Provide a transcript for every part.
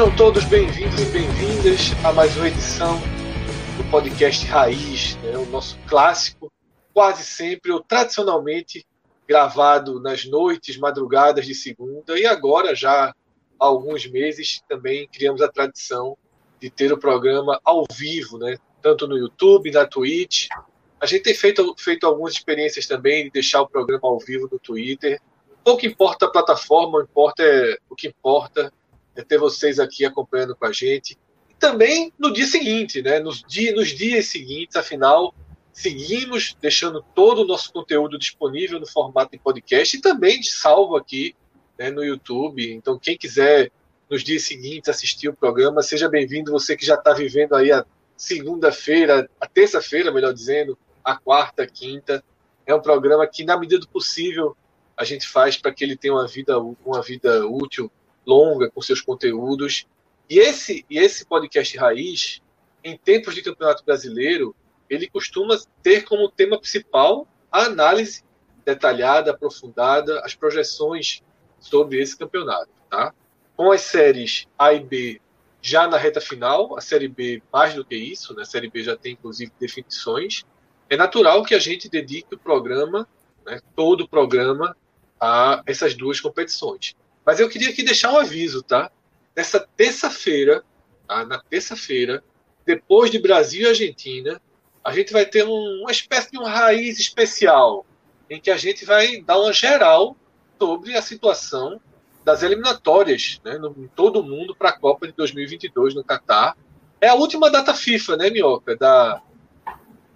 Sejam todos bem-vindos e bem-vindas a mais uma edição do podcast Raiz, né, o nosso clássico, quase sempre ou tradicionalmente gravado nas noites, madrugadas de segunda, e agora já há alguns meses também criamos a tradição de ter o programa ao vivo, né, tanto no YouTube, na Twitch. A gente tem feito, feito algumas experiências também de deixar o programa ao vivo no Twitter. Pouco importa a plataforma, importa é, o que importa é ter vocês aqui acompanhando com a gente. E também no dia seguinte, né? Nos, dia, nos dias seguintes, afinal, seguimos deixando todo o nosso conteúdo disponível no formato de podcast e também de salvo aqui né, no YouTube. Então, quem quiser nos dias seguintes assistir o programa, seja bem-vindo. Você que já está vivendo aí a segunda-feira, a terça-feira, melhor dizendo, a quarta, a quinta. É um programa que, na medida do possível, a gente faz para que ele tenha uma vida, uma vida útil longa com seus conteúdos. E esse, e esse podcast raiz, em tempos de campeonato brasileiro, ele costuma ter como tema principal a análise detalhada, aprofundada, as projeções sobre esse campeonato. Tá? Com as séries A e B já na reta final, a série B mais do que isso, né? a série B já tem inclusive definições, é natural que a gente dedique o programa, né, todo o programa, a essas duas competições. Mas eu queria aqui deixar um aviso, tá? Nessa terça-feira, tá? na terça-feira, depois de Brasil e Argentina, a gente vai ter um, uma espécie de um raiz especial, em que a gente vai dar uma geral sobre a situação das eliminatórias né, no, em todo o mundo para a Copa de 2022 no Catar. É a última data FIFA, né, Minhoca, da,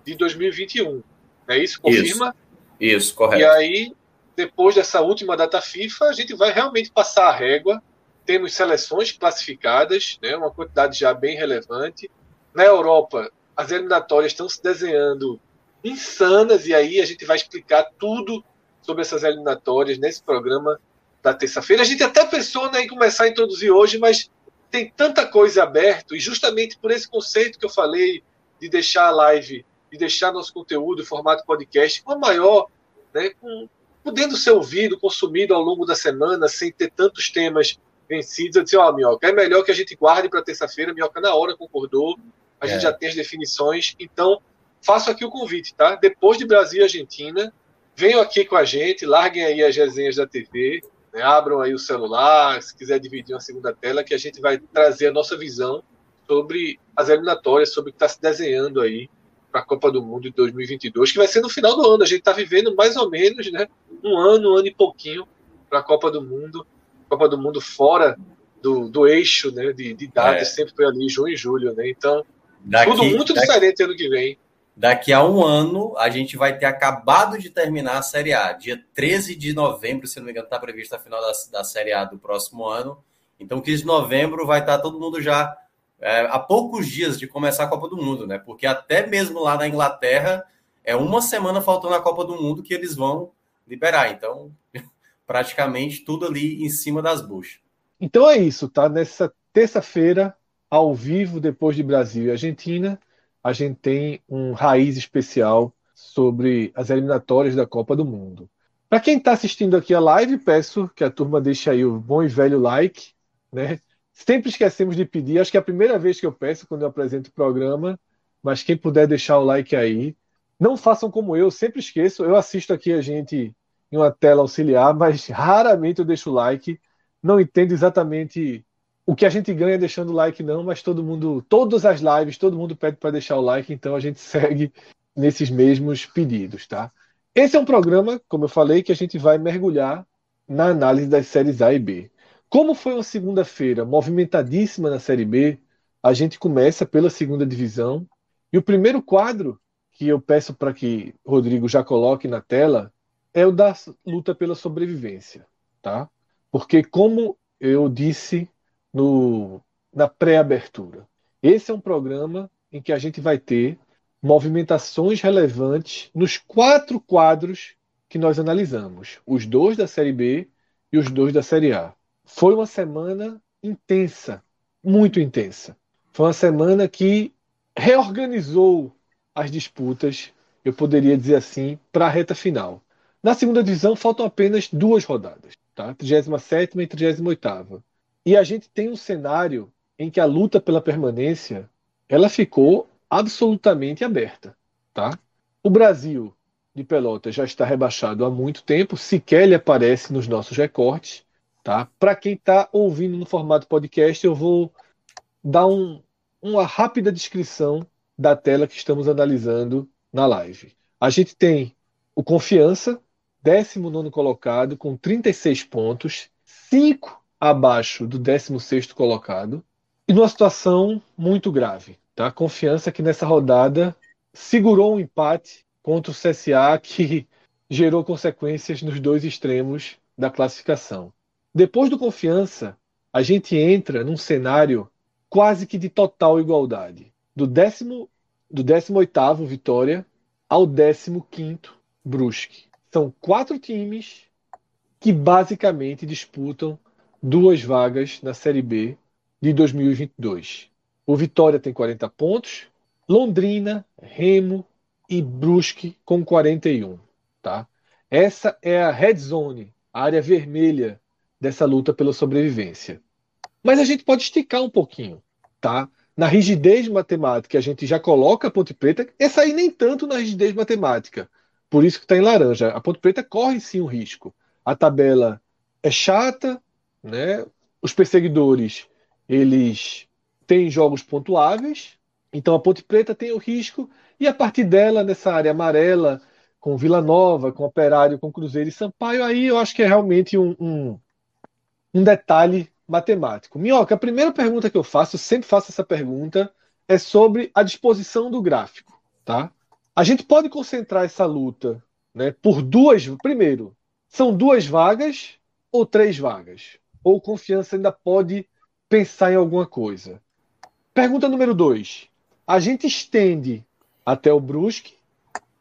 de 2021. É isso? Confirma? Isso, isso correto. E aí, depois dessa última data FIFA, a gente vai realmente passar a régua. Temos seleções classificadas, né, uma quantidade já bem relevante. Na Europa, as eliminatórias estão se desenhando insanas, e aí a gente vai explicar tudo sobre essas eliminatórias nesse programa da terça-feira. A gente até pensou né, em começar a introduzir hoje, mas tem tanta coisa aberta, e justamente por esse conceito que eu falei de deixar a live, de deixar nosso conteúdo formato podcast com a maior, né, com, podendo ser ouvido, consumido ao longo da semana, sem ter tantos temas vencidos. Eu disse, ó, oh, Minhoca, é melhor que a gente guarde para terça-feira. Minhoca na hora concordou, a é. gente já tem as definições. Então, faço aqui o convite, tá? Depois de Brasil e Argentina, venham aqui com a gente, larguem aí as resenhas da TV, né? abram aí o celular, se quiser dividir uma segunda tela, que a gente vai trazer a nossa visão sobre as eliminatórias, sobre o que está se desenhando aí para a Copa do Mundo de 2022, que vai ser no final do ano. A gente está vivendo mais ou menos né, um ano, um ano e pouquinho para a Copa do Mundo. Copa do Mundo fora do, do eixo né, de, de datas, é. sempre foi ali junho e julho. Né? Então, daqui, tudo muito daqui, diferente ano que vem. Daqui a um ano, a gente vai ter acabado de terminar a Série A. Dia 13 de novembro, se não me engano, está prevista a final da, da Série A do próximo ano. Então, 15 de novembro vai estar tá todo mundo já é, há poucos dias de começar a Copa do Mundo, né? Porque até mesmo lá na Inglaterra é uma semana faltando a Copa do Mundo que eles vão liberar. Então, praticamente tudo ali em cima das buchas. Então é isso, tá? Nessa terça-feira, ao vivo, depois de Brasil e Argentina, a gente tem um raiz especial sobre as eliminatórias da Copa do Mundo. Para quem está assistindo aqui a live, peço que a turma deixe aí o bom e velho like, né? Sempre esquecemos de pedir, acho que é a primeira vez que eu peço quando eu apresento o programa, mas quem puder deixar o like aí. Não façam como eu, sempre esqueço. Eu assisto aqui a gente em uma tela auxiliar, mas raramente eu deixo o like. Não entendo exatamente o que a gente ganha deixando o like, não, mas todo mundo, todas as lives, todo mundo pede para deixar o like, então a gente segue nesses mesmos pedidos, tá? Esse é um programa, como eu falei, que a gente vai mergulhar na análise das séries A e B. Como foi uma segunda-feira movimentadíssima na Série B, a gente começa pela segunda divisão. E o primeiro quadro que eu peço para que Rodrigo já coloque na tela é o da luta pela sobrevivência, tá? Porque como eu disse no, na pré-abertura, esse é um programa em que a gente vai ter movimentações relevantes nos quatro quadros que nós analisamos, os dois da Série B e os dois da Série A. Foi uma semana intensa, muito intensa. Foi uma semana que reorganizou as disputas, eu poderia dizer assim, para a reta final. Na segunda divisão faltam apenas duas rodadas, tá? 37 e 38. E a gente tem um cenário em que a luta pela permanência ela ficou absolutamente aberta, tá? O Brasil de Pelotas já está rebaixado há muito tempo, sequer ele aparece nos nossos recortes, tá? Para quem está ouvindo no formato podcast, eu vou dar um, uma rápida descrição da tela que estamos analisando na live. A gente tem o Confiança, 19 colocado, com 36 pontos, 5 abaixo do 16 colocado, e numa situação muito grave. Tá? Confiança que nessa rodada segurou um empate contra o CSA que gerou consequências nos dois extremos da classificação. Depois do Confiança, a gente entra num cenário quase que de total igualdade. Do décimo do 18º Vitória ao 15º Brusque. São quatro times que basicamente disputam duas vagas na Série B de 2022. O Vitória tem 40 pontos, Londrina, Remo e Brusque com 41, tá? Essa é a red zone, a área vermelha dessa luta pela sobrevivência. Mas a gente pode esticar um pouquinho, tá? Na rigidez matemática, a gente já coloca a Ponte Preta, essa aí nem tanto na rigidez matemática, por isso que está em laranja. A Ponte Preta corre sim um risco. A tabela é chata, né? Os perseguidores, eles têm jogos pontuáveis, então a Ponte Preta tem o risco, e a partir dela, nessa área amarela, com Vila Nova, com Operário, com Cruzeiro e Sampaio, aí eu acho que é realmente um, um, um detalhe matemático. Minhoca, a primeira pergunta que eu faço, eu sempre faço essa pergunta, é sobre a disposição do gráfico, tá? A gente pode concentrar essa luta, né, por duas, primeiro, são duas vagas ou três vagas? Ou confiança ainda pode pensar em alguma coisa? Pergunta número dois. A gente estende até o Brusque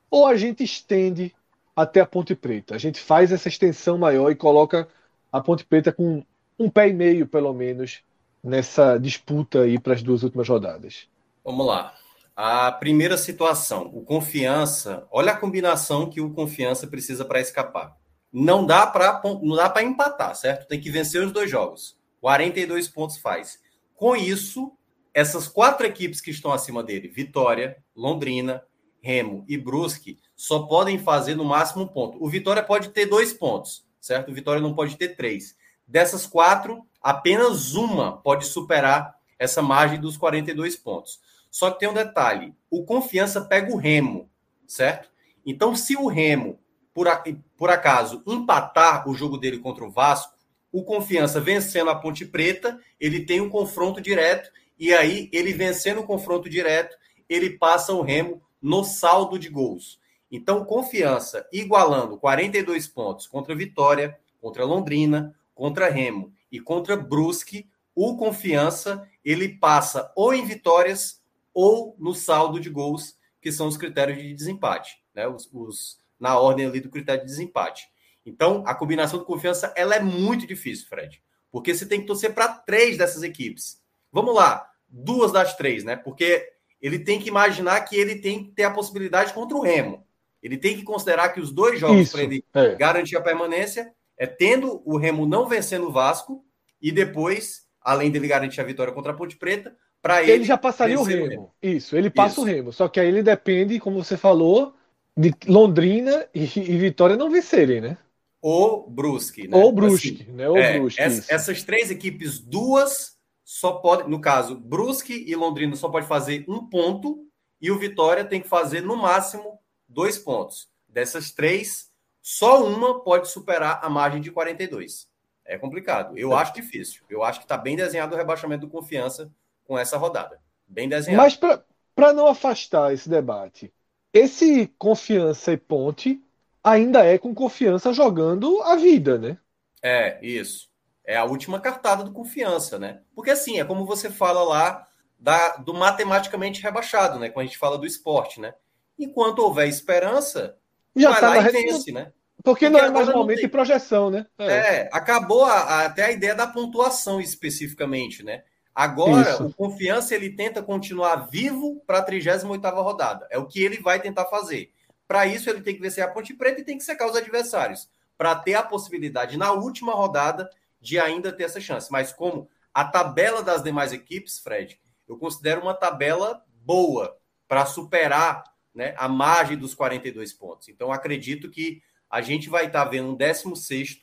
ou a gente estende até a Ponte Preta? A gente faz essa extensão maior e coloca a Ponte Preta com um pé e meio, pelo menos, nessa disputa aí para as duas últimas rodadas. Vamos lá. A primeira situação, o confiança. Olha a combinação que o confiança precisa para escapar. Não dá para não dá para empatar, certo? Tem que vencer os dois jogos. 42 pontos faz. Com isso, essas quatro equipes que estão acima dele, Vitória, Londrina, Remo e Brusque, só podem fazer no máximo um ponto. O Vitória pode ter dois pontos, certo? Vitória não pode ter três. Dessas quatro, apenas uma pode superar essa margem dos 42 pontos. Só que tem um detalhe: o confiança pega o remo, certo? Então, se o remo, por, por acaso, empatar o jogo dele contra o Vasco, o confiança vencendo a Ponte Preta, ele tem um confronto direto, e aí, ele vencendo o confronto direto, ele passa o remo no saldo de gols. Então, confiança igualando 42 pontos contra Vitória, contra Londrina, contra Remo e contra Brusque, o Confiança ele passa ou em vitórias ou no saldo de gols, que são os critérios de desempate, né? Os, os, na ordem ali do critério de desempate. Então, a combinação do confiança ela é muito difícil, Fred, porque você tem que torcer para três dessas equipes. Vamos lá, duas das três, né? Porque ele tem que imaginar que ele tem que ter a possibilidade contra o Remo. Ele tem que considerar que os dois jogos para ele é. garantir a permanência é tendo o Remo não vencendo o Vasco e depois, além dele garantir a vitória contra a Ponte Preta, para ele. Ele já passaria o Remo. o Remo. Isso, ele passa Isso. o Remo. Só que aí ele depende, como você falou, de Londrina e, e Vitória não vencerem, né? Ou Brusque, né? Ou Brusque, assim, né? Ou é, Brusque, essa, essas três equipes, duas só podem, no caso, Brusque e Londrina só pode fazer um ponto e o Vitória tem que fazer no máximo dois pontos. Dessas três, só uma pode superar a margem de 42. É complicado. Eu é. acho difícil. Eu acho que está bem desenhado o rebaixamento do confiança com essa rodada. Bem desenhado. Mas para não afastar esse debate, esse confiança e ponte ainda é com confiança jogando a vida, né? É, isso. É a última cartada do confiança, né? Porque assim, é como você fala lá da, do matematicamente rebaixado, né? Quando a gente fala do esporte, né? Enquanto houver esperança, já vai tá lá e vence, né? Porque, Porque não é mais momento tem... de projeção, né? É, é acabou a, a, até a ideia da pontuação especificamente, né? Agora, Isso. o Confiança ele tenta continuar vivo para a 38 rodada. É o que ele vai tentar fazer. Para isso, ele tem que vencer a Ponte Preta e tem que secar os adversários. Para ter a possibilidade, na última rodada, de ainda ter essa chance. Mas como a tabela das demais equipes, Fred, eu considero uma tabela boa para superar né, a margem dos 42 pontos. Então, acredito que a gente vai estar tá vendo um 16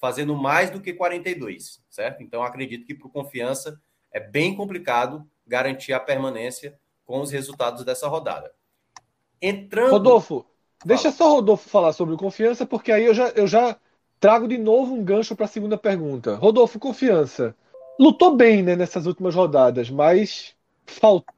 fazendo mais do que 42, certo? Então, acredito que para Confiança é bem complicado garantir a permanência com os resultados dessa rodada. Entrando. Rodolfo, Fala. deixa só o Rodolfo falar sobre Confiança, porque aí eu já, eu já trago de novo um gancho para a segunda pergunta. Rodolfo, Confiança. Lutou bem né, nessas últimas rodadas, mas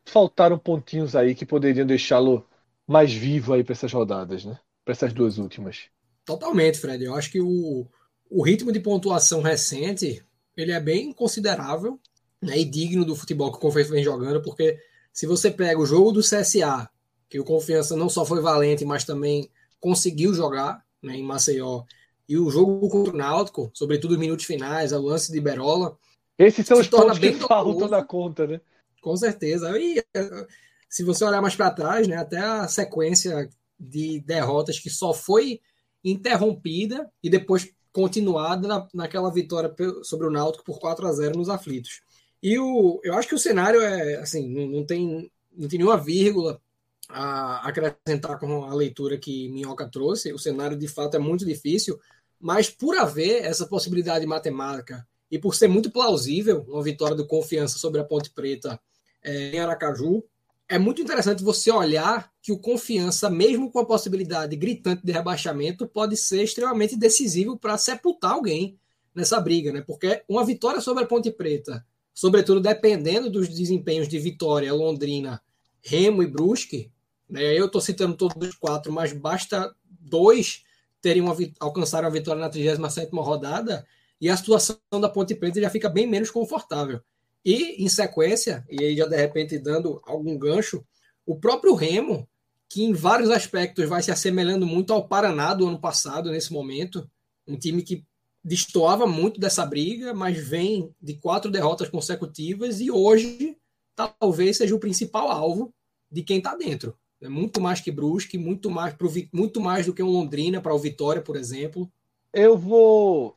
faltaram pontinhos aí que poderiam deixá-lo mais vivo aí para essas rodadas, né? Para essas duas últimas. Totalmente, Fred. Eu acho que o, o ritmo de pontuação recente ele é bem considerável né, e digno do futebol que o Confiança vem jogando, porque se você pega o jogo do CSA, que o Confiança não só foi valente, mas também conseguiu jogar né, em Maceió, e o jogo contra o Náutico, sobretudo os minutos finais, o lance de Berola. Esses são os pontos que faltam da conta, né? Com certeza. E se você olhar mais para trás, né, até a sequência de derrotas que só foi interrompida e depois continuada na, naquela vitória sobre o Náutico por 4 a 0 nos aflitos. E o, eu acho que o cenário é assim, não, não tem, não tem nenhuma vírgula a acrescentar com a leitura que Minhoca trouxe. O cenário de fato é muito difícil, mas por haver essa possibilidade matemática e por ser muito plausível uma vitória do Confiança sobre a Ponte Preta é, em Aracaju, é muito interessante você olhar que o Confiança, mesmo com a possibilidade gritante de rebaixamento, pode ser extremamente decisivo para sepultar alguém nessa briga, né? Porque uma vitória sobre a Ponte Preta, sobretudo dependendo dos desempenhos de Vitória, Londrina, Remo e Brusque, né? Eu estou citando todos os quatro, mas basta dois terem uma, alcançaram a vitória na 37 rodada e a situação da Ponte Preta já fica bem menos confortável. E, em sequência, e aí já de repente dando algum gancho, o próprio Remo, que em vários aspectos vai se assemelhando muito ao Paraná do ano passado, nesse momento, um time que destoava muito dessa briga, mas vem de quatro derrotas consecutivas e hoje talvez seja o principal alvo de quem está dentro. É muito mais que Brusque, muito mais, pro, muito mais do que um Londrina para o Vitória, por exemplo. Eu vou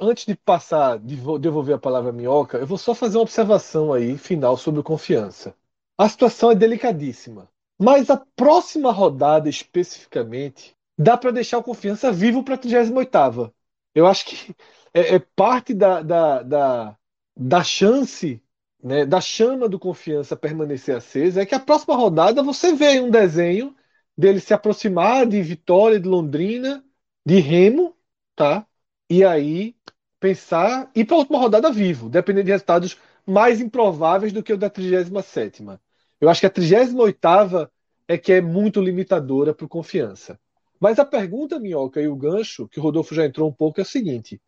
antes de passar, de devolver a palavra Minhoca, eu vou só fazer uma observação aí, final, sobre confiança. A situação é delicadíssima. Mas a próxima rodada, especificamente, dá para deixar o confiança vivo para a 38. Eu acho que é, é parte da, da, da, da chance, né, da chama do confiança permanecer acesa, é que a próxima rodada você vê um desenho dele se aproximar de Vitória, de Londrina, de Remo, tá? E aí pensar ir para a última rodada vivo, dependendo de resultados mais improváveis do que o da 37 Eu acho que a 38 é que é muito limitadora para confiança. Mas a pergunta, Minhoca, e o gancho, que o Rodolfo já entrou um pouco, é o seguinte: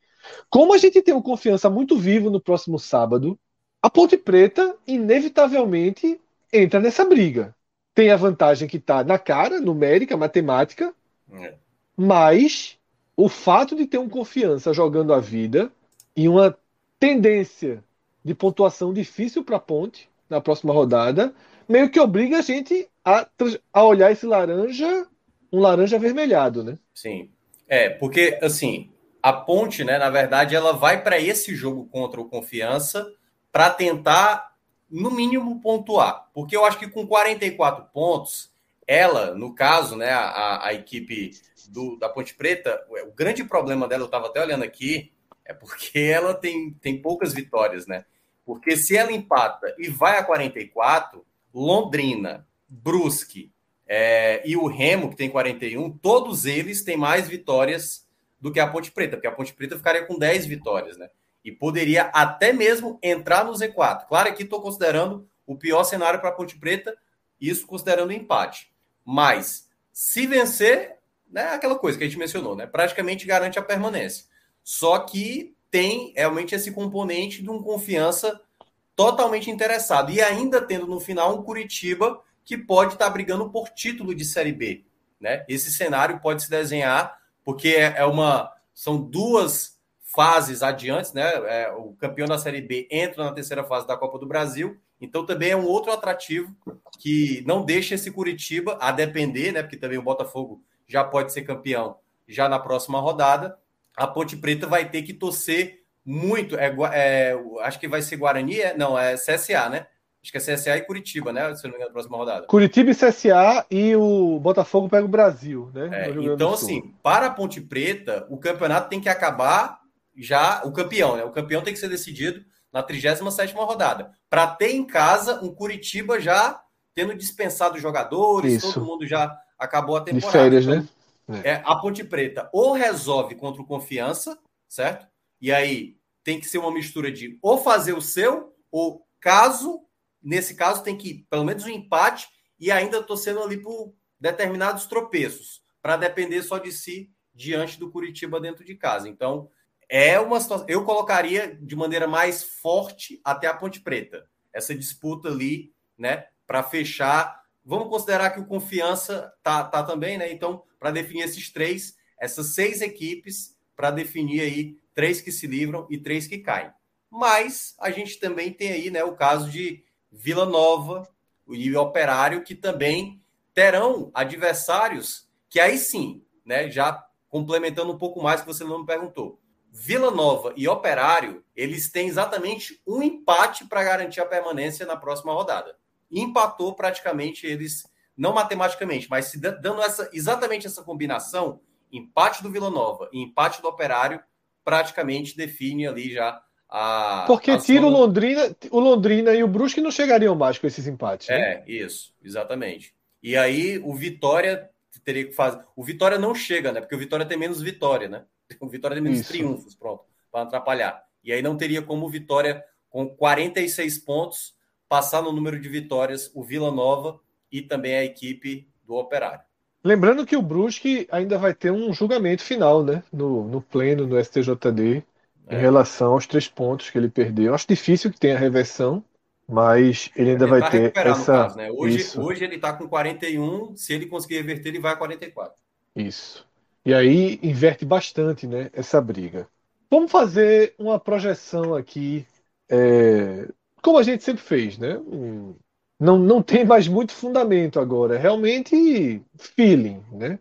como a gente tem um confiança muito vivo no próximo sábado, a Ponte Preta, inevitavelmente, entra nessa briga. Tem a vantagem que está na cara, numérica, matemática, é. mas o fato de ter um confiança jogando a vida e uma tendência de pontuação difícil para a ponte na próxima rodada, meio que obriga a gente a, a olhar esse laranja, um laranja avermelhado, né? Sim. É, porque assim, a ponte, né, na verdade, ela vai para esse jogo contra o Confiança para tentar, no mínimo, pontuar. Porque eu acho que com 44 pontos, ela, no caso, né, a, a equipe do, da Ponte Preta, o grande problema dela, eu estava até olhando aqui, é porque ela tem, tem poucas vitórias, né? Porque se ela empata e vai a 44, Londrina, Brusque é, e o Remo, que tem 41, todos eles têm mais vitórias do que a Ponte Preta, porque a Ponte Preta ficaria com 10 vitórias, né? E poderia até mesmo entrar no Z4. Claro que estou considerando o pior cenário para a Ponte Preta, isso considerando o empate. Mas, se vencer, né, aquela coisa que a gente mencionou, né? Praticamente garante a permanência. Só que tem realmente esse componente de um confiança totalmente interessado. E ainda tendo no final um Curitiba que pode estar brigando por título de Série B. Né? Esse cenário pode se desenhar, porque é, é uma. São duas fases adiantes, né? É, o campeão da Série B entra na terceira fase da Copa do Brasil, então também é um outro atrativo que não deixa esse Curitiba a depender, né? Porque também o Botafogo já pode ser campeão já na próxima rodada. A Ponte Preta vai ter que torcer muito. É, é acho que vai ser Guarani, é, não, é CSA, né? Acho que é CSA e Curitiba, né? Se não me engano, na próxima rodada. Curitiba e CSA e o Botafogo pega o Brasil, né? É, então, assim, para a Ponte Preta, o campeonato tem que acabar já. O campeão, né? O campeão tem que ser decidido na 37 rodada. Para ter em casa um Curitiba já tendo dispensado jogadores, Isso. todo mundo já acabou a temporada. De férias, então, né? É. a Ponte Preta ou resolve contra o Confiança, certo? E aí tem que ser uma mistura de ou fazer o seu, ou caso nesse caso, tem que pelo menos um empate e ainda torcendo ali por determinados tropeços, para depender só de si diante do Curitiba dentro de casa. Então, é uma situação. Eu colocaria de maneira mais forte até a Ponte Preta. Essa disputa ali, né, para fechar. Vamos considerar que o confiança tá, tá também, né? Então, para definir esses três, essas seis equipes, para definir aí três que se livram e três que caem. Mas a gente também tem aí, né, o caso de Vila Nova e Operário, que também terão adversários que aí sim, né, já complementando um pouco mais que você não me perguntou. Vila Nova e Operário, eles têm exatamente um empate para garantir a permanência na próxima rodada. Empatou praticamente eles, não matematicamente, mas se dando essa, exatamente essa combinação, empate do Vila Nova e empate do Operário, praticamente define ali já a, Porque a tira o Londrina, o Londrina e o Brusque não chegariam mais com esses empates. Né? É, isso, exatamente. E aí o Vitória teria que fazer. O Vitória não chega, né? Porque o Vitória tem menos vitória, né? O Vitória tem menos isso. triunfos, pronto, para atrapalhar. E aí não teria como o Vitória, com 46 pontos, passar no número de vitórias o Vila Nova e também a equipe do Operário. Lembrando que o Brusque ainda vai ter um julgamento final, né? No, no pleno, no STJD em é. relação aos três pontos que ele perdeu. Acho difícil que tenha reversão, mas ele ainda ele vai ter essa. Caso, né? hoje, hoje ele está com 41, se ele conseguir reverter, ele vai a 44. Isso. E aí inverte bastante né, essa briga. Vamos fazer uma projeção aqui, é, como a gente sempre fez, né? Não, não tem mais muito fundamento agora, é realmente feeling, né?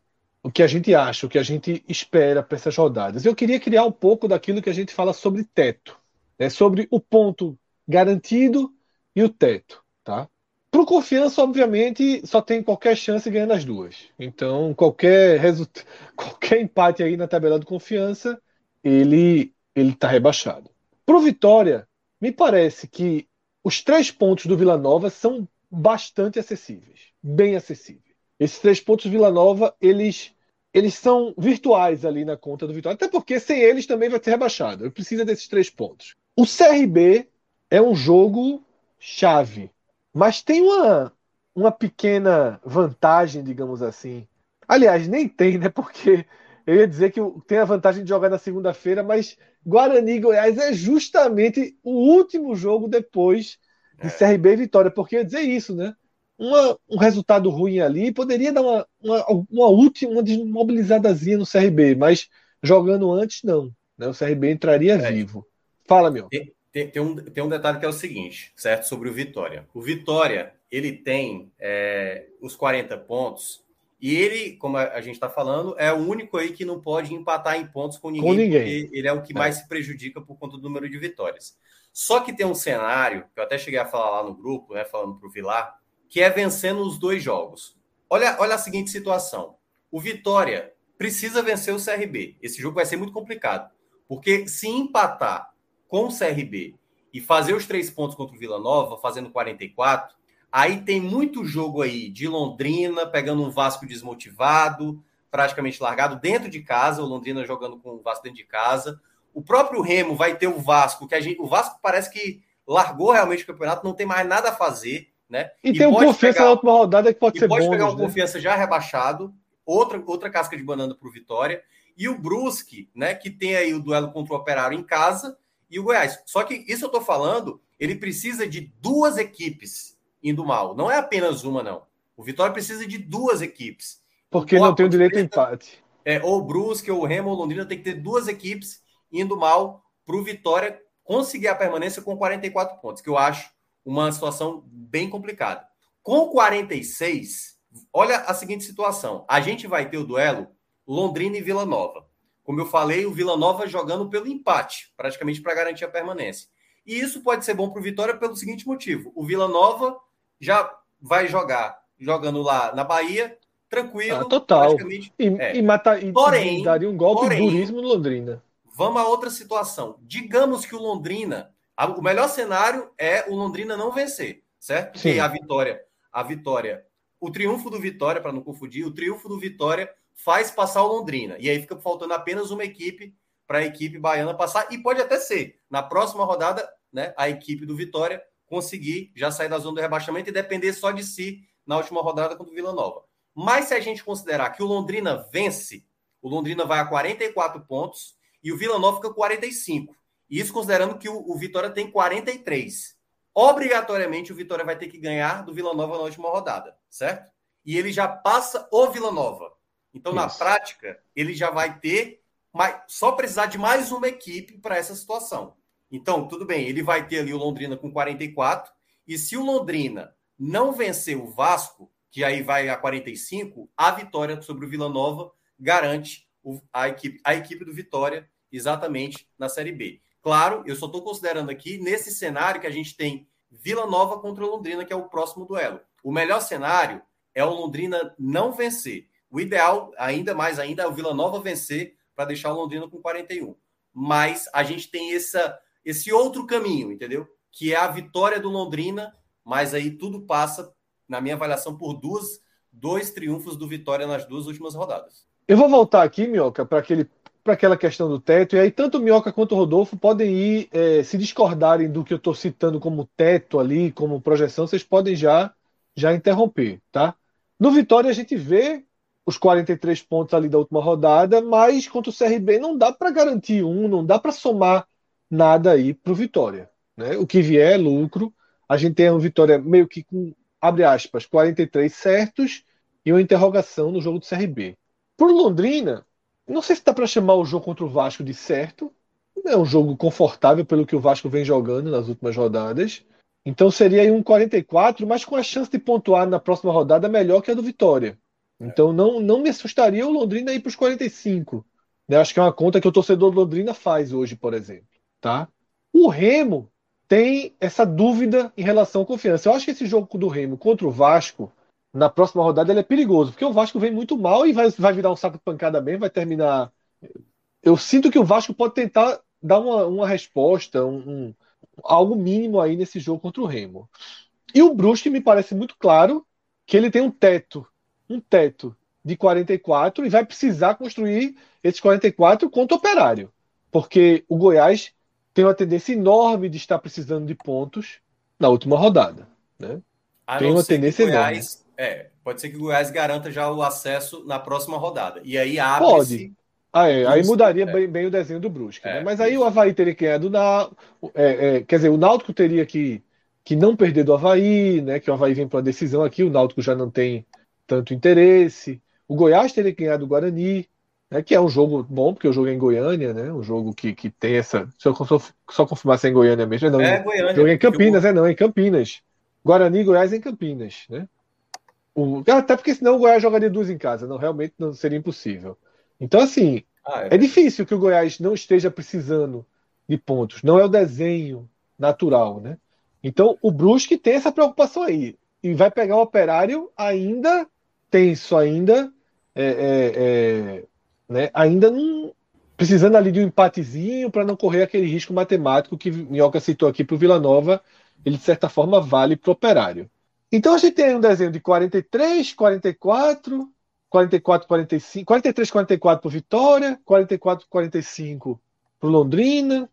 o que a gente acha, o que a gente espera para essas rodadas. Eu queria criar um pouco daquilo que a gente fala sobre teto, né? sobre o ponto garantido e o teto. Tá? Para o confiança, obviamente, só tem qualquer chance ganhando as duas. Então, qualquer qualquer empate aí na tabela de confiança, ele ele está rebaixado. Para o Vitória, me parece que os três pontos do Vila Nova são bastante acessíveis, bem acessíveis. Esses três pontos do Vila Nova, eles eles são virtuais ali na conta do Vitória. Até porque sem eles também vai ser rebaixado. Ele precisa desses três pontos. O CRB é um jogo chave, mas tem uma, uma pequena vantagem, digamos assim. Aliás, nem tem, né? Porque eu ia dizer que tem a vantagem de jogar na segunda-feira, mas Guarani e Goiás é justamente o último jogo depois de é. CRB e Vitória. Porque eu ia dizer isso, né? uma, um resultado ruim ali poderia dar uma, uma, uma última uma desmobilizadazinha no CRB, mas jogando antes, não. Né? O CRB entraria é. vivo. Fala, meu. Tem, tem, tem, um, tem um detalhe que é o seguinte, certo? Sobre o Vitória. O Vitória, ele tem é, os 40 pontos e ele, como a gente está falando, é o único aí que não pode empatar em pontos com ninguém, com ninguém. porque ele é o que é. mais se prejudica por conta do número de vitórias. Só que tem um cenário, que eu até cheguei a falar lá no grupo, né, falando para o Vilar, que é vencendo os dois jogos. Olha, olha a seguinte situação. O Vitória precisa vencer o CRB. Esse jogo vai ser muito complicado. Porque se empatar com o CRB e fazer os três pontos contra o Vila Nova, fazendo 44, aí tem muito jogo aí de Londrina, pegando um Vasco desmotivado, praticamente largado dentro de casa, o Londrina jogando com o Vasco dentro de casa. O próprio Remo vai ter o Vasco, que a gente, o Vasco parece que largou realmente o campeonato, não tem mais nada a fazer, né? E, e tem um confiança pegar, na última rodada que pode ser bom. Pode pegar um né? confiança já rebaixado, outra, outra casca de banana para o Vitória. E o Brusque, né, que tem aí o duelo contra o Operário em casa, e o Goiás. Só que isso eu estou falando, ele precisa de duas equipes indo mal. Não é apenas uma, não. O Vitória precisa de duas equipes. Porque não tem o direito a empate. É, ou o Brusque, ou o Remo, ou Londrina tem que ter duas equipes indo mal para o Vitória conseguir a permanência com 44 pontos, que eu acho uma situação bem complicada. Com 46, olha a seguinte situação. A gente vai ter o duelo Londrina e Vila Nova. Como eu falei, o Vila Nova jogando pelo empate, praticamente para garantir a permanência. E isso pode ser bom para o Vitória pelo seguinte motivo: o Vila Nova já vai jogar jogando lá na Bahia, tranquilo. Ah, total. E, é. e, mata, e, porém, daria um golpe porém, duríssimo no Londrina. Vamos a outra situação. Digamos que o Londrina, a, o melhor cenário é o Londrina não vencer, certo? Sim. a vitória, a vitória, o triunfo do Vitória, para não confundir, o triunfo do Vitória faz passar o Londrina. E aí fica faltando apenas uma equipe para a equipe baiana passar. E pode até ser, na próxima rodada, né, a equipe do Vitória conseguir já sair da zona do rebaixamento e depender só de si na última rodada contra o Vila Nova. Mas se a gente considerar que o Londrina vence, o Londrina vai a 44 pontos e o Vila Nova fica 45. Isso considerando que o, o Vitória tem 43. Obrigatoriamente o Vitória vai ter que ganhar do Vila Nova na última rodada, certo? E ele já passa o Vila Nova. Então, Isso. na prática, ele já vai ter mais, só precisar de mais uma equipe para essa situação. Então, tudo bem, ele vai ter ali o Londrina com 44, e se o Londrina não vencer o Vasco, que aí vai a 45, a vitória sobre o Vila Nova garante a, equipe, a equipe do Vitória exatamente na Série B. Claro, eu só estou considerando aqui nesse cenário que a gente tem Vila Nova contra Londrina, que é o próximo duelo. O melhor cenário é o Londrina não vencer. O ideal, ainda mais ainda, é o Vila Nova vencer para deixar o Londrina com 41. Mas a gente tem essa, esse outro caminho, entendeu? Que é a vitória do Londrina, mas aí tudo passa, na minha avaliação, por duas, dois triunfos do Vitória nas duas últimas rodadas. Eu vou voltar aqui, Minhoca, para aquele para aquela questão do teto, e aí tanto o Minhoca quanto o Rodolfo podem ir, é, se discordarem do que eu estou citando como teto ali, como projeção, vocês podem já já interromper, tá? No Vitória a gente vê os 43 pontos ali da última rodada, mas contra o CRB não dá para garantir um, não dá para somar nada aí para o Vitória. Né? O que vier é lucro. A gente tem uma Vitória meio que com, abre aspas, 43 certos e uma interrogação no jogo do CRB. Por Londrina, não sei se dá para chamar o jogo contra o Vasco de certo. É um jogo confortável pelo que o Vasco vem jogando nas últimas rodadas. Então seria aí um 44, mas com a chance de pontuar na próxima rodada melhor que a do Vitória. Então não, não me assustaria o Londrina ir para os 45. Né? Acho que é uma conta que o torcedor do Londrina faz hoje, por exemplo. Tá? O Remo tem essa dúvida em relação à confiança. Eu acho que esse jogo do Remo contra o Vasco, na próxima rodada, ele é perigoso, porque o Vasco vem muito mal e vai, vai virar um saco de pancada bem, vai terminar. Eu sinto que o Vasco pode tentar dar uma, uma resposta, um, um, algo mínimo aí nesse jogo contra o Remo. E o Brusque me parece muito claro que ele tem um teto um teto de 44 e vai precisar construir esses 44 contra o operário. Porque o Goiás tem uma tendência enorme de estar precisando de pontos na última rodada. Né? tem uma tendência Goiás, enorme. É, pode ser que o Goiás garanta já o acesso na próxima rodada. E aí abre Pode. Ah, é. Aí mudaria é. bem, bem, o desenho do Brusque. Né? É? Mas aí o Havaí teria que ganhar do Náutico. É, é, quer dizer, o Náutico teria que, que não perder do Havaí, né? Que o Havaí vem para uma decisão aqui, o Náutico já não tem tanto interesse. O Goiás teria que ganhar do Guarani, né, que é um jogo bom, porque o jogo é em Goiânia, né? Um jogo que, que tem essa. Se eu só, só confirmar se é em Goiânia mesmo, não. É, Goiânia. Jogo é em Campinas, é não, é em Campinas. Guarani e Goiás é em Campinas, né? O, até porque senão o Goiás jogaria duas em casa, não realmente não seria impossível. Então, assim, ah, é. é difícil que o Goiás não esteja precisando de pontos. Não é o desenho natural, né? Então, o Brusque tem essa preocupação aí. E vai pegar o operário ainda tenso ainda, é, é, é, né, ainda não precisando ali de um empatezinho para não correr aquele risco matemático que Minhoca citou aqui para o Vila Nova, ele de certa forma vale para o operário. Então a gente tem um desenho de 43, 44, 44, 45, 43, 44 para Vitória, 44, 45 para Londrina,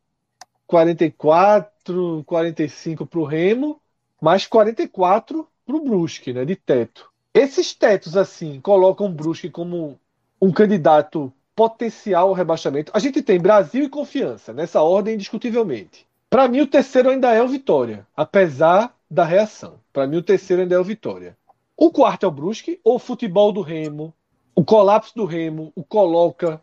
44, 45 para o Remo, mais 44 para o Brusque, né, de teto. Esses tetos, assim, colocam o Brusque como um candidato potencial ao rebaixamento. A gente tem Brasil e Confiança, nessa ordem, indiscutivelmente. Para mim, o terceiro ainda é o Vitória, apesar da reação. Para mim, o terceiro ainda é o Vitória. O quarto é o Brusque, ou o futebol do Remo, o colapso do Remo, o coloca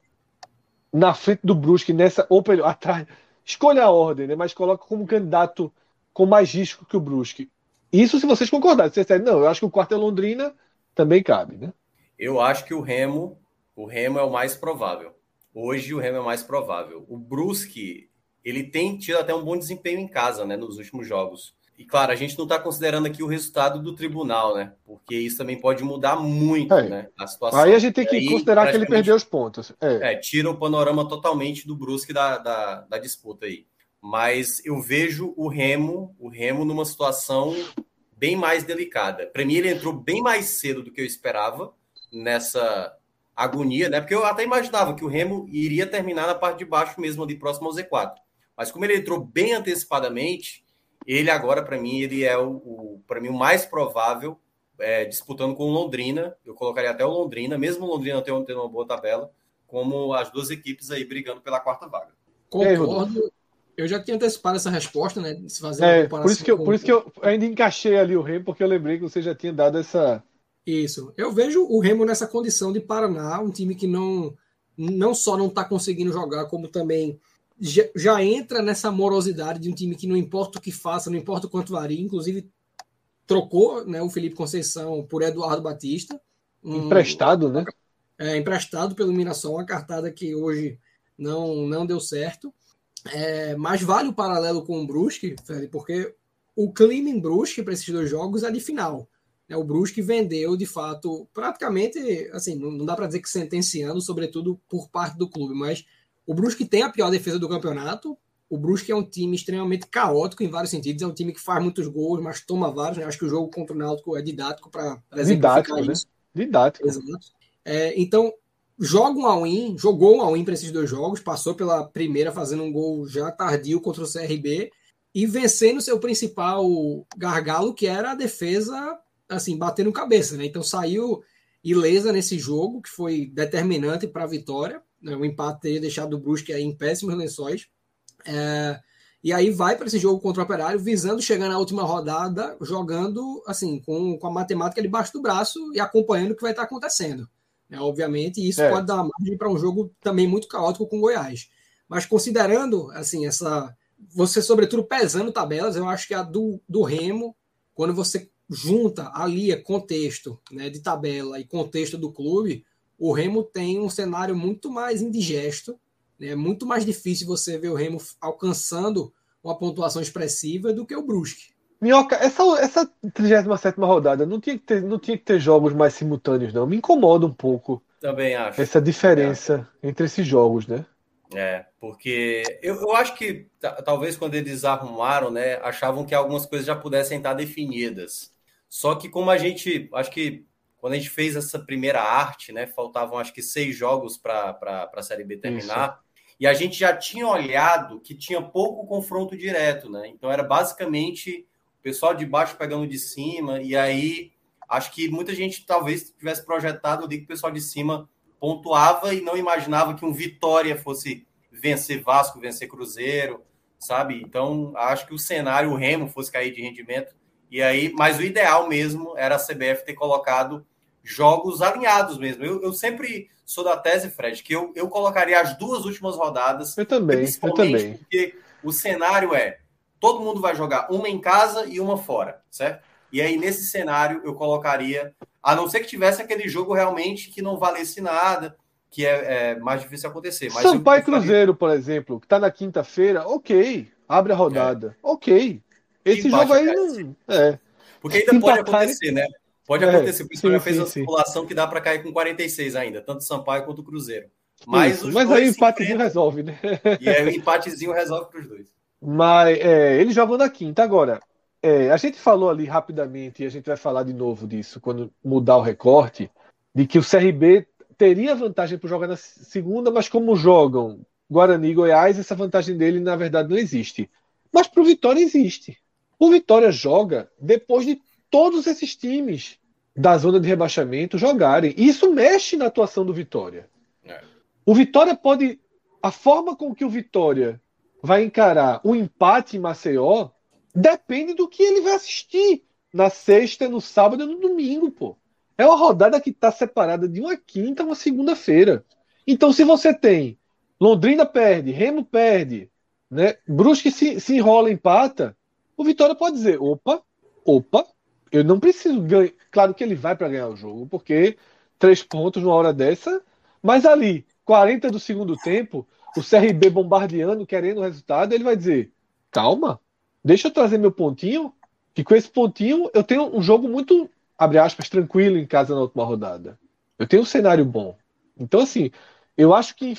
na frente do Brusque, nessa, ou atrás. Escolha a ordem, né? mas coloca como candidato com mais risco que o Brusque. Isso se vocês concordarem. Vocês disserem, não, eu acho que o quarto é Londrina, também cabe, né? Eu acho que o Remo, o Remo é o mais provável. Hoje o Remo é o mais provável. O Brusque, ele tem tido até um bom desempenho em casa, né, nos últimos jogos. E claro, a gente não está considerando aqui o resultado do tribunal, né? Porque isso também pode mudar muito, é. né? A situação. Aí a gente tem que aí, considerar que ele perdeu os pontos. É. é. tira o panorama totalmente do Brusque da, da, da, disputa aí. Mas eu vejo o Remo, o Remo numa situação bem mais delicada. Para mim, ele entrou bem mais cedo do que eu esperava nessa agonia, né? Porque eu até imaginava que o Remo iria terminar na parte de baixo mesmo, ali próximo ao Z4. Mas como ele entrou bem antecipadamente ele agora, para mim, ele é o, o para mim o mais provável é, disputando com o Londrina. Eu colocaria até o Londrina, mesmo o Londrina tendo, tendo uma boa tabela, como as duas equipes aí brigando pela quarta vaga. Concordo. Eu já tinha antecipado essa resposta, né? Se fazer é, por isso que eu, com... por isso que eu ainda encaixei ali o Remo, porque eu lembrei que você já tinha dado essa. Isso. Eu vejo o Remo nessa condição de Paraná, um time que não não só não está conseguindo jogar, como também já, já, entra nessa morosidade de um time que não importa o que faça, não importa o quanto varia, inclusive trocou né, o Felipe Conceição por Eduardo Batista. Um, emprestado, né? É, emprestado pelo Mirassol, uma cartada que hoje não, não deu certo. É, mas vale o paralelo com o Brusque, porque o clima em Brusque para esses dois jogos é de final. Né? O Brusque vendeu, de fato, praticamente, assim, não, dá para dizer que sentenciando, sobretudo por parte do clube, mas o Brusque tem a pior defesa do campeonato. O Brusque é um time extremamente caótico em vários sentidos. É um time que faz muitos gols, mas toma vários. Né? Acho que o jogo contra o Náutico é didático para didático, isso. Né? Didático. Exato. É, então, joga um all-in, jogou um all-in para esses dois jogos, passou pela primeira fazendo um gol já tardio contra o CRB e vencendo seu principal gargalo, que era a defesa, assim, batendo cabeça, né? Então saiu ilesa nesse jogo, que foi determinante para a vitória. Né, o empate teria deixado o Brusque em péssimos lençóis. É, e aí vai para esse jogo contra o Operário, visando chegar na última rodada, jogando assim, com, com a matemática debaixo do braço e acompanhando o que vai estar acontecendo. Né? Obviamente, isso é. pode dar margem para um jogo também muito caótico com Goiás. Mas considerando assim, essa. Você, sobretudo, pesando tabelas, eu acho que a do, do Remo, quando você junta, alia contexto né, de tabela e contexto do clube, o Remo tem um cenário muito mais indigesto, né? é muito mais difícil você ver o Remo alcançando uma pontuação expressiva do que o Brusque. Minhoca, essa, essa 37 rodada não tinha, que ter, não tinha que ter jogos mais simultâneos, não. Me incomoda um pouco. Também acho. Essa diferença entre esses jogos, né? É, porque eu, eu acho que talvez quando eles arrumaram, né, achavam que algumas coisas já pudessem estar definidas. Só que como a gente, acho que quando a gente fez essa primeira arte, né? Faltavam acho que seis jogos para a Série B terminar. Isso. E a gente já tinha olhado que tinha pouco confronto direto, né? Então era basicamente o pessoal de baixo pegando de cima. E aí acho que muita gente talvez tivesse projetado ali que o pessoal de cima pontuava e não imaginava que um Vitória fosse vencer Vasco, vencer Cruzeiro, sabe? Então acho que o cenário, o Remo fosse cair de rendimento. E aí, mas o ideal mesmo era a CBF ter colocado jogos alinhados mesmo. Eu, eu sempre sou da tese, Fred, que eu, eu colocaria as duas últimas rodadas. Eu também, eu também. Porque o cenário é: todo mundo vai jogar uma em casa e uma fora, certo? E aí, nesse cenário, eu colocaria, a não ser que tivesse aquele jogo realmente que não valesse nada, que é, é mais difícil acontecer. Mas Sampaio Cruzeiro, por exemplo, que está na quinta-feira, ok, abre a rodada, é. ok. Esse jogo aí não. É. Porque ainda pode acontecer, né? Pode é, acontecer, o pessoal já fez sim, a simulação que dá para cair com 46 ainda, tanto o Sampaio quanto o Cruzeiro. Mas, mas aí o empatezinho resolve, né? E aí o empatezinho resolve para os dois. Mas é, eles jogam na quinta. Agora, é, a gente falou ali rapidamente, e a gente vai falar de novo disso quando mudar o recorte. de que o CRB teria vantagem por jogar na segunda, mas como jogam Guarani e Goiás, essa vantagem dele na verdade não existe. Mas para o Vitória existe. O Vitória joga depois de todos esses times da zona de rebaixamento jogarem. E isso mexe na atuação do Vitória. É. O Vitória pode. A forma com que o Vitória vai encarar o empate em Maceió depende do que ele vai assistir na sexta, no sábado e no domingo, pô. É uma rodada que está separada de uma quinta a uma segunda-feira. Então, se você tem Londrina perde, Remo perde, né? Brusque se, se enrola, empata, o Vitória pode dizer: opa, opa, eu não preciso ganhar. Claro que ele vai para ganhar o jogo, porque três pontos numa hora dessa, mas ali, 40 do segundo tempo, o CRB bombardeando, querendo o resultado, ele vai dizer: calma, deixa eu trazer meu pontinho, que com esse pontinho eu tenho um jogo muito, abre aspas, tranquilo em casa na última rodada. Eu tenho um cenário bom. Então, assim, eu acho que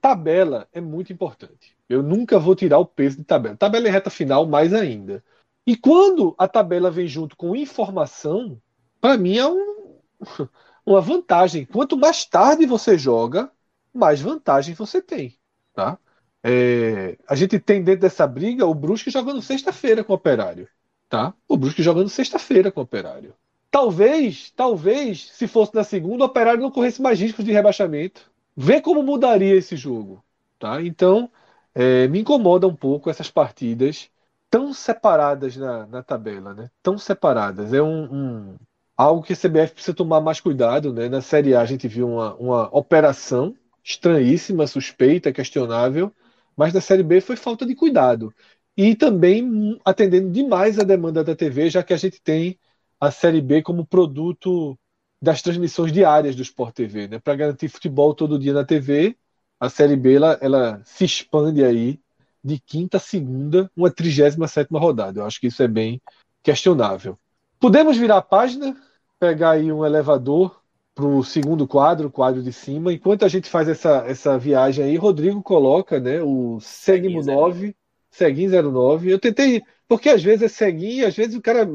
tabela é muito importante. Eu nunca vou tirar o peso de tabela. Tabela é reta final, mais ainda. E quando a tabela vem junto com informação, para mim é um, uma vantagem. Quanto mais tarde você joga, mais vantagem você tem. Tá? É, a gente tem dentro dessa briga o Brusque jogando sexta-feira com o Operário. Tá? O Brusque jogando sexta-feira com o Operário. Talvez, talvez, se fosse na segunda, o Operário não corresse mais riscos de rebaixamento. Vê como mudaria esse jogo. Tá? Então, é, me incomoda um pouco essas partidas tão separadas na, na tabela, né? Tão separadas. É um, um, algo que a CBF precisa tomar mais cuidado, né? Na Série A a gente viu uma, uma operação estranhíssima, suspeita, questionável, mas na Série B foi falta de cuidado. E também atendendo demais a demanda da TV, já que a gente tem a Série B como produto das transmissões diárias do Sport TV, né? Para garantir futebol todo dia na TV, a Série B ela, ela se expande aí de quinta a segunda, uma 37 rodada. Eu acho que isso é bem questionável. Podemos virar a página, pegar aí um elevador para o segundo quadro, o quadro de cima. Enquanto a gente faz essa, essa viagem aí, Rodrigo coloca né, o Segmo 9, Seguin 09. Eu tentei, porque às vezes é Seguin, às vezes o cara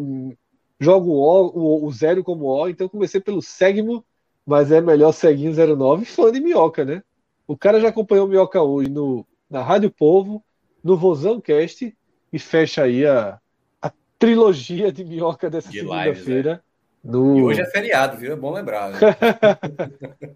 joga o, o, o, zero como O, então comecei pelo Segmo, mas é melhor Seguin 09, fã de minhoca, né? O cara já acompanhou o Minhoca hoje no, na Rádio Povo, no Vozão Cast e fecha aí a, a trilogia de minhoca dessa de segunda-feira. É. No... E hoje é feriado, viu? É bom lembrar. Né?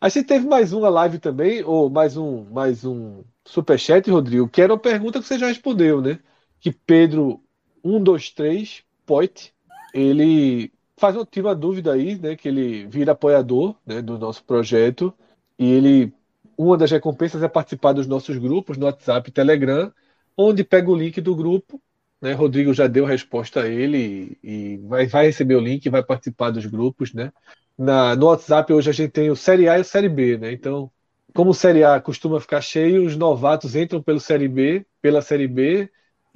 a gente teve mais uma live também, ou mais um, mais um superchat, Rodrigo, que era uma pergunta que você já respondeu, né? Que Pedro 123 Poit, ele faz uma, tive uma dúvida aí, né? Que ele vira apoiador né, do nosso projeto e ele uma das recompensas é participar dos nossos grupos no WhatsApp e Telegram, onde pega o link do grupo. Né? Rodrigo já deu resposta a ele e, vai, vai, receber o link e vai participar dos grupos. Né? Na, no WhatsApp hoje a gente tem o Série A e o Série B. Né? Então, como o Série A costuma ficar cheio, os novatos entram pelo Série B, pela Série B,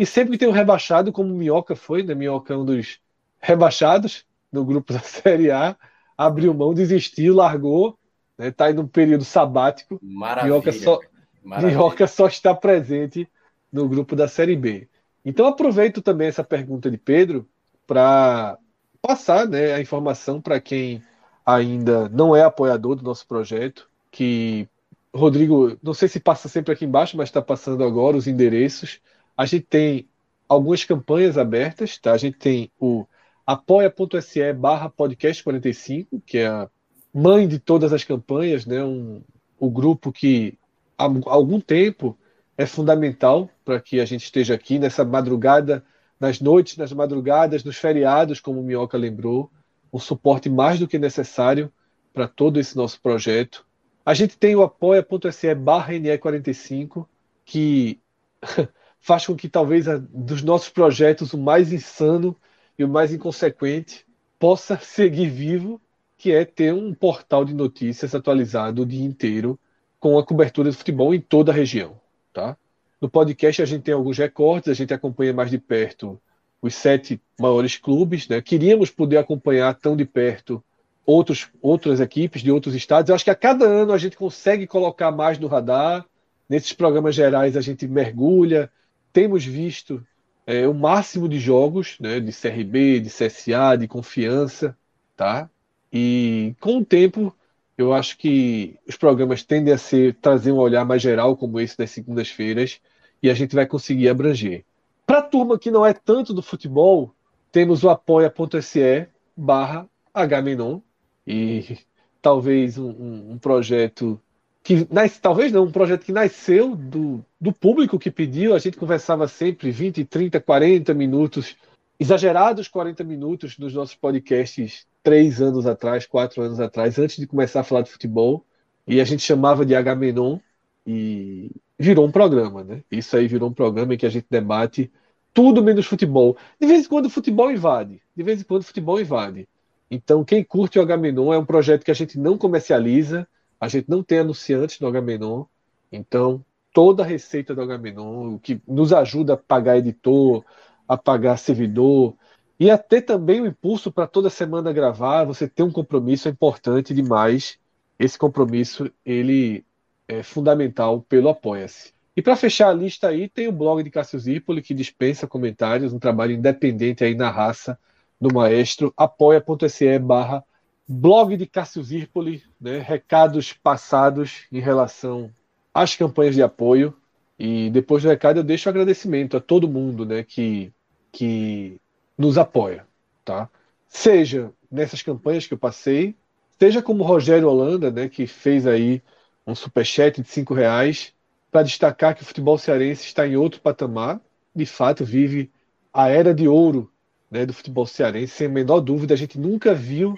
e sempre que tem um rebaixado, como o Minhoca foi, né? Minhoca é um dos rebaixados no grupo da Série A, abriu mão, desistiu, largou Está né? Tá aí num período sabático. Maravilha. Minhoca só, Minhoca só está presente no grupo da Série B. Então aproveito também essa pergunta de Pedro para passar né, a informação para quem ainda não é apoiador do nosso projeto, que Rodrigo, não sei se passa sempre aqui embaixo, mas está passando agora os endereços. A gente tem algumas campanhas abertas, tá? A gente tem o apoia.se barra podcast 45, que é a mãe de todas as campanhas, né? Um, o grupo que há algum tempo é fundamental para que a gente esteja aqui nessa madrugada, nas noites, nas madrugadas, nos feriados, como o Minhoca lembrou, um suporte mais do que necessário para todo esse nosso projeto. A gente tem o apoia.se barra NE45, que faz com que talvez a, dos nossos projetos o mais insano e o mais inconsequente possa seguir vivo que é ter um portal de notícias atualizado o dia inteiro com a cobertura de futebol em toda a região, tá? No podcast a gente tem alguns recortes, a gente acompanha mais de perto os sete maiores clubes, né? Queríamos poder acompanhar tão de perto outros, outras equipes de outros estados. Eu acho que a cada ano a gente consegue colocar mais no radar. Nesses programas gerais a gente mergulha. Temos visto é, o máximo de jogos, né? De CRB, de CSA, de confiança, tá? E com o tempo, eu acho que os programas tendem a ser trazer um olhar mais geral, como esse das segundas-feiras, e a gente vai conseguir abranger. Para a turma que não é tanto do futebol, temos o apoia.se barra Hmenon, e talvez um, um, um projeto que nas, talvez não, um projeto que nasceu do, do público que pediu. A gente conversava sempre 20, 30, 40 minutos, exagerados 40 minutos nos nossos podcasts três anos atrás, quatro anos atrás, antes de começar a falar de futebol. E a gente chamava de H-Menon e virou um programa, né? Isso aí virou um programa em que a gente debate tudo menos futebol. De vez em quando o futebol invade. De vez em quando o futebol invade. Então, quem curte o H-Menon é um projeto que a gente não comercializa, a gente não tem anunciantes no H-Menon. Então, toda a receita do H-Menon, o que nos ajuda a pagar editor, a pagar servidor, e a ter também o impulso para toda semana gravar, você ter um compromisso é importante demais. Esse compromisso, ele é fundamental pelo Apoia-se. E para fechar a lista aí, tem o blog de Cássio Zirpoli, que dispensa comentários, um trabalho independente aí na raça do maestro, apoia.se barra blog de Cássio Zirpoli, né, recados passados em relação às campanhas de apoio. E depois do recado eu deixo agradecimento a todo mundo né, que, que nos apoia, tá? Seja nessas campanhas que eu passei, seja como Rogério Holanda, né, que fez aí um superchat de cinco reais para destacar que o futebol cearense está em outro patamar. De fato, vive a era de ouro né, do futebol cearense, sem a menor dúvida. A gente nunca viu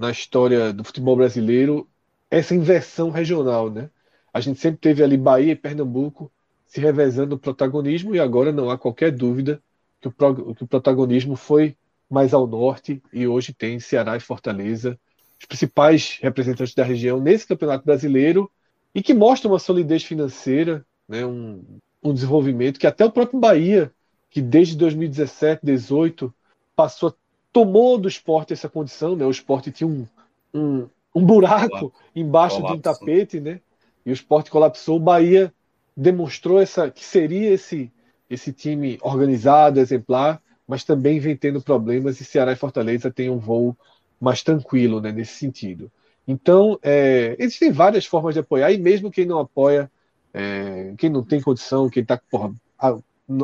na história do futebol brasileiro essa inversão regional, né? A gente sempre teve ali Bahia e Pernambuco se revezando o protagonismo e agora não há qualquer dúvida que o, pro, que o protagonismo foi mais ao norte e hoje tem Ceará e Fortaleza, os principais representantes da região nesse campeonato brasileiro e que mostra uma solidez financeira, né, um, um desenvolvimento que até o próprio Bahia, que desde 2017, 2018 passou, tomou do esporte essa condição, né? O esporte tinha um, um, um buraco embaixo Colapso. de um tapete, né? E o esporte colapsou. O Bahia demonstrou essa que seria esse esse time organizado, exemplar, mas também vem tendo problemas e Ceará e Fortaleza têm um voo mais tranquilo né, nesse sentido. Então, é, existem várias formas de apoiar, e mesmo quem não apoia, é, quem não tem condição, quem está. A,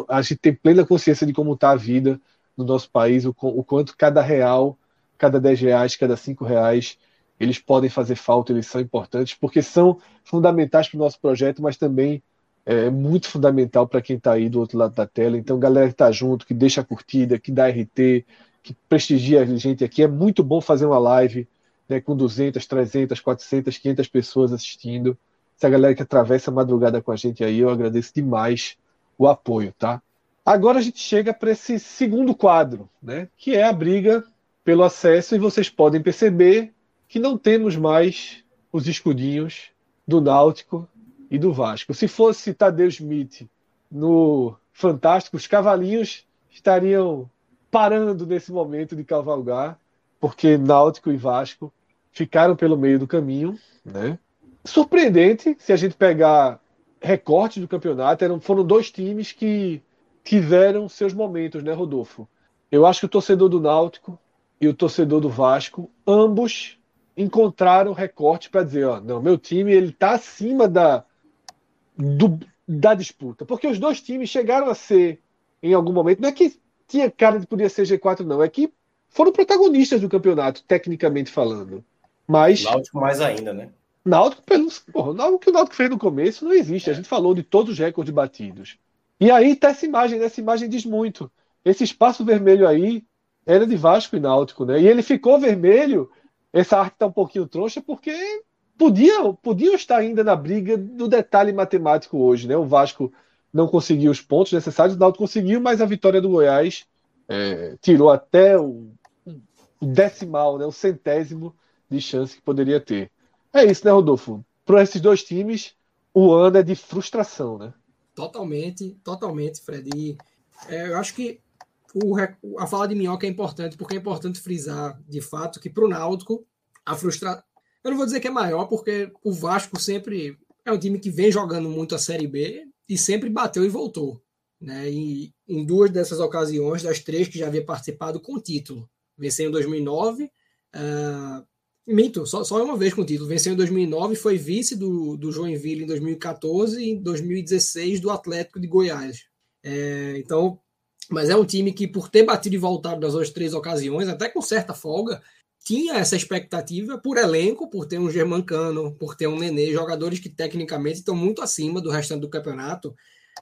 a gente tem plena consciência de como está a vida no nosso país, o, o, quanto cada real, cada 10 reais, cada 5 reais, eles podem fazer falta, eles são importantes, porque são fundamentais para o nosso projeto, mas também é muito fundamental para quem está aí do outro lado da tela. Então, galera que está junto, que deixa a curtida, que dá RT, que prestigia a gente aqui, é muito bom fazer uma live né, com 200, 300, 400, 500 pessoas assistindo. Essa galera que atravessa a madrugada com a gente aí, eu agradeço demais o apoio, tá? Agora a gente chega para esse segundo quadro, né, que é a briga pelo acesso, e vocês podem perceber que não temos mais os escudinhos do Náutico e do Vasco. Se fosse Tadeu Schmidt no Fantástico, os cavalinhos estariam parando nesse momento de cavalgar, porque Náutico e Vasco ficaram pelo meio do caminho, né? Surpreendente se a gente pegar recorte do campeonato, eram, foram dois times que tiveram seus momentos, né, Rodolfo? Eu acho que o torcedor do Náutico e o torcedor do Vasco, ambos encontraram recorte para dizer, ó, não, meu time ele tá acima da do, da disputa. Porque os dois times chegaram a ser, em algum momento, não é que tinha cara de poder ser G4, não, é que foram protagonistas do campeonato, tecnicamente falando. Mas. Náutico mais ainda, né? Náutico, pelos, porra, o que o Náutico fez no começo não existe. É. A gente falou de todos os recordes batidos. E aí tá essa imagem, né? essa imagem diz muito. Esse espaço vermelho aí era de Vasco e Náutico, né? E ele ficou vermelho. Essa arte tá um pouquinho troncha porque podiam, podiam estar ainda na briga do detalhe matemático hoje, né? O Vasco não conseguiu os pontos necessários, o Náutico conseguiu, mas a vitória do Goiás é, tirou até o, o, decimal, né? O centésimo de chance que poderia ter. É isso, né, Rodolfo? Para esses dois times, o ano é de frustração, né? Totalmente, totalmente, Fred. E, é, eu acho que o, a fala de Minhoca é importante, porque é importante frisar, de fato, que para o Náutico a, frustra, eu não vou dizer que é maior, porque o Vasco sempre é um time que vem jogando muito a Série B e sempre bateu e voltou. Né? E em duas dessas ocasiões, das três que já havia participado com título. Venceu em 2009, uh, Mito, só, só uma vez com o título. Venceu em 2009, foi vice do, do Joinville em 2014 e em 2016 do Atlético de Goiás. É, então, mas é um time que, por ter batido e voltado nas outras três ocasiões, até com certa folga, tinha essa expectativa por elenco, por ter um Germancano, por ter um Nenê, jogadores que tecnicamente estão muito acima do restante do campeonato.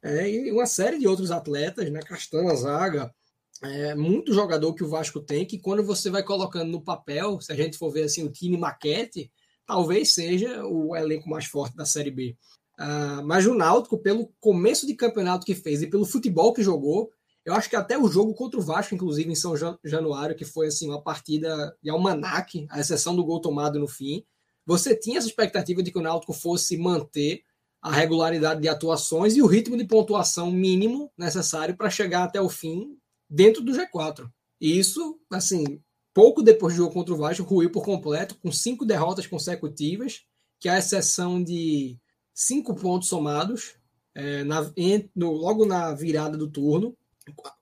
É, e uma série de outros atletas, né? Castana, Zaga, é, muito jogador que o Vasco tem, que quando você vai colocando no papel, se a gente for ver assim o time maquete, talvez seja o elenco mais forte da Série B. Uh, mas o Náutico, pelo começo de campeonato que fez e pelo futebol que jogou, eu acho que até o jogo contra o Vasco, inclusive em São Januário, que foi assim uma partida de almanac, a exceção do gol tomado no fim, você tinha essa expectativa de que o Náutico fosse manter a regularidade de atuações e o ritmo de pontuação mínimo necessário para chegar até o fim dentro do G4. E isso, assim, pouco depois do jogo contra o Vasco, ruiu por completo, com cinco derrotas consecutivas, que a exceção de cinco pontos somados, é, na, em, no, logo na virada do turno,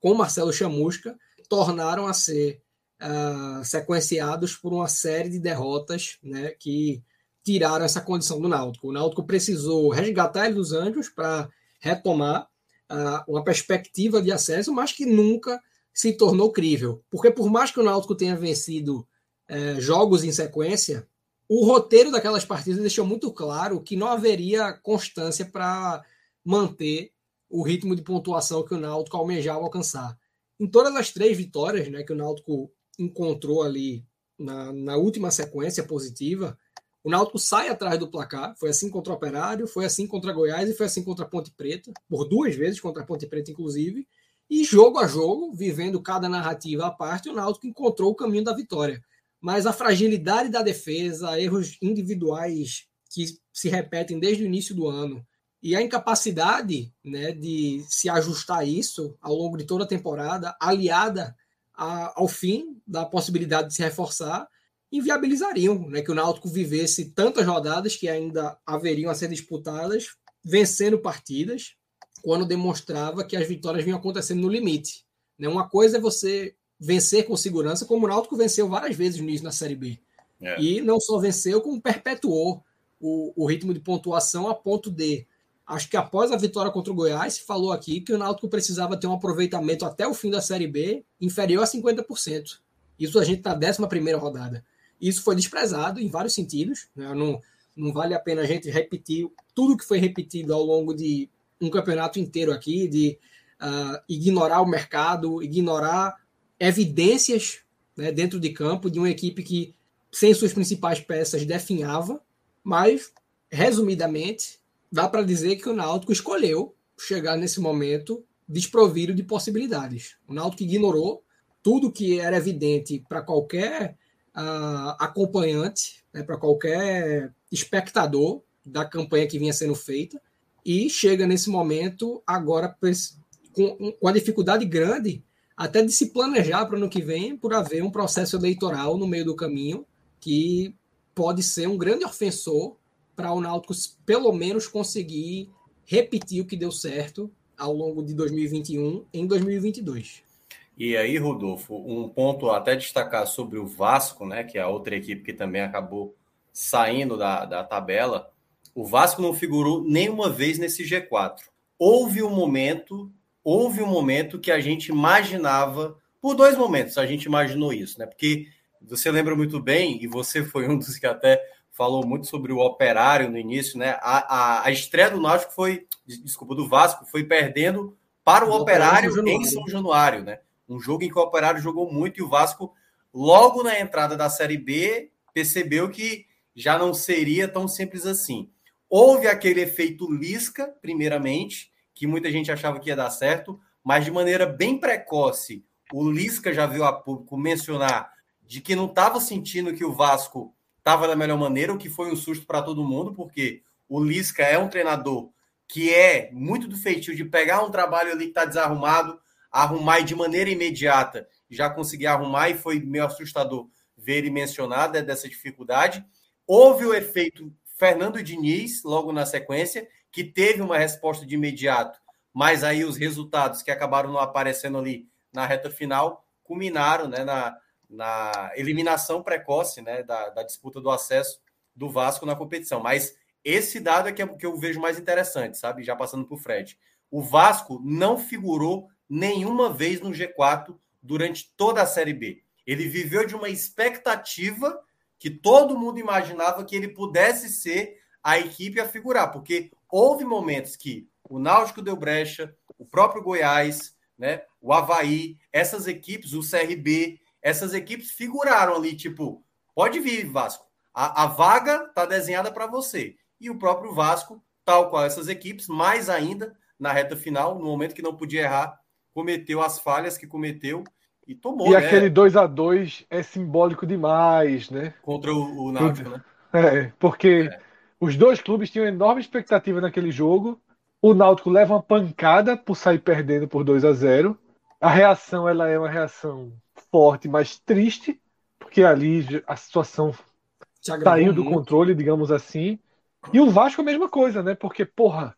com Marcelo Chamusca, tornaram a ser uh, sequenciados por uma série de derrotas né, que tiraram essa condição do Náutico. O Náutico precisou resgatar ele dos Anjos para retomar uma perspectiva de acesso, mas que nunca se tornou crível. Porque por mais que o Náutico tenha vencido uh, jogos em sequência, o roteiro daquelas partidas deixou muito claro que não haveria constância para manter o ritmo de pontuação que o Náutico almejava alcançar. Em todas as três vitórias né, que o Náutico encontrou ali na, na última sequência positiva, o Náutico sai atrás do placar. Foi assim contra o Operário, foi assim contra Goiás e foi assim contra a Ponte Preta, por duas vezes contra a Ponte Preta, inclusive. E jogo a jogo, vivendo cada narrativa à parte, o Náutico encontrou o caminho da vitória. Mas a fragilidade da defesa, erros individuais que se repetem desde o início do ano e a incapacidade né, de se ajustar a isso ao longo de toda a temporada, aliada a, ao fim da possibilidade de se reforçar, inviabilizariam né, que o Náutico vivesse tantas rodadas que ainda haveriam a ser disputadas, vencendo partidas, quando demonstrava que as vitórias vinham acontecendo no limite. Né? Uma coisa é você vencer com segurança, como o Náutico venceu várias vezes no início na Série B. É. E não só venceu, como perpetuou o, o ritmo de pontuação a ponto de acho que após a vitória contra o Goiás, se falou aqui que o Náutico precisava ter um aproveitamento até o fim da Série B inferior a 50%. Isso a gente tá na 11 rodada. Isso foi desprezado em vários sentidos. Né? Não, não vale a pena a gente repetir tudo que foi repetido ao longo de um campeonato inteiro aqui, de uh, ignorar o mercado, ignorar evidências né, dentro de campo de uma equipe que, sem suas principais peças, definhava. Mas, resumidamente, dá para dizer que o Náutico escolheu chegar nesse momento desprovido de possibilidades. O Náutico ignorou tudo que era evidente para qualquer uh, acompanhante, né, para qualquer espectador da campanha que vinha sendo feita, e chega nesse momento agora com, com a dificuldade grande até de se planejar para o ano que vem, por haver um processo eleitoral no meio do caminho que pode ser um grande ofensor para o Náutico pelo menos conseguir repetir o que deu certo ao longo de 2021 em 2022. E aí, Rodolfo, um ponto até destacar sobre o Vasco, né, que é a outra equipe que também acabou saindo da, da tabela. O Vasco não figurou nenhuma vez nesse G4. Houve um momento, houve um momento que a gente imaginava, por dois momentos a gente imaginou isso, né? Porque você lembra muito bem, e você foi um dos que até falou muito sobre o operário no início, né? A, a, a estreia do Náutico foi, desculpa, do Vasco, foi perdendo para o, o operário, operário em São Januário, né? Um jogo em que o Operário jogou muito e o Vasco, logo na entrada da Série B, percebeu que já não seria tão simples assim. Houve aquele efeito Lisca, primeiramente, que muita gente achava que ia dar certo, mas de maneira bem precoce, o Lisca já viu a público mencionar de que não estava sentindo que o Vasco estava da melhor maneira, o que foi um susto para todo mundo, porque o Lisca é um treinador que é muito do feitio de pegar um trabalho ali que está desarrumado, arrumar de maneira imediata já conseguir arrumar e foi meio assustador ver ele mencionar dessa dificuldade. Houve o efeito Fernando Diniz logo na sequência, que teve uma resposta de imediato, mas aí os resultados que acabaram não aparecendo ali na reta final culminaram né, na, na eliminação precoce né, da, da disputa do acesso do Vasco na competição. Mas esse dado é que, é que eu vejo mais interessante, sabe? Já passando para o Fred. O Vasco não figurou nenhuma vez no G4 durante toda a Série B. Ele viveu de uma expectativa que todo mundo imaginava que ele pudesse ser a equipe a figurar, porque houve momentos que o Náutico deu brecha, o próprio Goiás, né, o Havaí, essas equipes, o CRB, essas equipes figuraram ali, tipo, pode vir, Vasco. A, a vaga está desenhada para você. E o próprio Vasco, tal qual essas equipes, mais ainda na reta final, no momento que não podia errar, cometeu as falhas que cometeu e tomou. E né? aquele 2 a 2 é simbólico demais, né? Contra o, o Náutico, né? É, porque é. os dois clubes tinham enorme expectativa naquele jogo. O Náutico leva uma pancada por sair perdendo por 2 a 0. A reação ela é uma reação forte, mas triste, porque ali a situação saiu do controle, digamos assim. E o Vasco a mesma coisa, né? Porque, porra,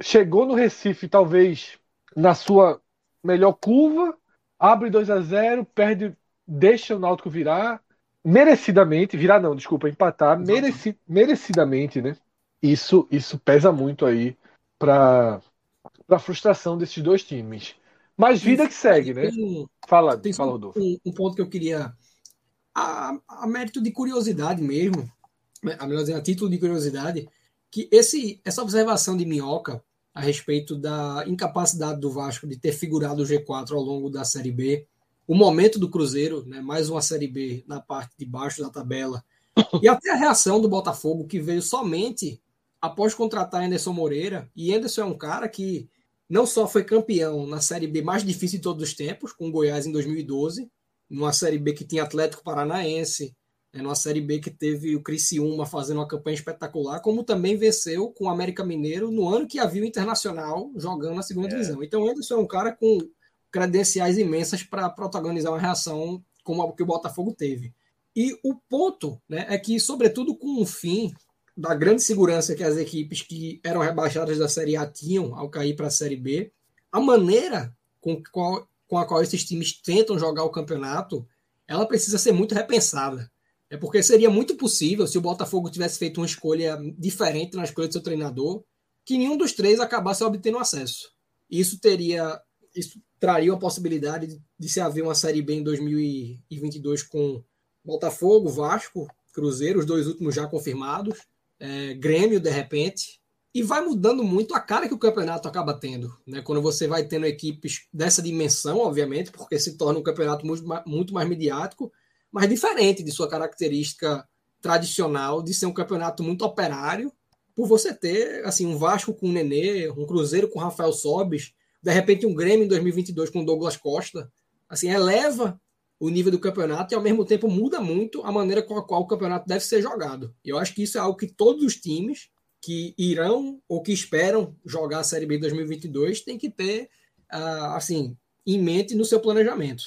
chegou no Recife, talvez na sua melhor curva, abre 2 a 0 perde, deixa o Náutico virar, merecidamente, virar não, desculpa, empatar, mereci, merecidamente, né? Isso, isso pesa muito aí para a frustração desses dois times. Mas vida que segue, né? Fala, tem fala, Rodolfo. Um, um, ponto que eu queria. A, a mérito de curiosidade mesmo, né, a melhor dizendo, a título de curiosidade, que esse, essa observação de Minhoca a respeito da incapacidade do Vasco de ter figurado o G4 ao longo da Série B, o momento do Cruzeiro, né, mais uma Série B na parte de baixo da tabela, e até a reação do Botafogo, que veio somente após contratar Anderson Moreira, e Anderson é um cara que não só foi campeão na Série B mais difícil de todos os tempos, com o Goiás em 2012, numa Série B que tinha Atlético Paranaense, é numa Série B que teve o Criciúma fazendo uma campanha espetacular, como também venceu com o América Mineiro no ano que havia o Internacional jogando na segunda é. divisão. Então o Anderson é um cara com credenciais imensas para protagonizar uma reação como a que o Botafogo teve. E o ponto né, é que, sobretudo com o fim da grande segurança que as equipes que eram rebaixadas da Série A tinham ao cair para a Série B, a maneira com, qual, com a qual esses times tentam jogar o campeonato, ela precisa ser muito repensada. É porque seria muito possível, se o Botafogo tivesse feito uma escolha diferente na escolha do seu treinador, que nenhum dos três acabasse obtendo acesso. Isso teria, isso traria a possibilidade de, se haver uma Série B em 2022 com Botafogo, Vasco, Cruzeiro, os dois últimos já confirmados, é, Grêmio de repente, e vai mudando muito a cara que o campeonato acaba tendo, né? Quando você vai tendo equipes dessa dimensão, obviamente, porque se torna um campeonato muito, muito mais midiático, mas diferente de sua característica tradicional de ser um campeonato muito operário, por você ter assim um Vasco com o Nenê, um Cruzeiro com Rafael Sobis, de repente um Grêmio em 2022 com Douglas Costa, assim eleva o nível do campeonato e ao mesmo tempo muda muito a maneira com a qual o campeonato deve ser jogado. Eu acho que isso é algo que todos os times que irão ou que esperam jogar a Série B 2022 têm que ter uh, assim em mente no seu planejamento.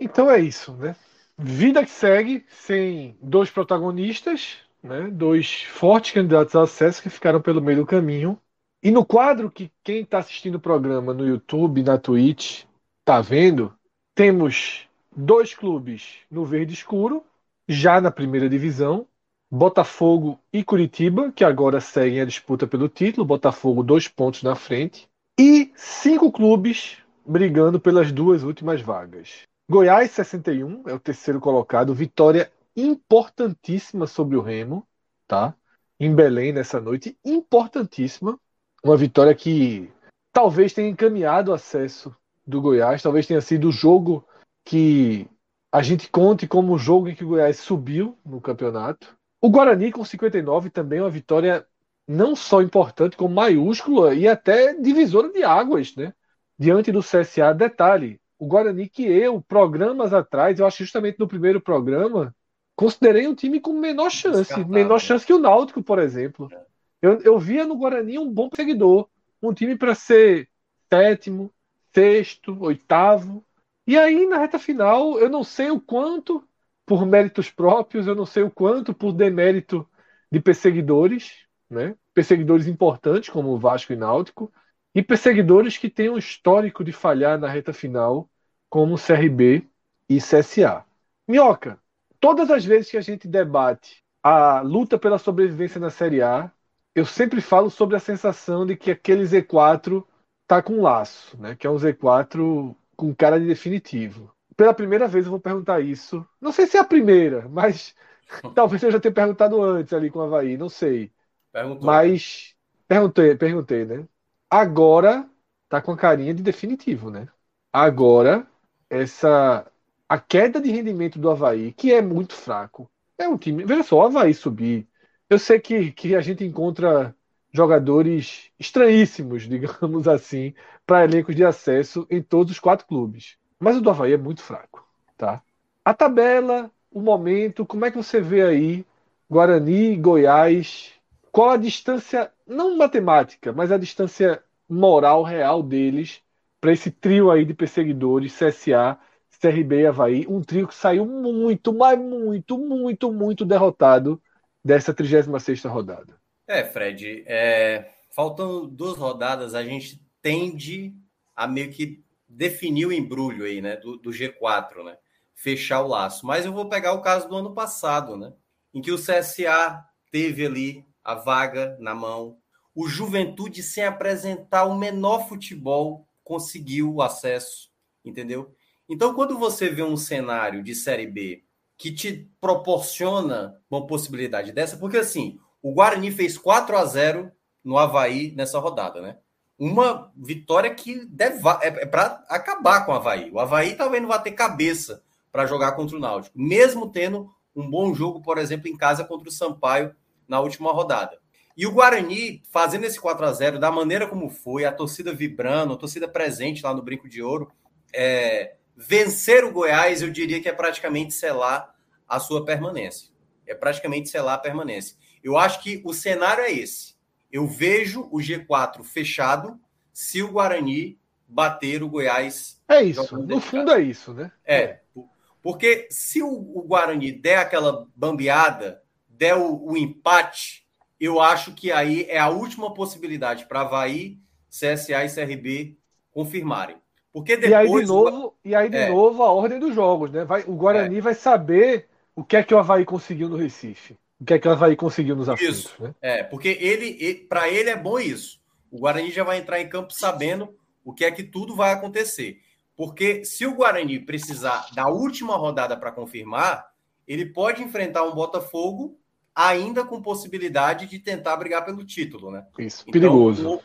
Então é isso, né? Vida que segue, sem dois protagonistas, né? dois fortes candidatos a acesso que ficaram pelo meio do caminho. E no quadro que quem está assistindo o programa no YouTube, na Twitch, está vendo, temos dois clubes no verde escuro, já na primeira divisão, Botafogo e Curitiba, que agora seguem a disputa pelo título, Botafogo dois pontos na frente, e cinco clubes brigando pelas duas últimas vagas. Goiás 61 é o terceiro colocado, vitória importantíssima sobre o Remo, tá? Em Belém nessa noite, importantíssima, uma vitória que talvez tenha encaminhado o acesso do Goiás, talvez tenha sido o jogo que a gente conte como o jogo em que o Goiás subiu no campeonato. O Guarani com 59 também uma vitória não só importante, como maiúscula e até divisora de águas, né? Diante do CSA, detalhe, o Guarani que eu, programas atrás, eu acho justamente no primeiro programa, considerei um time com menor chance. Menor chance que o Náutico, por exemplo. É. Eu, eu via no Guarani um bom seguidor. Um time para ser sétimo, sexto, oitavo. E aí, na reta final, eu não sei o quanto por méritos próprios, eu não sei o quanto por demérito de perseguidores, né? perseguidores importantes, como o Vasco e Náutico, e perseguidores que têm um histórico de falhar na reta final, como CRB e CSA. Minhoca, todas as vezes que a gente debate a luta pela sobrevivência na Série A, eu sempre falo sobre a sensação de que aquele Z4 tá com laço, né? Que é um Z4 com cara de definitivo. Pela primeira vez eu vou perguntar isso. Não sei se é a primeira, mas talvez eu já tenha perguntado antes ali com o Havaí, não sei. Perguntou. Mas perguntei, perguntei, né? Agora tá com a carinha de definitivo, né? Agora essa a queda de rendimento do Havaí, que é muito fraco. É um time. Veja só, o Havaí subir. Eu sei que, que a gente encontra jogadores estranhíssimos, digamos assim, para elencos de acesso em todos os quatro clubes. Mas o do Havaí é muito fraco. Tá? A tabela, o momento, como é que você vê aí Guarani, Goiás? Qual a distância, não matemática, mas a distância moral real deles para esse trio aí de perseguidores, CSA, CRB e Havaí, um trio que saiu muito, mas muito, muito, muito derrotado dessa 36 rodada. É, Fred, é, faltando duas rodadas, a gente tende a meio que definir o embrulho aí, né, do, do G4, né, fechar o laço. Mas eu vou pegar o caso do ano passado, né, em que o CSA teve ali a vaga na mão, o Juventude sem apresentar o menor futebol conseguiu o acesso, entendeu? Então, quando você vê um cenário de Série B que te proporciona uma possibilidade dessa, porque assim, o Guarani fez 4 a 0 no Havaí nessa rodada, né? Uma vitória que deve, é, é para acabar com o Havaí. O Havaí talvez não vá ter cabeça para jogar contra o Náutico, mesmo tendo um bom jogo, por exemplo, em casa contra o Sampaio na última rodada. E o Guarani fazendo esse 4 a 0 da maneira como foi, a torcida vibrando, a torcida presente lá no Brinco de Ouro, é, vencer o Goiás, eu diria que é praticamente selar a sua permanência. É praticamente selar a permanência. Eu acho que o cenário é esse. Eu vejo o G4 fechado se o Guarani bater o Goiás. É isso. No fundo é isso, né? É. Porque se o, Guarani der aquela bambeada, der o, o empate, eu acho que aí é a última possibilidade para Havaí, CSA e CRB confirmarem. Porque depois. E aí, de novo, e aí, de é. novo a ordem dos jogos, né? Vai, o Guarani é. vai saber o que é que o Havaí conseguiu no Recife. O que é que o Havaí conseguiu nos aflitos. Isso. Né? É, porque ele, ele para ele é bom isso. O Guarani já vai entrar em campo sabendo o que é que tudo vai acontecer. Porque se o Guarani precisar da última rodada para confirmar, ele pode enfrentar um Botafogo ainda com possibilidade de tentar brigar pelo título, né? Isso, então, perigoso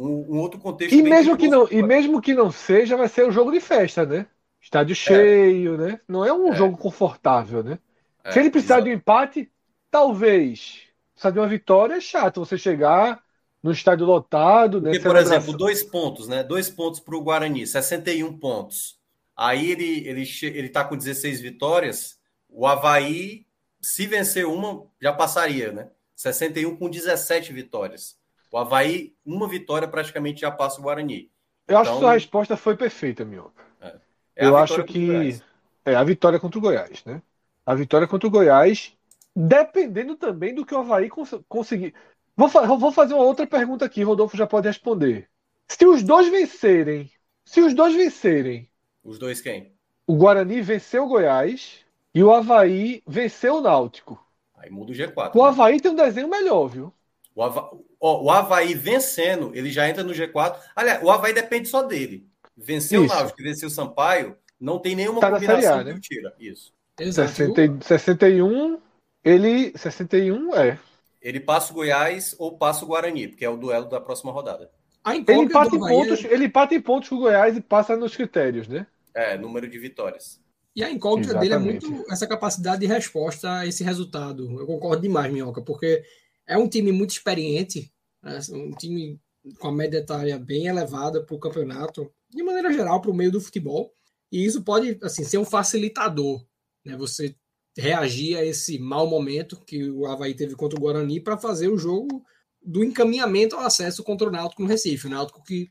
um, um outro contexto. E mesmo, que não, e mesmo que não seja, vai ser um jogo de festa, né? Estádio é. cheio, né? Não é um é. jogo confortável, né? É, Se ele precisar exatamente. de um empate, talvez. Precisar de uma vitória é chato você chegar no estádio lotado, né? Porque, por exemplo, dois pontos, né? Dois pontos para o Guarani, 61 pontos. Aí ele, ele, ele tá com 16 vitórias. O Havaí, se vencer uma, já passaria, né? 61 com 17 vitórias. O Havaí, uma vitória praticamente já passa o Guarani. Eu então, acho que então, sua resposta foi perfeita, Minhoca. É. É eu acho que é a vitória contra o Goiás, né? A vitória contra o Goiás, dependendo também do que o Havaí cons conseguir. Vou, fa vou fazer uma outra pergunta aqui, Rodolfo já pode responder. Se os dois vencerem, se os dois vencerem. Os dois quem? O Guarani venceu o Goiás e o Havaí venceu o Náutico. Aí muda o G4. O né? Havaí tem um desenho melhor, viu? O, Hava... Ó, o Havaí vencendo, ele já entra no G4. Aliás, o Havaí depende só dele. Venceu Isso. o Náutico e venceu o Sampaio, não tem nenhuma tá combinação A, né? que tira. Isso. Exato. 60, 61, ele. 61 é. Ele passa o Goiás ou passa o Guarani, porque é o duelo da próxima rodada. ele empata, em pontos, ele empata em pontos com o Goiás e passa nos critérios, né? É, número de vitórias. E a incógnita dele é muito essa capacidade de resposta a esse resultado. Eu concordo demais, Minhoca, porque é um time muito experiente, né? um time com a média etária bem elevada para o campeonato, de maneira geral, para o meio do futebol. E isso pode assim, ser um facilitador, né? Você reagir a esse mau momento que o Havaí teve contra o Guarani para fazer o jogo do encaminhamento ao acesso contra o Náutico no Recife. O Náutico que,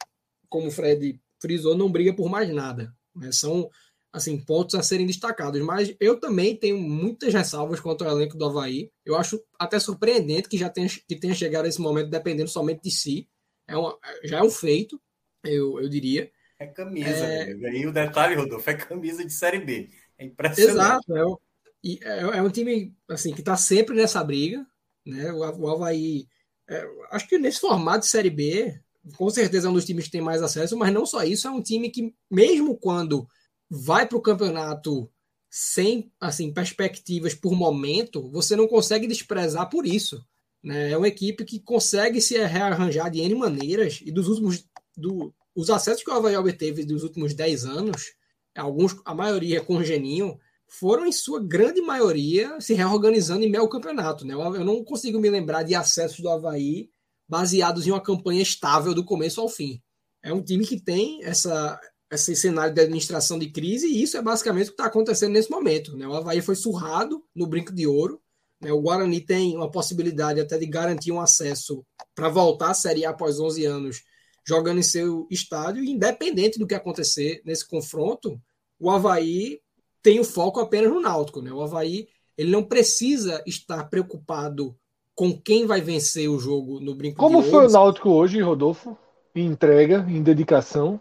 como o Fred frisou, não briga por mais nada. Né? São assim, pontos a serem destacados. Mas eu também tenho muitas ressalvas quanto ao elenco do Havaí. Eu acho até surpreendente que já tenha, que tenha chegado a esse momento dependendo somente de si. É uma, já é um feito, eu, eu diria. É camisa, é... E o detalhe, Rodolfo, é camisa de Série B. É impressionante. Exato. É, é, é um time assim que está sempre nessa briga. Né? O, o Havaí, é, acho que nesse formato de Série B, com certeza é um dos times que tem mais acesso, mas não só isso, é um time que, mesmo quando vai para o campeonato sem assim perspectivas por momento, você não consegue desprezar por isso. Né? É uma equipe que consegue se rearranjar de N maneiras e dos últimos do, os acessos que o Havaí obteve dos últimos 10 anos, alguns, a maioria com Geninho, foram em sua grande maioria se reorganizando em meio campeonato. Né? Eu não consigo me lembrar de acessos do Havaí baseados em uma campanha estável do começo ao fim. É um time que tem essa, esse cenário de administração de crise, e isso é basicamente o que está acontecendo nesse momento. Né? O Havaí foi surrado no brinco de ouro. Né? O Guarani tem uma possibilidade até de garantir um acesso para voltar à Série A após 11 anos, jogando em seu estádio, e independente do que acontecer nesse confronto, o Havaí tem o foco apenas no Náutico. Né? O Havaí ele não precisa estar preocupado com quem vai vencer o jogo no brinco Como foi o Náutico hoje, Rodolfo? Em entrega, em dedicação?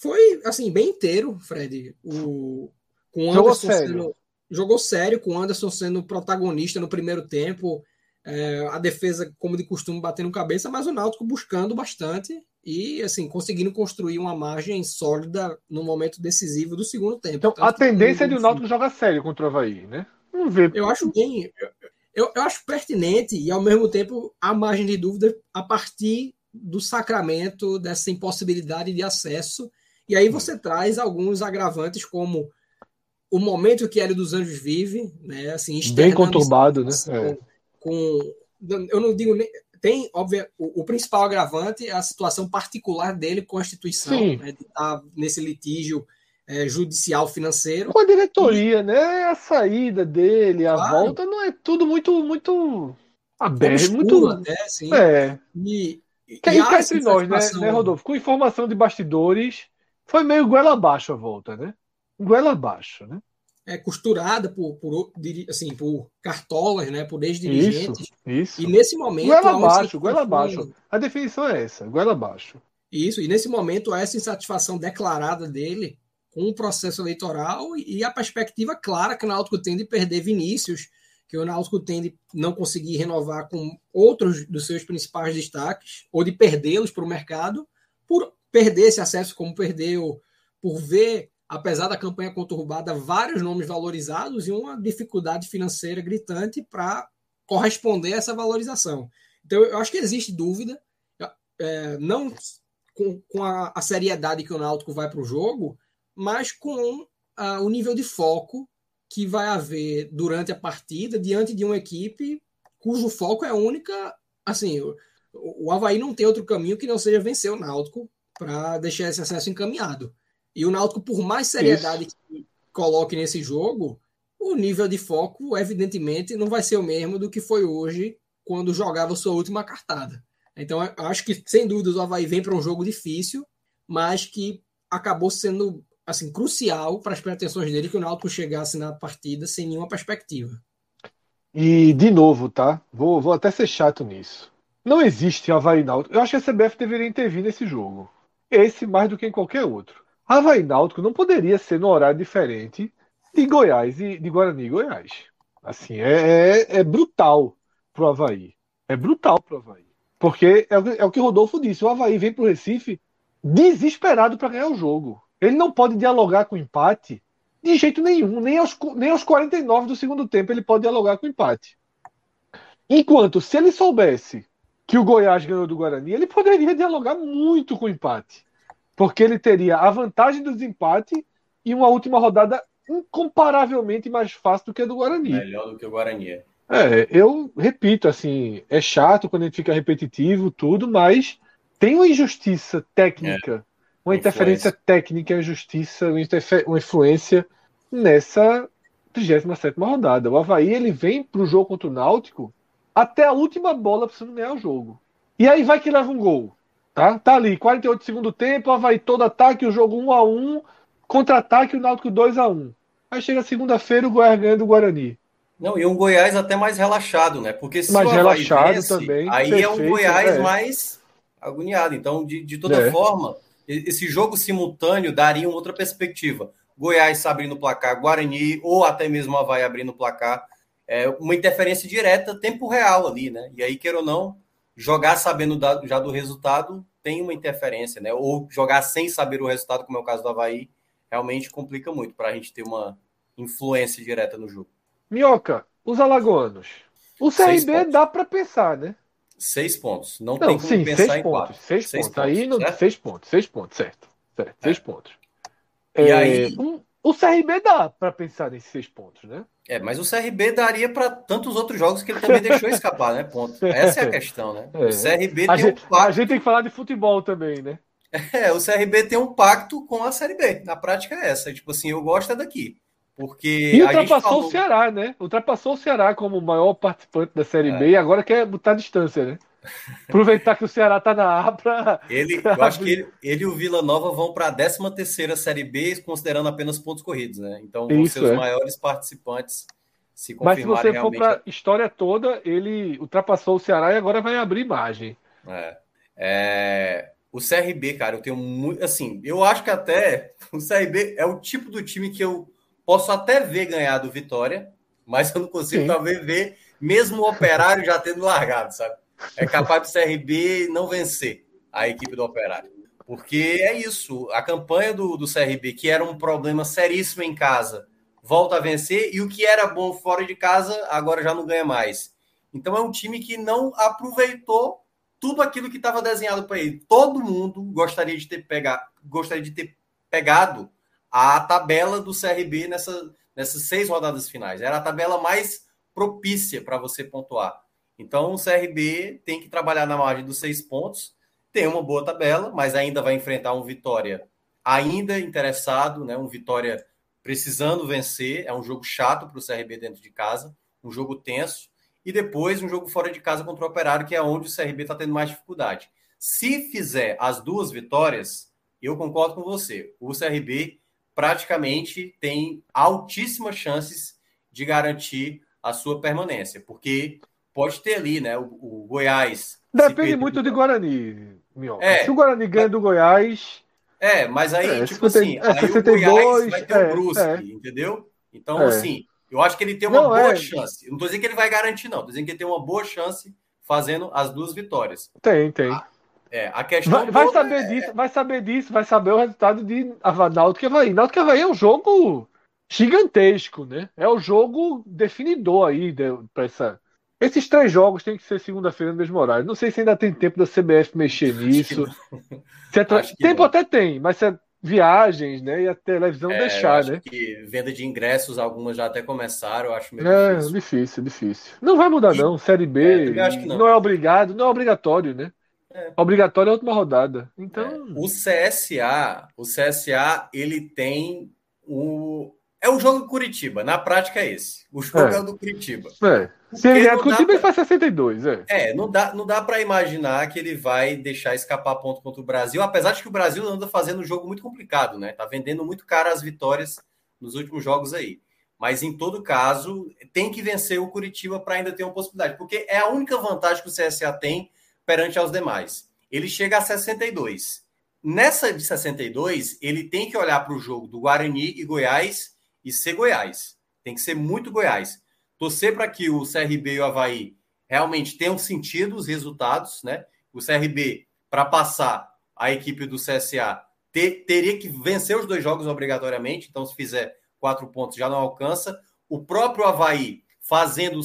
Foi assim, bem inteiro, Fred. O, com jogou sério. Sendo, jogou sério, com o Anderson sendo protagonista no primeiro tempo. É, a defesa, como de costume, batendo cabeça, mas o Náutico buscando bastante e assim conseguindo construir uma margem sólida no momento decisivo do segundo tempo. Então, a tendência é de o Náutico jogar sério contra o Havaí, né? Vamos ver. Eu acho bem. Eu, eu acho pertinente e, ao mesmo tempo, a margem de dúvida a partir do sacramento dessa impossibilidade de acesso. E aí você traz alguns agravantes, como o momento que Hélio dos Anjos vive, né? Assim, bem conturbado, né? É. Com, eu não digo tem, óbvio, o, o, principal agravante é a situação particular dele com a instituição, né, de estar tá nesse litígio é, judicial financeiro. Com a diretoria, e, né? A saída dele, a claro, volta, não é tudo muito muito aberto, muito até, sim. É. E, que aí cá entre nós, né, né, Rodolfo? Com informação de bastidores, foi meio goela abaixo a volta, né? Goela abaixo, né? É costurada por, por, assim, por cartolas, né? Por ex-dirigentes. Isso, isso. E nesse momento. Goela abaixo, goela abaixo. A definição é essa, goela abaixo. Isso, e nesse momento há essa insatisfação declarada dele com o processo eleitoral e a perspectiva clara que o Náutico tem de perder Vinícius que o Náutico tem de não conseguir renovar com outros dos seus principais destaques, ou de perdê-los para o mercado, por perder esse acesso, como perdeu, por ver, apesar da campanha conturbada, vários nomes valorizados e uma dificuldade financeira gritante para corresponder a essa valorização. Então, eu acho que existe dúvida, é, não com, com a, a, seriedade que o Náutico vai para o jogo, mas com a, o nível de foco que vai haver durante a partida diante de uma equipe cujo foco é única. Assim, o, o Havaí não tem outro caminho que não seja vencer o Náutico para deixar esse acesso encaminhado. E o Náutico, por mais seriedade Isso. que coloque nesse jogo, o nível de foco, evidentemente, não vai ser o mesmo do que foi hoje, quando jogava sua última cartada. Então, acho que, sem dúvida, o Havaí vem para um jogo difícil, mas que acabou sendo assim, crucial para as pretensões dele que o Náutico chegasse na partida sem nenhuma perspectiva. E, de novo, tá? Vou, vou até ser chato nisso. Não existe Havaí Náutico. Eu acho que a CBF deveria intervir nesse jogo. Esse mais do que em qualquer outro. Havaí Náutico não poderia ser no horário diferente de Goiás e de Guarani e Goiás. Assim, é, é, é brutal pro Havaí. É brutal pro Havaí. Porque é, é o que o Rodolfo disse. O Havaí vem pro Recife desesperado para ganhar o jogo. Ele não pode dialogar com o empate de jeito nenhum. Nem aos, nem aos 49 do segundo tempo ele pode dialogar com o empate. Enquanto, se ele soubesse que o Goiás ganhou do Guarani, ele poderia dialogar muito com o empate. Porque ele teria a vantagem do desempate e uma última rodada incomparavelmente mais fácil do que a do Guarani. Melhor do que o Guarani. É, é eu repito, assim, é chato quando a gente fica repetitivo, tudo, mas tem uma injustiça técnica uma interferência técnica e justiça, uma influência nessa 37 rodada. O Havaí ele vem para o jogo contra o Náutico até a última bola precisando ganhar o jogo. E aí vai que leva um gol. Tá, tá ali, 48 segundo tempo, o Havaí todo ataque, o jogo 1 a 1 contra-ataque, o Náutico 2 a 1 Aí chega segunda-feira, o Goiás ganha do Guarani. Não, e um Goiás até mais relaxado, né? Porque se mais o Havaí relaxado vence, também, aí perfeito, é um Goiás é. mais agoniado. Então, de, de toda é. forma, esse jogo simultâneo daria uma outra perspectiva. Goiás abrindo o placar, Guarani ou até mesmo Havaí abrindo o placar. É uma interferência direta, tempo real ali, né? E aí, queira ou não, jogar sabendo da, já do resultado tem uma interferência, né? Ou jogar sem saber o resultado, como é o caso do Havaí, realmente complica muito para a gente ter uma influência direta no jogo. Minhoca, os alagoanos. O CRB dá para pensar, né? Seis pontos. Não, não tem como sim, pensar seis em pontos, quatro. Seis, seis pontos. pontos. Aí, no, seis pontos, seis pontos, certo. certo é. Seis pontos. E é, aí... Um, o CRB dá para pensar nesses seis pontos, né? É, mas o CRB daria para tantos outros jogos que ele também deixou escapar, né? Ponto. Essa é a questão, né? É. O CRB a tem gente, um pacto... A gente tem que falar de futebol também, né? É, o CRB tem um pacto com a Série B. Na prática é essa. Tipo assim, eu gosto é daqui. Porque e ultrapassou falou... o Ceará, né? Ultrapassou o Ceará como o maior participante da Série é. B e agora quer botar distância, né? Aproveitar que o Ceará está na A para. Ele, eu acho que ele, ele e o Vila Nova vão para a 13 terceira Série B, considerando apenas pontos corridos, né? Então vão Isso, ser os é. maiores participantes. Se Mas se você for para a história toda, ele ultrapassou o Ceará e agora vai abrir margem. É. é... O CRB, cara, eu tenho muito. Assim, eu acho que até o CRB é o tipo do time que eu posso até ver ganhar do Vitória, mas eu não consigo Sim. talvez ver, mesmo o operário já tendo largado, sabe? é capaz do CRB não vencer a equipe do Operário. Porque é isso, a campanha do, do CRB, que era um problema seríssimo em casa, volta a vencer, e o que era bom fora de casa, agora já não ganha mais. Então é um time que não aproveitou tudo aquilo que estava desenhado para ele. Todo mundo gostaria de ter pegado, gostaria de ter pegado a tabela do CRB nessa, nessas seis rodadas finais. Era a tabela mais propícia para você pontuar. Então, o CRB tem que trabalhar na margem dos seis pontos, tem uma boa tabela, mas ainda vai enfrentar um Vitória ainda interessado, né? Um Vitória precisando vencer. É um jogo chato para o CRB dentro de casa, um jogo tenso. E depois um jogo fora de casa contra o Operário, que é onde o CRB está tendo mais dificuldade. Se fizer as duas vitórias, eu concordo com você. O CRB praticamente tem altíssimas chances de garantir a sua permanência, porque pode ter ali, né? O, o Goiás. Depende muito de Guarani, É, Se o Guarani ganha do Goiás. É, mas aí, é, tipo assim, é, aí o Goiás vai ter o é, Brusque, é. entendeu? Então, é. assim, eu acho que ele tem uma não, boa chance. não tô dizendo que ele vai garantir, não. Tô dizendo que ele tem uma boa chance fazendo as duas vitórias. Tem, tem. A, é, a questão. Vai, vai saber disso, vai saber disso, vai saber o resultado de Náutico e Havaí. Náutico e Havaí é um jogo gigantesco, né? É o jogo definidor aí para essa esses três jogos têm que ser segunda-feira no mesmo horário. Não sei se ainda tem tempo da CBF mexer nisso. É tempo não. até tem, mas se é viagens, né? E a televisão é, deixar, né? Que venda de ingressos, algumas já até começaram, eu acho meio é, difícil. difícil, difícil. Não vai mudar, e... não. Série B é, não. não. é obrigado, não é obrigatório, né? É. Obrigatório é a última rodada. Então. É. O CSA, o CSA, ele tem o. É o jogo do Curitiba. Na prática é esse. O jogo é, é o do Curitiba. É. Se ele ganhar pra... ele faz 62, é. É, não dá, não dá para imaginar que ele vai deixar escapar ponto contra o Brasil, apesar de que o Brasil anda fazendo um jogo muito complicado, né? Tá vendendo muito caro as vitórias nos últimos jogos aí. Mas em todo caso, tem que vencer o Curitiba para ainda ter uma possibilidade, porque é a única vantagem que o CSA tem perante aos demais. Ele chega a 62. Nessa de 62, ele tem que olhar para o jogo do Guarani e Goiás e ser Goiás. Tem que ser muito Goiás torcer para que o CRB e o Havaí realmente tenham sentido os resultados, né? O CRB, para passar a equipe do CSA, ter, teria que vencer os dois jogos obrigatoriamente, então se fizer quatro pontos já não alcança. O próprio Havaí, fazendo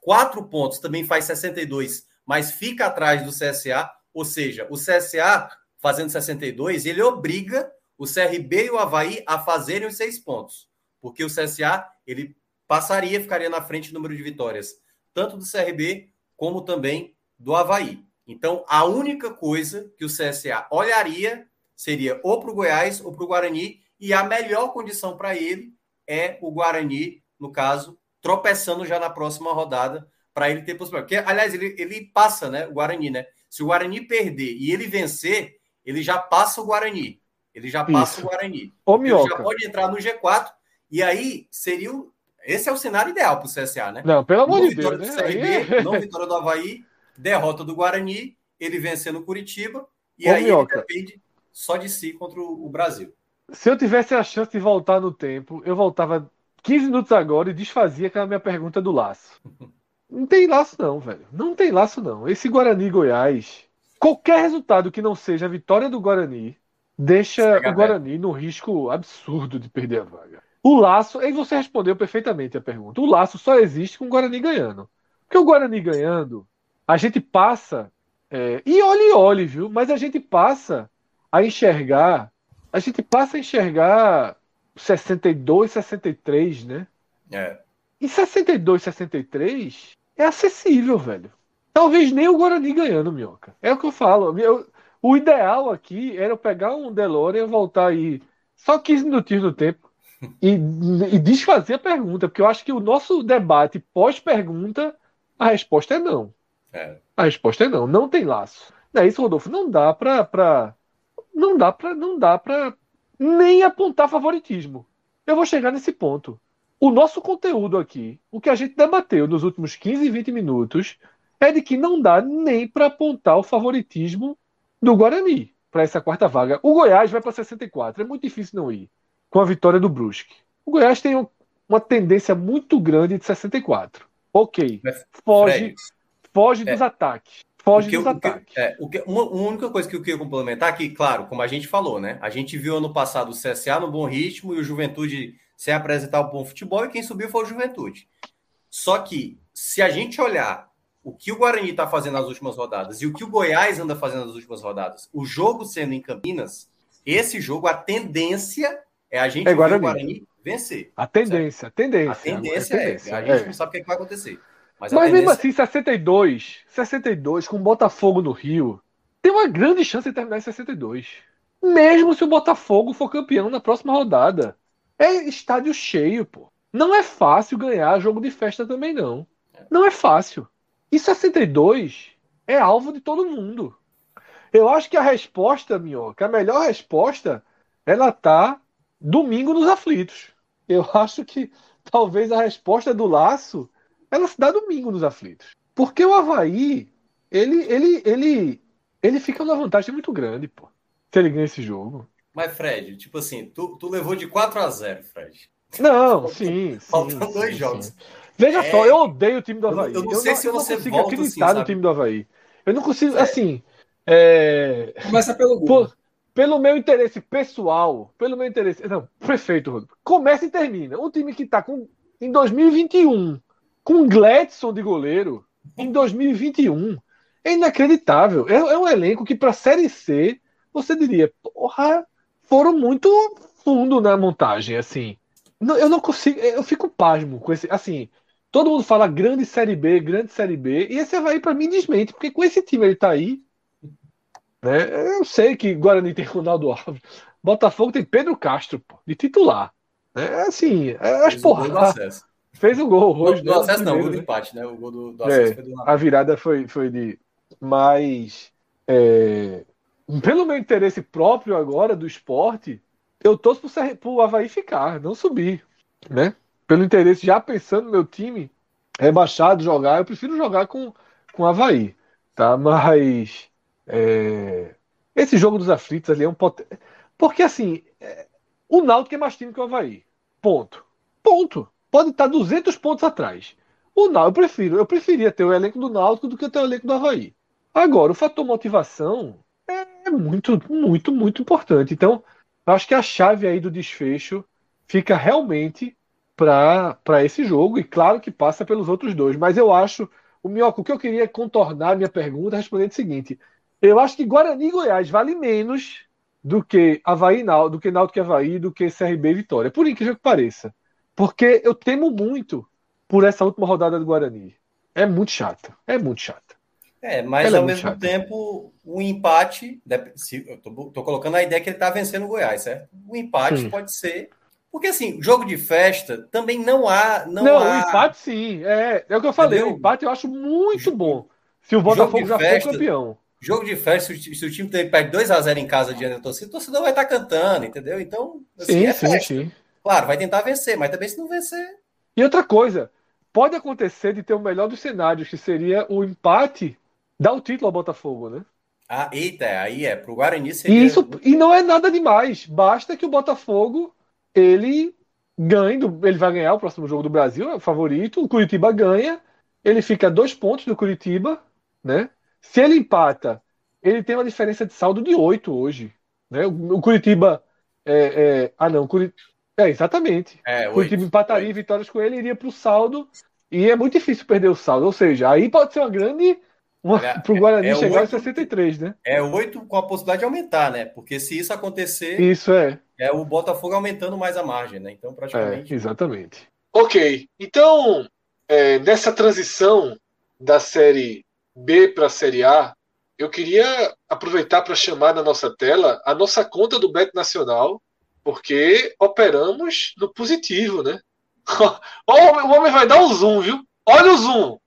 quatro pontos, também faz 62, mas fica atrás do CSA, ou seja, o CSA fazendo 62, ele obriga o CRB e o Havaí a fazerem os seis pontos, porque o CSA ele passaria, ficaria na frente no número de vitórias, tanto do CRB como também do Havaí. Então, a única coisa que o CSA olharia seria ou para o Goiás ou para o Guarani, e a melhor condição para ele é o Guarani, no caso, tropeçando já na próxima rodada, para ele ter possibilidade. Porque, aliás, ele, ele passa, né? O Guarani, né? Se o Guarani perder e ele vencer, ele já passa o Guarani. Ele já passa Isso. o Guarani. Ô, ele já pode entrar no G4, e aí seria o, esse é o cenário ideal para o CSA, né? Não, pelo amor de Deus. Do CRB, né? não vitória do Havaí, derrota do Guarani, ele vencendo Curitiba, e Ô, aí ele depende só de si contra o Brasil. se eu tivesse a chance de voltar no tempo, eu voltava 15 minutos agora e desfazia aquela minha pergunta do laço. Não tem laço, não, velho. Não tem laço, não. Esse Guarani Goiás, qualquer resultado que não seja a vitória do Guarani, deixa o Guarani no risco absurdo de perder a vaga. O laço, aí você respondeu perfeitamente a pergunta. O laço só existe com o Guarani ganhando. Porque o Guarani ganhando, a gente passa. É, e olhe, olhe, viu? Mas a gente passa a enxergar. A gente passa a enxergar 62, 63, né? É. E 62, 63 é acessível, velho. Talvez nem o Guarani ganhando, Minhoca. É o que eu falo. Eu, o ideal aqui era eu pegar um DeLorean e voltar aí só 15 minutinhos no tempo e, e desfazer a pergunta, porque eu acho que o nosso debate pós-pergunta, a resposta é não. É. A resposta é não. Não tem laço. Não é isso, Rodolfo. Não dá pra. pra não dá pra. Não dá pra nem apontar favoritismo. Eu vou chegar nesse ponto. O nosso conteúdo aqui, o que a gente debateu nos últimos 15, 20 minutos, é de que não dá nem para apontar o favoritismo do Guarani para essa quarta vaga. O Goiás vai para 64, é muito difícil não ir com a vitória do Brusque. O Goiás tem uma tendência muito grande de 64. Ok, foge, foge é. dos ataques. Foge dos ataques. É, o que, uma, uma, única coisa que eu queria complementar aqui, claro, como a gente falou, né? A gente viu ano passado o CSA no bom ritmo e o Juventude sem apresentar o bom futebol e quem subiu foi o Juventude. Só que, se a gente olhar o que o Guarani está fazendo nas últimas rodadas e o que o Goiás anda fazendo nas últimas rodadas, o jogo sendo em Campinas, esse jogo, a tendência é a gente é Guarani. o Guarani vencer. A tendência, a tendência. A tendência, a tendência é. A gente é. não sabe o que, é que vai acontecer. Mas, Mas mesmo assim, 62, 62, com Botafogo no Rio, tem uma grande chance de terminar em 62. Mesmo se o Botafogo for campeão na próxima rodada. É estádio cheio, pô. Não é fácil ganhar jogo de festa também, não. Não é fácil. E 62 é alvo de todo mundo. Eu acho que a resposta, Minhoca, a melhor resposta, ela tá domingo nos aflitos. Eu acho que talvez a resposta do laço ela se dá domingo nos aflitos. Porque o Havaí, ele, ele, ele, ele fica numa vantagem muito grande, pô. Se ele ganha esse jogo. Mas, Fred, tipo assim, tu, tu levou de 4 a 0 Fred. Não, sim. Faltam sim, dois sim, jogos. Sim. Veja é... só, eu odeio o time do Havaí. Eu, eu não sei eu se você não consigo volta acreditar assim, no time do Havaí. Eu não consigo, é. assim. É... Começa pelo gol. pelo meu interesse pessoal, pelo meu interesse. Não, prefeito, Rodrigo. Começa e termina. Um time que está com, em 2021 com Gladson de goleiro em 2021 é inacreditável. É, é um elenco que, para Série C, você diria, porra, foram muito fundo na montagem, assim. Eu não consigo, eu fico pasmo com esse, assim, todo mundo fala grande Série B, grande Série B, e esse vai para mim desmente, porque com esse time ele tá aí, né? Eu sei que Guarani tem Ronaldo Alves, Botafogo tem Pedro Castro, pô, de titular. É assim, é as porra. Fez o gol hoje. Do, do acesso não, o gol do empate, né? O gol do, do acesso é, foi do A virada foi, foi de. Mas. É, pelo meu interesse próprio agora do esporte, eu torço pro, pro Havaí ficar, não subir. Né? Pelo interesse, já pensando no meu time rebaixado, jogar, eu prefiro jogar com, com o Havaí. Tá? Mas. É, esse jogo dos aflitos ali é um pot... Porque assim, é, o Náutico é mais time que o Havaí. Ponto. Ponto pode estar 200 pontos atrás. O Náutico, eu prefiro, eu preferia ter o elenco do Náutico do que ter o elenco do Havaí. Agora, o fator motivação é muito, muito, muito importante. Então, acho que a chave aí do desfecho fica realmente para esse jogo, e claro que passa pelos outros dois. Mas eu acho, o Minhoca, o que eu queria contornar minha pergunta respondendo o seguinte: eu acho que Guarani e Goiás vale menos do que Havaí, do que Náutico e Havaí, do que CRB e Vitória, por incrível que pareça. Porque eu temo muito por essa última rodada do Guarani. É muito chata. É muito chata. É, mas Ela é ao é mesmo chata. tempo, o empate. Se, eu tô, tô, colocando a ideia que ele tá vencendo o Goiás, certo? O empate sim. pode ser. Porque assim, jogo de festa também não há. Não, não há... o empate sim. É, é o que eu falei. Entendeu? O empate eu acho muito bom. Se o Botafogo já festa, for campeão. Jogo de festa, se o time perde 2x0 em casa diante da torcida, o torcedor vai estar tá cantando, entendeu? Então, assim, sim, é sim, festa. sim. Claro, vai tentar vencer, mas também se não vencer. E outra coisa, pode acontecer de ter o melhor dos cenários, que seria o empate dar o título ao Botafogo, né? Ah, eita, aí é. Para o Guarani seria... E, isso, e não é nada demais. Basta que o Botafogo ele ganhe, ele vai ganhar o próximo jogo do Brasil, é o favorito. O Curitiba ganha, ele fica a dois pontos do Curitiba, né? Se ele empata, ele tem uma diferença de saldo de oito hoje. Né? O, Curitiba. É, é, ah, não, Curitiba. É, exatamente. É, o Curitiba empataria 8. vitórias com ele, iria para o saldo. E é muito difícil perder o saldo. Ou seja, aí pode ser uma grande para o Guarani é, é chegar 8, a 63, né? É 8 com a possibilidade de aumentar, né? Porque se isso acontecer. Isso é. É o Botafogo aumentando mais a margem, né? Então, praticamente. É, exatamente. Ok. Então, é, nessa transição da série B para a série A, eu queria aproveitar para chamar na nossa tela a nossa conta do Bet Nacional, porque operamos no positivo, né? o homem vai dar um zoom, viu? Olha o zoom!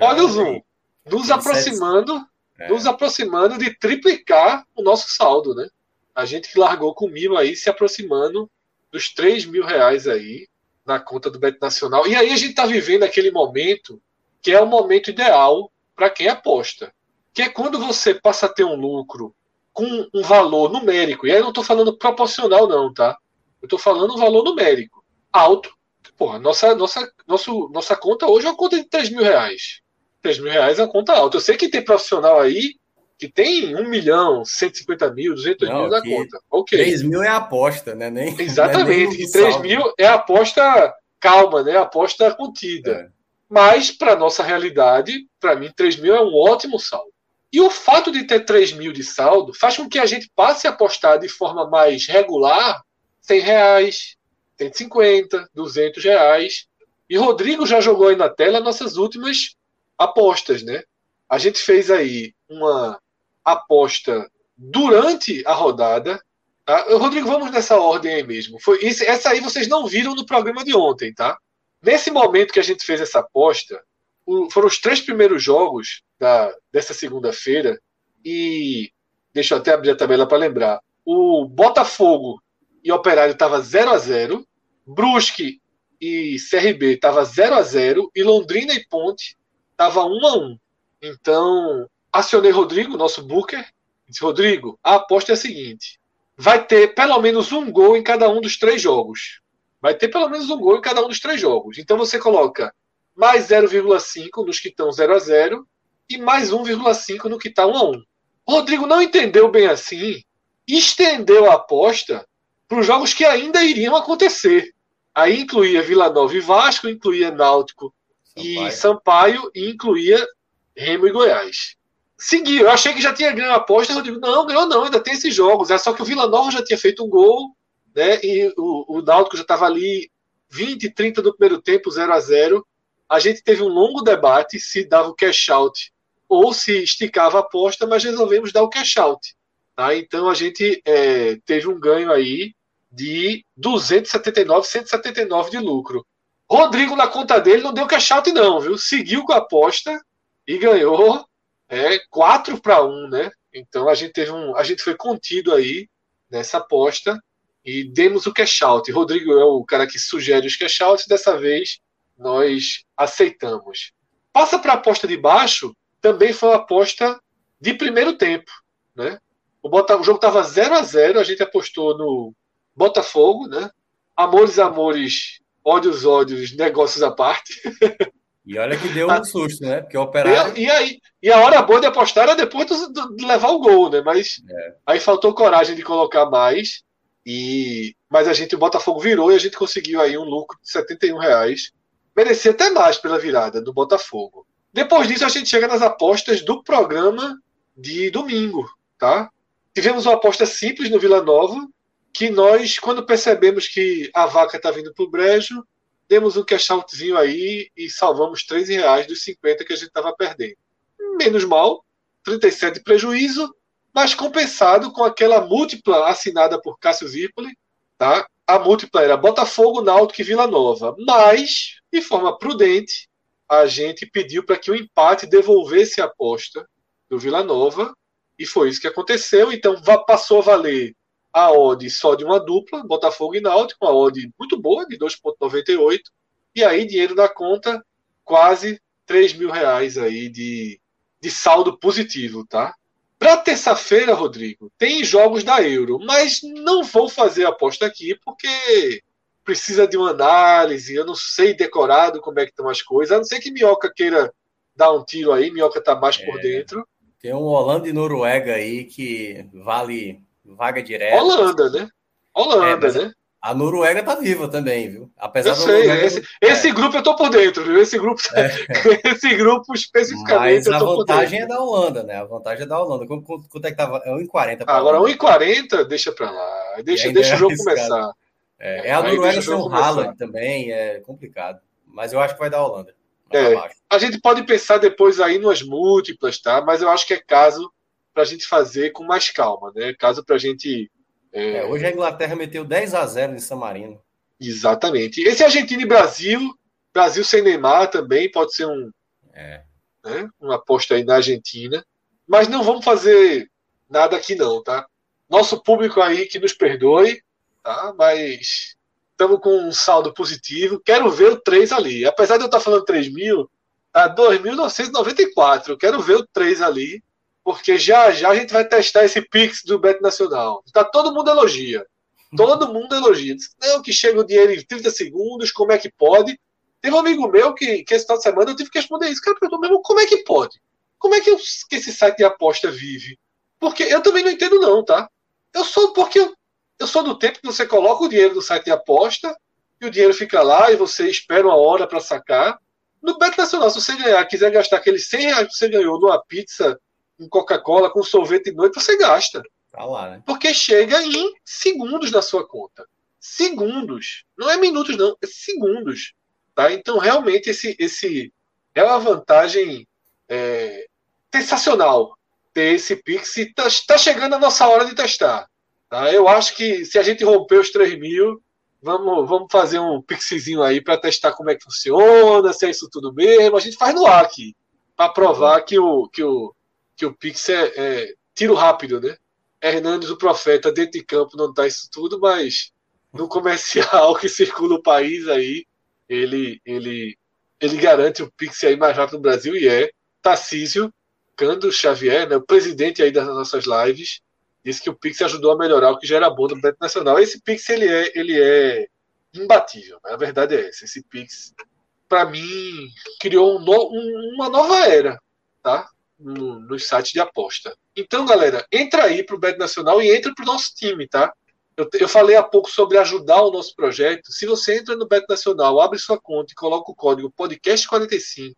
Olha o zoom! Nos aproximando, é. nos aproximando de triplicar o nosso saldo, né? A gente que largou com mil aí, se aproximando dos 3 mil reais aí na conta do Bet Nacional. E aí a gente está vivendo aquele momento que é o momento ideal para quem aposta. Que é quando você passa a ter um lucro com um valor numérico. E aí eu não estou falando proporcional, não, tá? Eu estou falando um valor numérico. Alto. Porra, nossa, nossa, nosso, nossa conta hoje é uma conta de 3 mil reais. 3 mil reais é uma conta alta. Eu sei que tem profissional aí que tem 1 milhão, 150 mil, 200 não, mil na conta. Ok. 3 mil é aposta, né? Nem, Exatamente. Nem 3 mil é aposta calma, né? Aposta contida. É. Mas, para nossa realidade, para mim, 3 mil é um ótimo saldo. E o fato de ter 3 mil de saldo faz com que a gente passe a apostar de forma mais regular 100 reais, 150, 200 reais. E Rodrigo já jogou aí na tela nossas últimas apostas, né? A gente fez aí uma aposta durante a rodada. Tá? Rodrigo, vamos nessa ordem aí mesmo. Foi isso, essa aí vocês não viram no programa de ontem, tá? Nesse momento que a gente fez essa aposta, o, foram os três primeiros jogos da, dessa segunda-feira e deixa eu até abrir a tabela para lembrar. O Botafogo e Operário estava 0 a 0 Brusque e CRB estava 0 a 0 e Londrina e Ponte estava um a um. Então, acionei Rodrigo, nosso booker, disse, Rodrigo, a aposta é a seguinte, vai ter pelo menos um gol em cada um dos três jogos. Vai ter pelo menos um gol em cada um dos três jogos. Então você coloca mais 0,5 nos que estão 0 a 0 e mais 1,5 no que está 1 a 1. Rodrigo não entendeu bem assim, estendeu a aposta para os jogos que ainda iriam acontecer. Aí incluía Vila Nova e Vasco, incluía Náutico Sampaio. e Sampaio e incluía Remo e Goiás. Seguiu, eu achei que já tinha ganho a aposta, eu digo, não, ganhou não, ainda tem esses jogos. É só que o Vila Nova já tinha feito um gol, né? E o, o Náutico já estava ali 20, 30 do primeiro tempo, 0 a 0 A gente teve um longo debate se dava o cash out ou se esticava a aposta, mas resolvemos dar o cash out. Tá? Então a gente é, teve um ganho aí de 279, 179 de lucro. Rodrigo, na conta dele, não deu cash out, não, viu? Seguiu com a aposta e ganhou é, 4 para 1, né? Então a gente teve um. A gente foi contido aí nessa aposta e demos o cash out. Rodrigo é o cara que sugere os cash outs, dessa vez nós aceitamos. Passa para a aposta de baixo, também foi uma aposta de primeiro tempo, né? O, o jogo estava 0 a 0 a gente apostou no Botafogo, né? Amores, amores ódios, ódios, negócios à parte. E olha que deu um susto, né? Porque operar. E, e, aí, e a hora boa de apostar era depois do, de levar o gol, né? Mas é. aí faltou coragem de colocar mais. E mas a gente, o Botafogo virou e a gente conseguiu aí um lucro de 71 reais. Merecia até mais pela virada do Botafogo. Depois disso, a gente chega nas apostas do programa de domingo, tá? Tivemos uma aposta simples no Vila Nova, que nós, quando percebemos que a vaca está vindo para o brejo, demos um cash outzinho aí e salvamos 13 reais dos 50 que a gente estava perdendo. Menos mal, 37 de prejuízo, mas compensado com aquela múltipla assinada por Cássio Zirpoli, tá? A múltipla era Botafogo, Náutico e Vila Nova. Mas, de forma prudente, a gente pediu para que o empate devolvesse a aposta do Vila Nova e foi isso que aconteceu. Então passou a valer a odd só de uma dupla, Botafogo e Náutico, uma odd muito boa, de 2,98. E aí, dinheiro na conta, quase 3 mil reais aí de, de saldo positivo, tá? Para terça-feira, Rodrigo, tem jogos da Euro, mas não vou fazer aposta aqui porque precisa de uma análise. Eu não sei decorado como é que estão as coisas. A não ser que Minhoca queira dar um tiro aí, Minhoca está mais é, por dentro. Tem um Holanda e Noruega aí que vale vaga direta. Holanda, né? Holanda, é, né? A Noruega tá viva também, viu? Apesar eu sei, Noruega... esse, esse é. grupo eu tô por dentro, viu? Esse grupo, é. esse grupo especificamente. Mas a vantagem é da Holanda, né? A vantagem é da Holanda. Quanto, quanto é que tava? É 1,40. Agora, 1,40, deixa pra lá. Deixa, deixa o jogo começar. É, é a Noruega sem o Haaland também, é complicado. Mas eu acho que vai dar a Holanda. É, a gente pode pensar depois aí nas múltiplas, tá? Mas eu acho que é caso para a gente fazer com mais calma, né? Caso para a gente é... É, hoje a Inglaterra meteu 10 a 0 em San Marino. Exatamente. Esse Argentina e Brasil, Brasil sem Neymar também pode ser um, é. né, uma aposta aí na Argentina. Mas não vamos fazer nada aqui não, tá? Nosso público aí que nos perdoe, tá? Mas estamos com um saldo positivo. Quero ver o 3 ali. Apesar de eu estar falando 3 mil, tá 2.994. Eu quero ver o 3 ali porque já já a gente vai testar esse Pix do Beto Nacional. Tá, todo mundo elogia. Todo mundo elogia. Não, que chega o dinheiro em 30 segundos, como é que pode? Teve um amigo meu que, que esse final de semana eu tive que responder isso. Cara, perguntou mesmo como é que pode? Como é que, eu, que esse site de aposta vive? Porque eu também não entendo, não, tá? Eu sou porque eu, eu sou do tempo que você coloca o dinheiro no site de aposta e o dinheiro fica lá e você espera uma hora para sacar. No Beto Nacional, se você ganhar, quiser gastar aqueles 100 reais que você ganhou numa pizza com Coca-Cola, com sorvete de noite, você gasta. Tá lá, né? Porque chega em segundos na sua conta. Segundos. Não é minutos, não, é segundos. Tá? Então, realmente, esse, esse é uma vantagem é, sensacional ter esse Pix. Está tá chegando a nossa hora de testar. Tá? Eu acho que se a gente romper os 3 mil, vamos, vamos fazer um Pixzinho aí para testar como é que funciona, se é isso tudo mesmo. A gente faz no ar aqui, para provar que o, que o, que o Pix é, é tiro rápido, né? Hernandes, o profeta, dentro de campo não dá isso tudo, mas no comercial que circula o país aí, ele, ele, ele garante o Pix aí mais rápido no Brasil e é Tarcísio Cando Xavier, né, o presidente aí das nossas lives, disse que o Pix ajudou a melhorar o que já era bom do Beto Nacional. Esse Pix ele é, ele é imbatível, né? a verdade é essa. Esse Pix, para mim, criou um no, um, uma nova era, tá? No, nos sites de aposta. Então, galera, entra aí para o Bet Nacional e entra para o nosso time, tá? Eu, eu, falei há pouco sobre ajudar o nosso projeto. Se você entra no Bet Nacional, abre sua conta e coloca o código podcast45,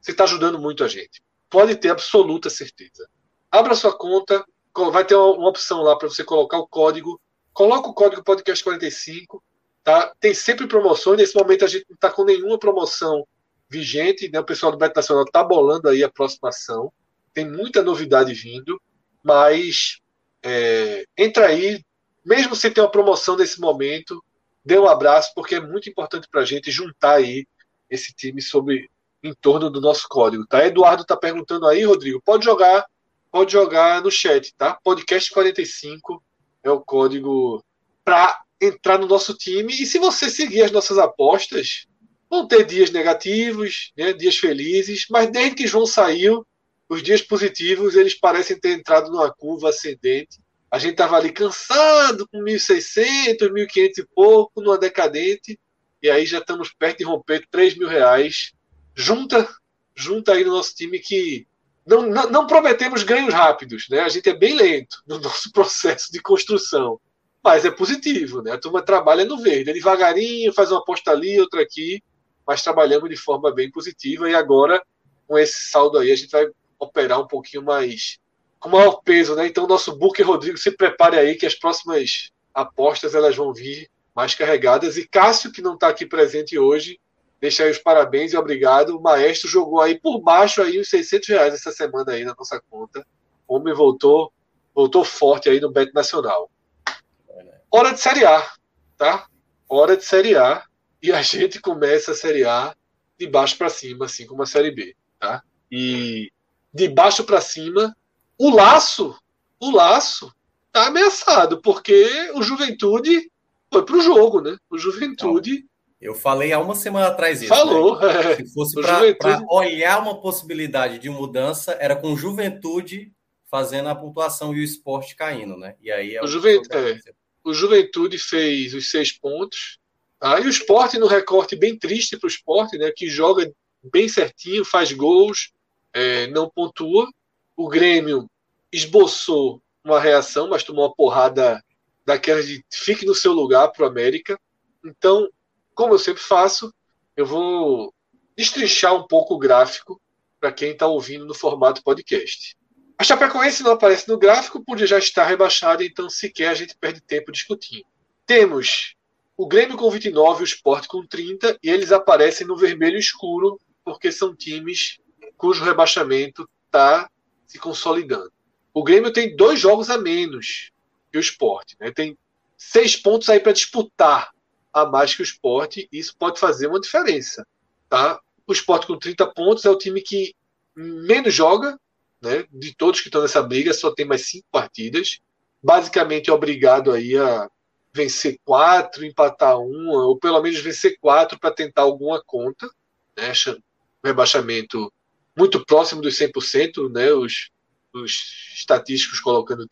você está ajudando muito a gente. Pode ter absoluta certeza. Abra sua conta, vai ter uma, uma opção lá para você colocar o código. Coloca o código podcast45, tá? Tem sempre promoções. Nesse momento a gente não está com nenhuma promoção vigente, né? o pessoal do Beto Nacional está bolando aí a próxima ação, tem muita novidade vindo, mas é, entra aí, mesmo sem ter uma promoção nesse momento, dê um abraço, porque é muito importante para a gente juntar aí esse time sobre em torno do nosso código, tá? Eduardo está perguntando aí, Rodrigo, pode jogar, pode jogar no chat, tá? Podcast 45 é o código para entrar no nosso time e se você seguir as nossas apostas, Vão ter dias negativos, né, dias felizes, mas desde que João saiu, os dias positivos eles parecem ter entrado numa curva ascendente. A gente estava ali cansado, com 1.600, 1.500 e pouco, numa decadente, e aí já estamos perto de romper 3 mil reais. Junta, junta aí no nosso time que não, não, não, prometemos ganhos rápidos, né? A gente é bem lento no nosso processo de construção, mas é positivo, né? A turma trabalha no verde, é devagarinho, faz uma aposta ali, outra aqui, mas trabalhamos de forma bem positiva e agora com esse saldo aí a gente vai operar um pouquinho mais com maior peso, né? Então nosso Booker Rodrigo se prepare aí que as próximas apostas elas vão vir mais carregadas e Cássio que não está aqui presente hoje deixa aí os parabéns e obrigado. O maestro jogou aí por baixo aí uns 600 reais essa semana aí na nossa conta. O homem voltou voltou forte aí no Bet Nacional. Hora de Série A, tá? Hora de Série A e a gente começa a Série A de baixo para cima, assim como a Série B, tá? E de baixo para cima, o laço, o laço tá ameaçado, porque o Juventude foi pro jogo, né? O Juventude eu falei há uma semana atrás isso. Falou. Né? Se fosse para Juventude... olhar uma possibilidade de mudança, era com Juventude fazendo a pontuação e o esporte caindo, né? E aí é o, o, Juventude, é, o Juventude fez os seis pontos. Aí o esporte no recorte bem triste para o esporte, né? Que joga bem certinho, faz gols, é, não pontua. O Grêmio esboçou uma reação, mas tomou uma porrada daquela de fique no seu lugar para o América. Então, como eu sempre faço, eu vou destrinchar um pouco o gráfico para quem está ouvindo no formato podcast. A Chapecoense não aparece no gráfico por já estar rebaixada, então sequer a gente perde tempo discutindo. Temos o Grêmio com 29 e o Sport com 30, e eles aparecem no vermelho escuro, porque são times cujo rebaixamento está se consolidando. O Grêmio tem dois jogos a menos que o Sport. Né? Tem seis pontos aí para disputar a mais que o Sport, e isso pode fazer uma diferença. Tá? O Sport com 30 pontos é o time que menos joga, né? De todos que estão nessa briga, só tem mais cinco partidas. Basicamente é obrigado aí a vencer quatro, empatar uma, ou pelo menos vencer quatro para tentar alguma conta. Né? Um rebaixamento muito próximo dos 100%, né? Os, os estatísticos colocando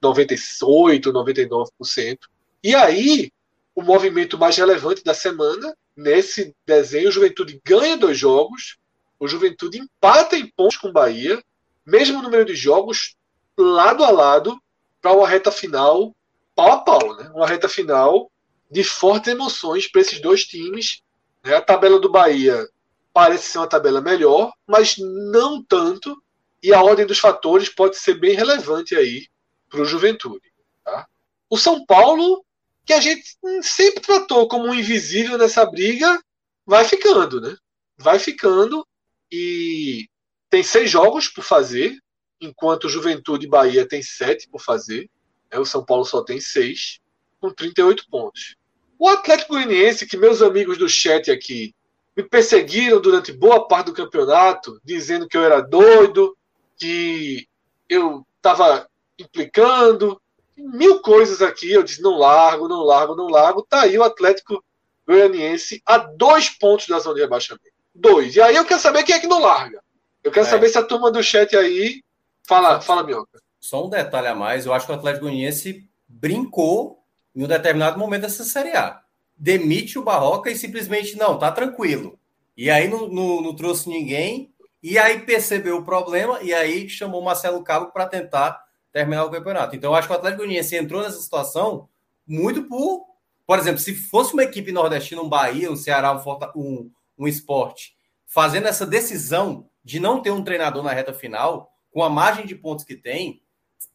98, 99%. E aí, o movimento mais relevante da semana, nesse desenho, o Juventude ganha dois jogos, o Juventude empata em pontos com o Bahia, mesmo número de jogos, lado a lado, para uma reta final pau a pau, né? Uma reta final de fortes emoções para esses dois times. Né? A tabela do Bahia parece ser uma tabela melhor, mas não tanto. E a ordem dos fatores pode ser bem relevante aí para o Juventude. Tá? O São Paulo, que a gente sempre tratou como um invisível nessa briga, vai ficando, né? Vai ficando e tem seis jogos por fazer, enquanto Juventude e Bahia tem sete por fazer. Né? O São Paulo só tem seis, com 38 pontos. O Atlético Goianiense, que meus amigos do chat aqui me perseguiram durante boa parte do campeonato, dizendo que eu era doido, que eu estava implicando, mil coisas aqui. Eu disse: não largo, não largo, não largo. Tá aí o Atlético Goianiense a dois pontos da zona de rebaixamento. Dois. E aí eu quero saber quem é que não larga. Eu quero é. saber se a turma do chat aí. Fala, fala, Minhoca. Só um detalhe a mais, eu acho que o Atlético Goianiense brincou em um determinado momento dessa Série A. Demite o Barroca e simplesmente, não, tá tranquilo. E aí não, não, não trouxe ninguém, e aí percebeu o problema, e aí chamou o Marcelo Cabo para tentar terminar o campeonato. Então, eu acho que o Atlético Goianiense entrou nessa situação muito por, por exemplo, se fosse uma equipe nordestina, um Bahia, um Ceará, um, um, um esporte, fazendo essa decisão de não ter um treinador na reta final, com a margem de pontos que tem,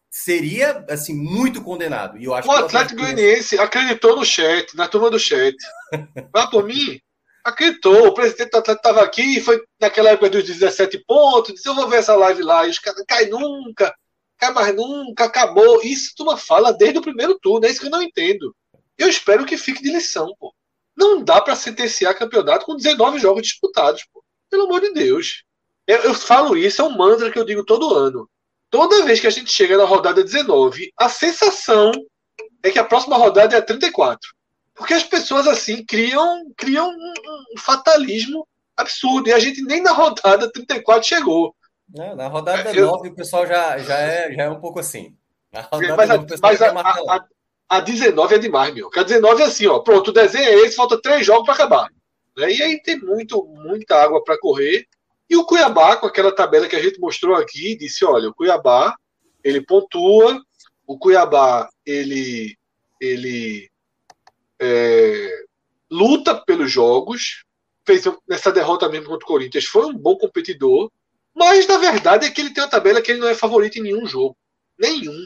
seria assim muito condenado. E eu acho o Atlético Goianiense acreditou no chat, na turma do chat. Vai por mim? Acreditou. O presidente do Atlético estava aqui, e foi naquela época dos 17 pontos, disse: Eu vou ver essa live lá. E os caras cai nunca, cai mais nunca, acabou. Isso turma fala desde o primeiro turno, é isso que eu não entendo. Eu espero que fique de lição, pô. Não dá para sentenciar campeonato com 19 jogos disputados, pô. Pelo amor de Deus. Eu, eu, falo isso, é um mantra que eu digo todo ano. Toda vez que a gente chega na rodada 19, a sensação é que a próxima rodada é a 34. Porque as pessoas assim criam, criam um, fatalismo absurdo. E a gente nem na rodada 34 chegou. Não, na rodada eu, 9 o pessoal já, já, é, já é um pouco assim. Na rodada mas, 9, a, mas a, a, a, a 19 é demais, meu. A 19 é assim, ó. Pronto, o desenho é esse, falta três jogos para acabar. Né? E aí tem muito, muita água para correr. E o Cuiabá, com aquela tabela que a gente mostrou aqui, disse: olha, o Cuiabá ele pontua, o Cuiabá ele, ele é, luta pelos jogos, fez nessa derrota mesmo contra o Corinthians, foi um bom competidor, mas na verdade é que ele tem uma tabela que ele não é favorito em nenhum jogo. Nenhum.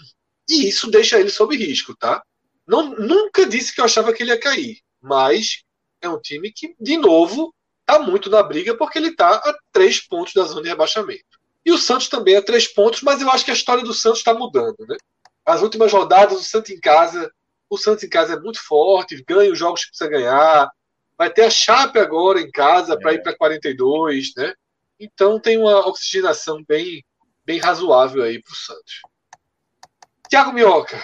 E isso deixa ele sob risco, tá? Não, nunca disse que eu achava que ele ia cair, mas é um time que, de novo, está muito na briga porque ele está a três pontos da zona de rebaixamento. E o Santos também a três pontos, mas eu acho que a história do Santos está mudando. Né? As últimas rodadas, o Santos em casa, o Santos em casa é muito forte, ganha os jogos que precisa ganhar. Vai ter a Chape agora em casa para é. ir para 42, né? Então tem uma oxigenação bem, bem razoável aí para o Santos. Tiago Minhoca,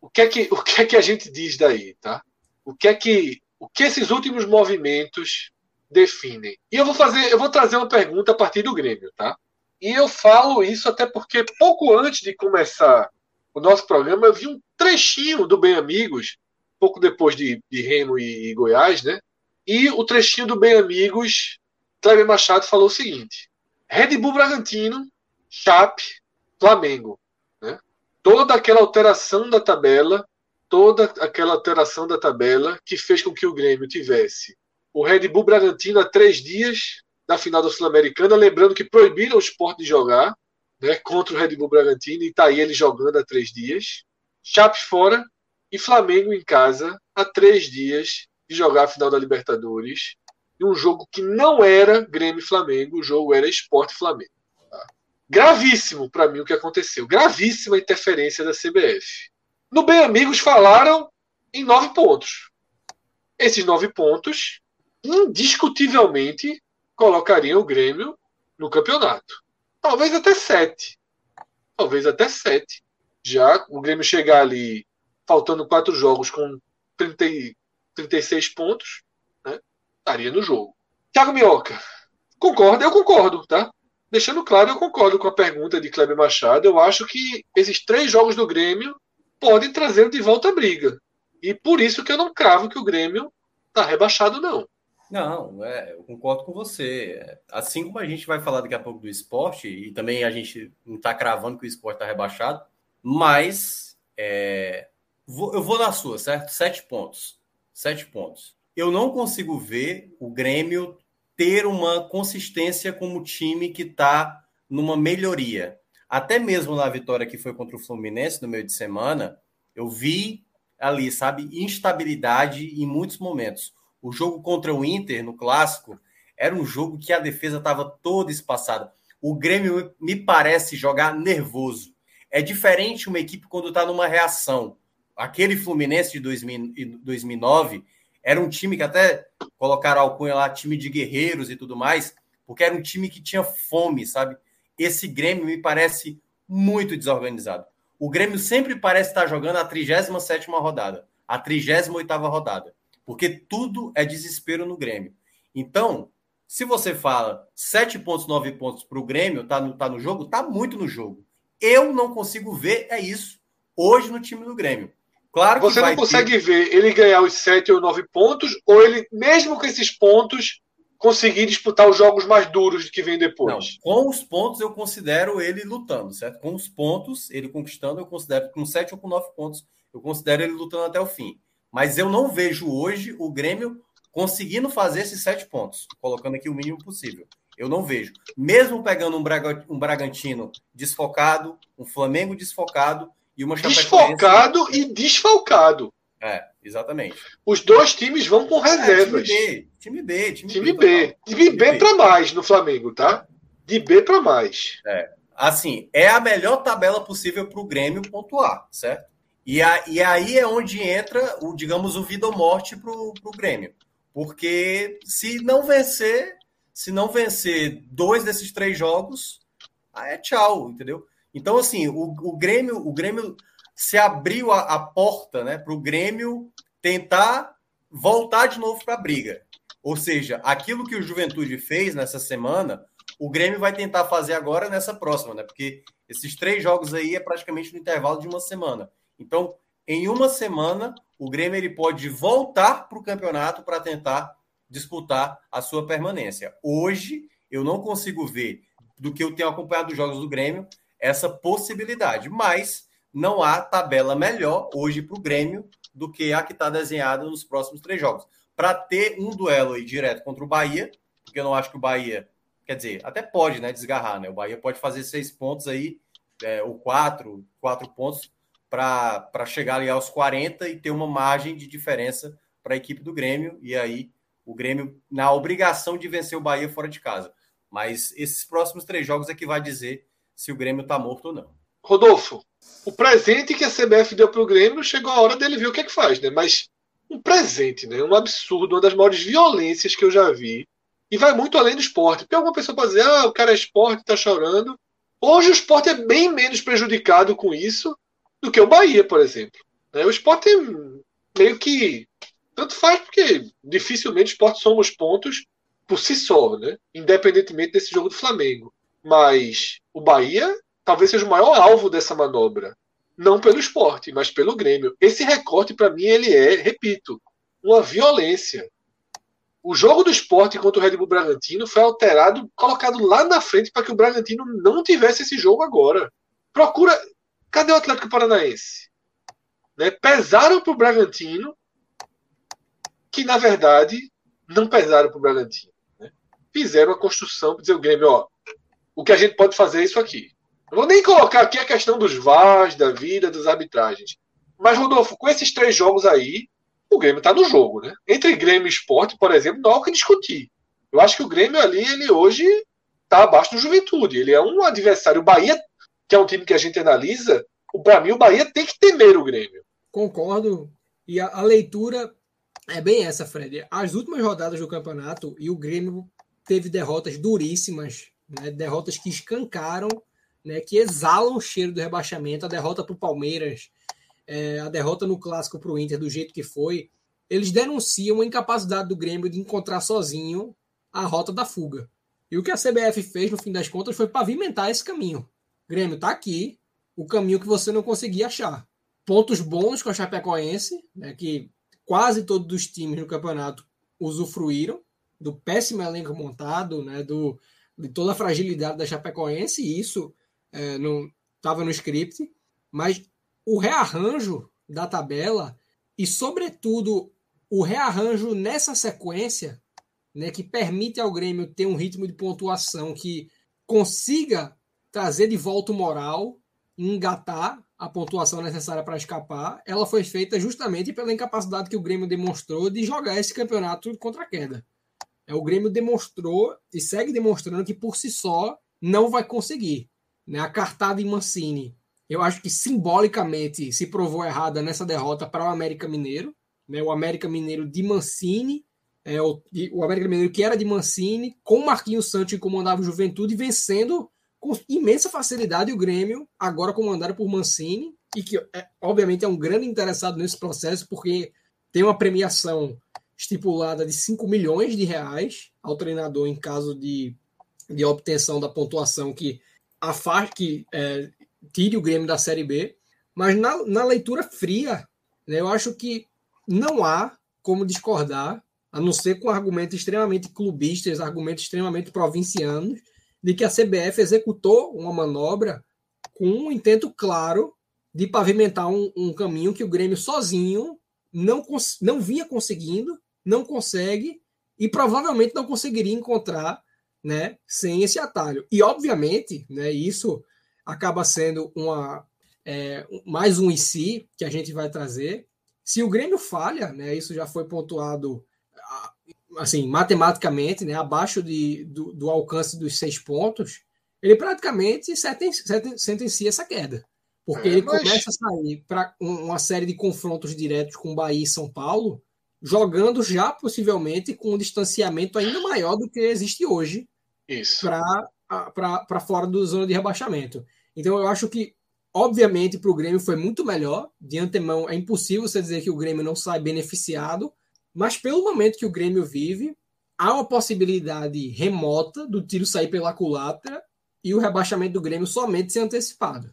o que, é que, o que é que a gente diz daí, tá? O que é que, o que esses últimos movimentos definem. E eu vou fazer, eu vou trazer uma pergunta a partir do Grêmio, tá? E eu falo isso até porque pouco antes de começar o nosso programa, eu vi um trechinho do Bem Amigos, pouco depois de, de Remo e, e Goiás, né? E o trechinho do Bem Amigos, Kleber Machado falou o seguinte: Red Bull Bragantino, Chape, Flamengo. Né? Toda aquela alteração da tabela, toda aquela alteração da tabela que fez com que o Grêmio tivesse o Red Bull Bragantino há três dias da final da Sul-Americana, lembrando que proibiram o esporte de jogar né, contra o Red Bull Bragantino, e está aí ele jogando há três dias. Chape fora e Flamengo em casa há três dias de jogar a final da Libertadores. E um jogo que não era Grêmio Flamengo, o jogo era Esporte Flamengo. Tá? Gravíssimo para mim o que aconteceu. Gravíssima interferência da CBF. No Bem Amigos falaram em nove pontos. Esses nove pontos, indiscutivelmente, colocariam o Grêmio no campeonato. Talvez até sete. Talvez até sete. Já o Grêmio chegar ali, faltando quatro jogos, com 30, 36 pontos, né, estaria no jogo. Thiago Minhoca, concorda? Eu concordo, tá? Deixando claro, eu concordo com a pergunta de Kleber Machado. Eu acho que esses três jogos do Grêmio podem trazer de volta a briga. E por isso que eu não cravo que o Grêmio está rebaixado, não. Não, é, eu concordo com você. Assim como a gente vai falar daqui a pouco do esporte, e também a gente não está cravando que o esporte está rebaixado, mas é, vou, eu vou na sua, certo? Sete pontos. Sete pontos. Eu não consigo ver o Grêmio ter uma consistência como time que está numa melhoria. Até mesmo na vitória que foi contra o Fluminense no meio de semana, eu vi ali, sabe, instabilidade em muitos momentos. O jogo contra o Inter no clássico era um jogo que a defesa estava toda espaçada. O Grêmio me parece jogar nervoso. É diferente uma equipe quando está numa reação. Aquele Fluminense de 2009 era um time que até colocaram alcunha lá, time de guerreiros e tudo mais, porque era um time que tinha fome, sabe? Esse Grêmio me parece muito desorganizado. O Grêmio sempre parece estar jogando a 37 rodada, a 38 rodada porque tudo é desespero no Grêmio. Então, se você fala 7 pontos, 9 pontos para o Grêmio, tá no, tá no jogo, tá muito no jogo. Eu não consigo ver é isso hoje no time do Grêmio. Claro Você não consegue ter... ver ele ganhar os 7 ou 9 pontos, ou ele, mesmo com esses pontos, conseguir disputar os jogos mais duros que vem depois. Não, com os pontos eu considero ele lutando, certo? Com os pontos, ele conquistando, eu considero com 7 ou com 9 pontos, eu considero ele lutando até o fim. Mas eu não vejo hoje o Grêmio conseguindo fazer esses sete pontos, colocando aqui o mínimo possível. Eu não vejo. Mesmo pegando um, Braga, um Bragantino desfocado, um Flamengo desfocado e uma Desfocado e desfalcado. É, exatamente. Os dois times vão com reservas. É, time B, time B. Time, time B. Time B, B para mais no Flamengo, tá? De B para mais. É. Assim, é a melhor tabela possível para o Grêmio pontuar, certo? E, a, e aí é onde entra, o, digamos, o vida ou morte para o Grêmio. Porque se não vencer, se não vencer dois desses três jogos, aí é tchau, entendeu? Então, assim, o, o Grêmio, o Grêmio se abriu a, a porta né, para o Grêmio tentar voltar de novo para a briga. Ou seja, aquilo que o Juventude fez nessa semana, o Grêmio vai tentar fazer agora nessa próxima, né? Porque esses três jogos aí é praticamente no intervalo de uma semana. Então, em uma semana, o Grêmio ele pode voltar para o campeonato para tentar disputar a sua permanência. Hoje, eu não consigo ver, do que eu tenho acompanhado os jogos do Grêmio, essa possibilidade. Mas não há tabela melhor hoje para o Grêmio do que a que está desenhada nos próximos três jogos. Para ter um duelo aí direto contra o Bahia, porque eu não acho que o Bahia, quer dizer, até pode né, desgarrar, né? O Bahia pode fazer seis pontos aí, é, ou quatro, quatro pontos para chegar ali aos 40 e ter uma margem de diferença para a equipe do Grêmio. E aí o Grêmio na obrigação de vencer o Bahia fora de casa. Mas esses próximos três jogos é que vai dizer se o Grêmio está morto ou não. Rodolfo, o presente que a CBF deu para o Grêmio chegou a hora dele ver o que é que faz, né? Mas um presente, né? Um absurdo, uma das maiores violências que eu já vi. E vai muito além do esporte. Porque alguma pessoa pode dizer, ah, o cara é esporte, está chorando. Hoje o esporte é bem menos prejudicado com isso do que o Bahia, por exemplo. Né? O esporte meio que tanto faz porque dificilmente o esporte soma os pontos por si só, né? independentemente desse jogo do Flamengo. Mas o Bahia talvez seja o maior alvo dessa manobra. Não pelo esporte, mas pelo Grêmio. Esse recorte, para mim, ele é, repito, uma violência. O jogo do esporte contra o Red Bull Bragantino foi alterado, colocado lá na frente para que o Bragantino não tivesse esse jogo agora. Procura. Cadê o Atlético Paranaense? Né? Pesaram para o Bragantino, que na verdade não pesaram para o Bragantino. Né? Fizeram a construção para dizer o Grêmio: ó, o que a gente pode fazer é isso aqui. Não vou nem colocar aqui a questão dos VARs, da vida, das arbitragens. Mas, Rodolfo, com esses três jogos aí, o Grêmio está no jogo, né? Entre Grêmio e Esporte, por exemplo, não há o que discutir. Eu acho que o Grêmio ali, ele hoje está abaixo do Juventude. Ele é um adversário. O Bahia, que é um time que a gente analisa, para mim o Bahia tem que temer o Grêmio. Concordo. E a, a, leitura é bem essa, Fred. As últimas rodadas do campeonato e o Grêmio teve derrotas duríssimas, né? derrotas que escancaram, né? que exalam o cheiro do rebaixamento. A derrota para o Palmeiras é, a derrota no clássico para o Inter do jeito que foi, eles denunciam a incapacidade do Grêmio de encontrar sozinho a rota da fuga. E o que a CBF fez, no fim das contas, foi pavimentar esse caminho. Grêmio está aqui, o caminho que você não conseguia achar. Pontos bons com a Chapecoense, né, que quase todos os times no campeonato usufruíram do péssimo elenco montado, né, do, de toda a fragilidade da Chapecoense, e isso é, não estava no script. Mas o rearranjo da tabela e, sobretudo, o rearranjo nessa sequência, né, que permite ao Grêmio ter um ritmo de pontuação que consiga trazer de volta o moral, engatar a pontuação necessária para escapar, ela foi feita justamente pela incapacidade que o Grêmio demonstrou de jogar esse campeonato contra a queda. É, o Grêmio demonstrou e segue demonstrando que por si só não vai conseguir. Né? A cartada em Mancini eu acho que simbolicamente se provou errada nessa derrota para o América Mineiro. Né? O América Mineiro de Mancini, é, o, o América Mineiro que era de Mancini, com Marquinhos Santos que comandava o Juventude, vencendo com imensa facilidade o Grêmio, agora comandado por Mancini, e que é, obviamente é um grande interessado nesse processo, porque tem uma premiação estipulada de 5 milhões de reais ao treinador em caso de, de obtenção da pontuação que a FARC é, tire o Grêmio da Série B, mas na, na leitura fria, né, eu acho que não há como discordar, a não ser com argumentos extremamente clubistas, argumentos extremamente provincianos, de que a CBF executou uma manobra com um intento claro de pavimentar um, um caminho que o Grêmio sozinho não, não vinha conseguindo, não consegue e provavelmente não conseguiria encontrar né, sem esse atalho. E, obviamente, né, isso acaba sendo uma é, mais um e si que a gente vai trazer. Se o Grêmio falha, né, isso já foi pontuado assim matematicamente, né, abaixo de, do, do alcance dos seis pontos, ele praticamente sentencia essa queda. Porque é, ele mas... começa a sair para uma série de confrontos diretos com Bahia e São Paulo, jogando já possivelmente com um distanciamento ainda maior do que existe hoje para fora do zona de rebaixamento. Então eu acho que, obviamente, para o Grêmio foi muito melhor. De antemão, é impossível você dizer que o Grêmio não sai beneficiado, mas pelo momento que o Grêmio vive, há uma possibilidade remota do tiro sair pela culatra e o rebaixamento do Grêmio somente ser antecipado.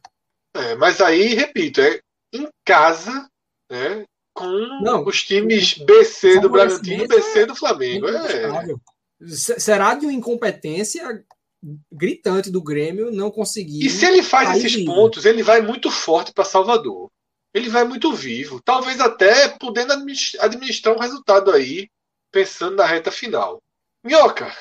É, mas aí, repito, é em casa, né, com não, os times BC do Bragantino e BC é do Flamengo. É. Será de uma incompetência gritante do Grêmio não conseguir. E se ele faz esses pontos, ele vai muito forte para Salvador. Ele vai muito vivo. Talvez até podendo administrar um resultado aí, pensando na reta final. Minhoca,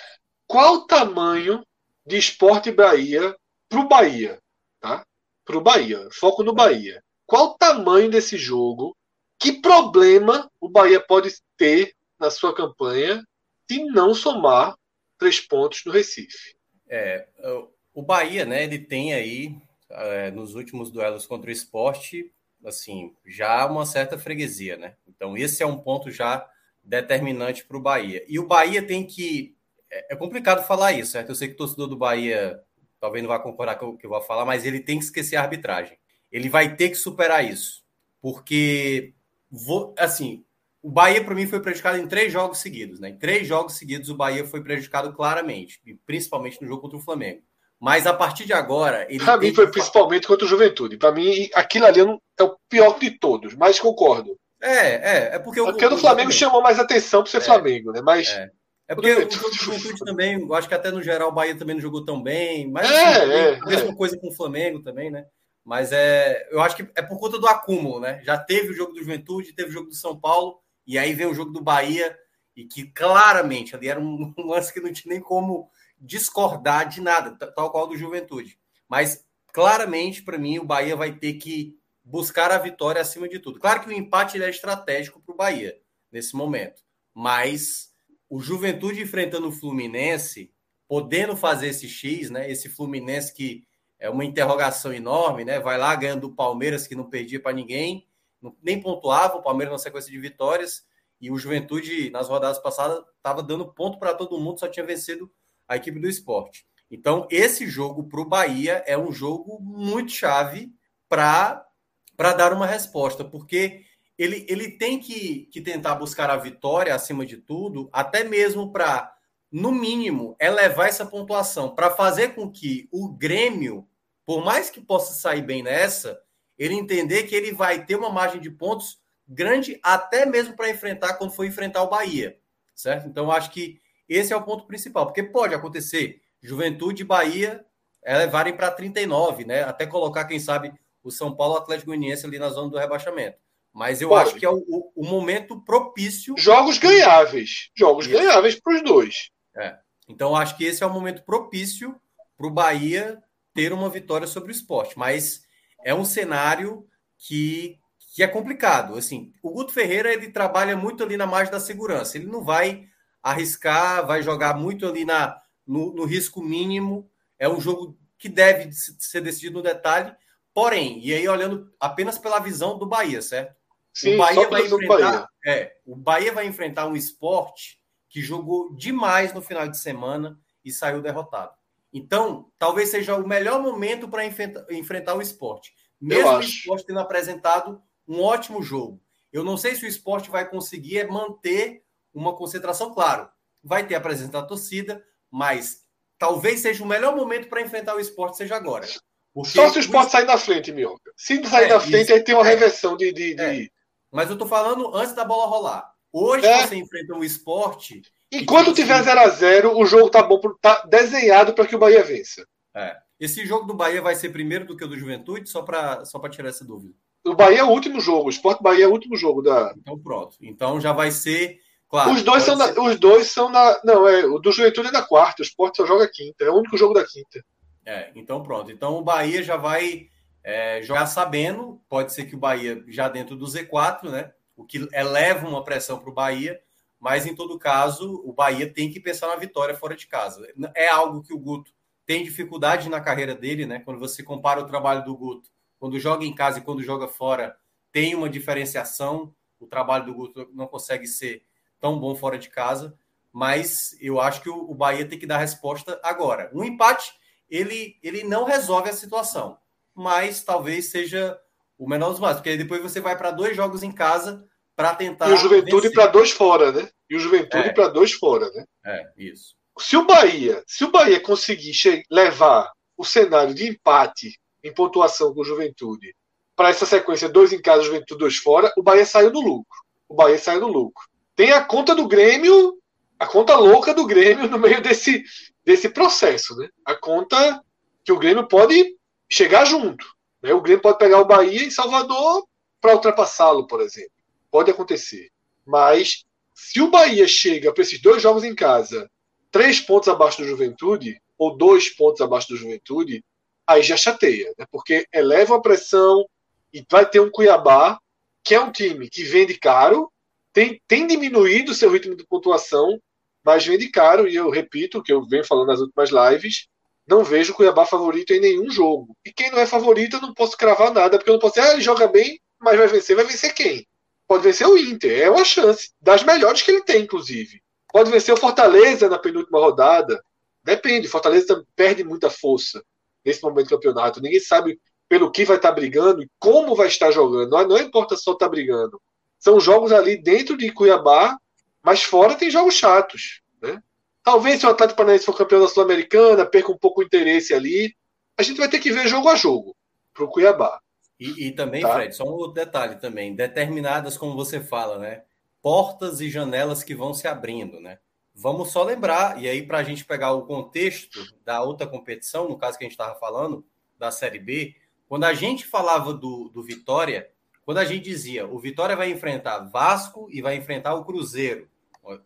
qual o tamanho de esporte Bahia para o Bahia? Tá? Para o Bahia. Foco no Bahia. Qual o tamanho desse jogo? Que problema o Bahia pode ter na sua campanha se não somar três pontos no Recife? É, o Bahia, né, ele tem aí, é, nos últimos duelos contra o esporte, assim, já uma certa freguesia, né? Então, esse é um ponto já determinante para o Bahia. E o Bahia tem que. É, é complicado falar isso, certo? Eu sei que o torcedor do Bahia talvez não vá concordar com o que eu vou falar, mas ele tem que esquecer a arbitragem. Ele vai ter que superar isso. Porque, vou, assim, o Bahia, para mim, foi prejudicado em três jogos seguidos. Né? Em três jogos seguidos, o Bahia foi prejudicado claramente, principalmente no jogo contra o Flamengo. Mas a partir de agora. Para mim foi principalmente contra o Juventude. Para mim, aquilo ali é o pior de todos, mas concordo. É, é. É porque, é porque o, do Flamengo chamou mais atenção por ser é, Flamengo, né? Mas. É. É porque o jogo Juventude também, eu acho que até no geral o Bahia também não jogou tão bem. Mas é, assim, é, a mesma é. coisa com o Flamengo também, né? Mas é, eu acho que é por conta do acúmulo, né? Já teve o jogo do Juventude, teve o jogo do São Paulo, e aí vem o jogo do Bahia, e que claramente ali era um lance que não tinha nem como discordar de nada, tal qual do Juventude. Mas claramente, para mim, o Bahia vai ter que buscar a vitória acima de tudo. Claro que o empate é estratégico para o Bahia nesse momento, mas o Juventude enfrentando o Fluminense, podendo fazer esse X, né? Esse Fluminense que é uma interrogação enorme, né? Vai lá ganhando o Palmeiras, que não perdia para ninguém, nem pontuava, o Palmeiras na sequência de vitórias, e o Juventude, nas rodadas passadas, estava dando ponto para todo mundo, só tinha vencido a equipe do esporte. Então, esse jogo para o Bahia é um jogo muito chave para dar uma resposta, porque ele, ele tem que, que tentar buscar a vitória acima de tudo, até mesmo para, no mínimo, elevar essa pontuação, para fazer com que o Grêmio, por mais que possa sair bem nessa, ele entender que ele vai ter uma margem de pontos grande até mesmo para enfrentar quando for enfrentar o Bahia, certo? Então, acho que esse é o ponto principal, porque pode acontecer Juventude e Bahia levarem para 39, né? Até colocar, quem sabe, o São Paulo Atlético Goianiense ali na zona do rebaixamento. Mas eu pode. acho que é o, o, momento propício. Jogos ganháveis. Jogos Isso. ganháveis para os dois. É. Então, acho que esse é o momento propício para o Bahia ter uma vitória sobre o esporte. Mas é um cenário que, que é complicado. Assim, o Guto Ferreira ele trabalha muito ali na margem da segurança. Ele não vai arriscar, vai jogar muito ali na, no, no risco mínimo. É um jogo que deve ser decidido no detalhe. Porém, e aí olhando apenas pela visão do Bahia, certo? Sim, o Bahia vai enfrentar, Bahia. É, o Bahia vai enfrentar um esporte que jogou demais no final de semana e saiu derrotado. Então, talvez seja o melhor momento para enfrentar, enfrentar o esporte. Mesmo o esporte tendo apresentado um ótimo jogo. Eu não sei se o esporte vai conseguir manter uma concentração, claro, vai ter a presença da torcida, mas talvez seja o melhor momento para enfrentar o esporte seja agora. Só se o esporte sair da frente, Mioca. Se sair é, da frente, isso, aí tem uma é, reversão de. de, de... É. Mas eu tô falando antes da bola rolar. Hoje é. você enfrenta um esporte. Enquanto tiver 0 a 0 o jogo tá bom, tá desenhado para que o Bahia vença. É. Esse jogo do Bahia vai ser primeiro do que o do Juventude, só para só tirar essa dúvida. O Bahia é o último jogo, o Esporte Bahia é o último jogo da. Então pronto. Então já vai ser Claro, os, dois são ser... os dois são na. Não, é, o do Juventude é da quarta, o Sport só joga quinta. É o único jogo da quinta. É, então pronto. Então o Bahia já vai é, jogar sabendo. Pode ser que o Bahia já dentro do Z4, né? O que eleva uma pressão para o Bahia. Mas em todo caso, o Bahia tem que pensar na vitória fora de casa. É algo que o Guto tem dificuldade na carreira dele, né? Quando você compara o trabalho do Guto, quando joga em casa e quando joga fora, tem uma diferenciação. O trabalho do Guto não consegue ser tão bom fora de casa, mas eu acho que o, Bahia tem que dar resposta agora. Um empate, ele, ele não resolve a situação, mas talvez seja o menor dos males, porque aí depois você vai para dois jogos em casa para tentar. E o Juventude para dois fora, né? E o Juventude é. para dois fora, né? É, isso. Se o Bahia, se o Bahia conseguir levar o cenário de empate em pontuação com o Juventude para essa sequência dois em casa, Juventude dois fora, o Bahia saiu do lucro. O Bahia saiu do lucro tem a conta do Grêmio, a conta louca do Grêmio no meio desse, desse processo, né? A conta que o Grêmio pode chegar junto. Né? O Grêmio pode pegar o Bahia em Salvador para ultrapassá-lo, por exemplo. Pode acontecer. Mas se o Bahia chega para esses dois jogos em casa, três pontos abaixo do Juventude, ou dois pontos abaixo do Juventude, aí já chateia, né? porque eleva a pressão e vai ter um Cuiabá, que é um time que vende caro, tem, tem diminuído o seu ritmo de pontuação, mas vem de caro, e eu repito o que eu venho falando nas últimas lives, não vejo o Cuiabá favorito em nenhum jogo. E quem não é favorito, eu não posso cravar nada, porque eu não posso dizer, ah, ele joga bem, mas vai vencer. Vai vencer quem? Pode vencer o Inter, é uma chance, das melhores que ele tem, inclusive. Pode vencer o Fortaleza na penúltima rodada. Depende, Fortaleza perde muita força nesse momento do campeonato. Ninguém sabe pelo que vai estar brigando e como vai estar jogando. Não, não importa só estar brigando são jogos ali dentro de Cuiabá, mas fora tem jogos chatos. Né? Talvez se o Atlético Paranaense for campeão da Sul-Americana, perca um pouco o interesse ali. A gente vai ter que ver jogo a jogo para o Cuiabá. E, e também, tá? Fred, só um outro detalhe também. Determinadas, como você fala, né? Portas e janelas que vão se abrindo, né? Vamos só lembrar, e aí para a gente pegar o contexto da outra competição, no caso que a gente estava falando, da Série B, quando a gente falava do, do Vitória, quando a gente dizia o Vitória vai enfrentar Vasco e vai enfrentar o Cruzeiro,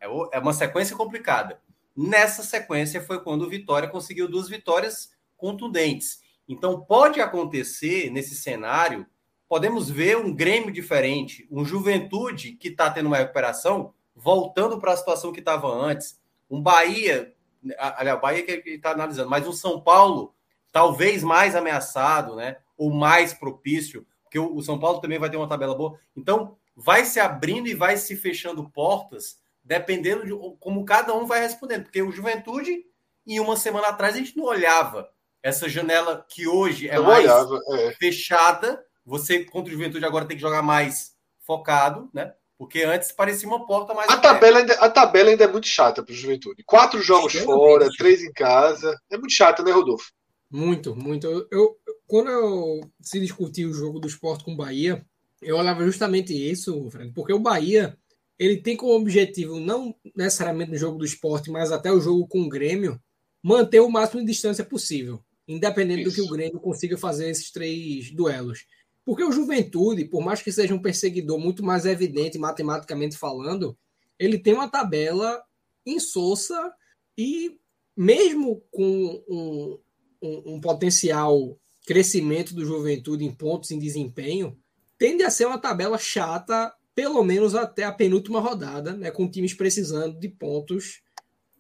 é, é uma sequência complicada. Nessa sequência foi quando o Vitória conseguiu duas vitórias contundentes. Então pode acontecer nesse cenário, podemos ver um Grêmio diferente, um Juventude que está tendo uma recuperação, voltando para a situação que estava antes, um Bahia, aliás, Bahia que ele está analisando, mas um São Paulo talvez mais ameaçado, né? Ou mais propício, porque o São Paulo também vai ter uma tabela boa. Então, vai se abrindo e vai se fechando portas dependendo de como cada um vai respondendo. Porque o Juventude, em uma semana atrás, a gente não olhava essa janela que hoje é mais olhava, é. fechada. Você, contra o Juventude, agora tem que jogar mais focado, né? Porque antes parecia uma porta mais. A tabela, ainda, a tabela ainda é muito chata para o Juventude. Quatro jogos fora, três em casa. É muito chata, né, Rodolfo? Muito, muito. Eu, eu, quando eu se discutiu o jogo do esporte com o Bahia, eu olhava justamente isso, Fred, porque o Bahia ele tem como objetivo, não necessariamente no jogo do esporte, mas até o jogo com o Grêmio, manter o máximo de distância possível, independente Isso. do que o Grêmio consiga fazer esses três duelos. Porque o Juventude, por mais que seja um perseguidor muito mais evidente matematicamente falando, ele tem uma tabela insossa e mesmo com um, um, um potencial crescimento do Juventude em pontos em desempenho, tende a ser uma tabela chata pelo menos até a penúltima rodada, né, com times precisando de pontos.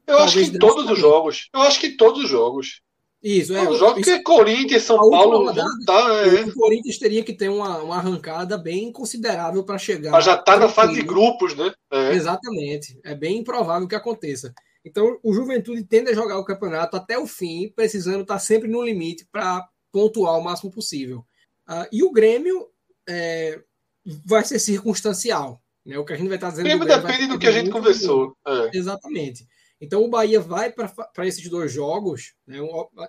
Eu acho que em todos os jogos. Eu acho que em todos os jogos. Isso, é. Os jogos que Corinthians, São Paulo. Rodada, tá, é. O Corinthians teria que ter uma, uma arrancada bem considerável para chegar. Mas já está na fase de grupos, né? É. Exatamente. É bem improvável que aconteça. Então, o Juventude tende a jogar o campeonato até o fim, precisando estar tá sempre no limite para pontuar o máximo possível. Uh, e o Grêmio, é, vai ser circunstancial. Né? O que a gente vai estar dizendo. Sempre depende do que a gente conversou. É. Exatamente. Então o Bahia vai para esses dois jogos, né,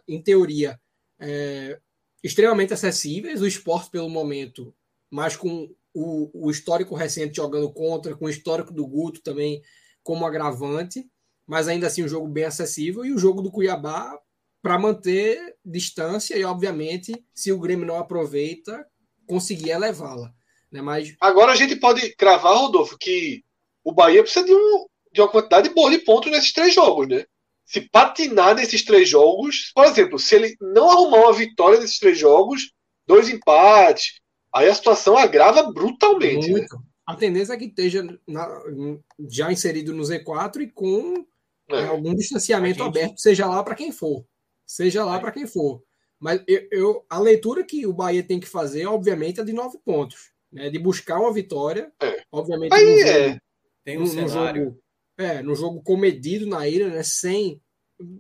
em teoria, é, extremamente acessíveis. O esporte, pelo momento, mas com o, o, histórico recente jogando contra, com o histórico do Guto também como agravante, mas ainda assim um jogo bem acessível. E o jogo do Cuiabá para manter distância e, obviamente, se o Grêmio não aproveita, conseguir elevá-la. Né? Mas... Agora a gente pode cravar, Rodolfo, que o Bahia precisa de, um, de uma quantidade boa de pontos nesses três jogos, né? Se patinar nesses três jogos, por exemplo, se ele não arrumar uma vitória nesses três jogos, dois empates, aí a situação agrava brutalmente. Né? A tendência é que esteja na, já inserido no Z4 e com é. É, algum distanciamento gente... aberto, seja lá para quem for. Seja lá é. para quem for. Mas eu, eu, a leitura que o Bahia tem que fazer, obviamente, é de nove pontos né, de buscar uma vitória. É. Obviamente, Aí no é. jogo, tem um cenário. Jogo, é, no jogo comedido na ilha, né, sem.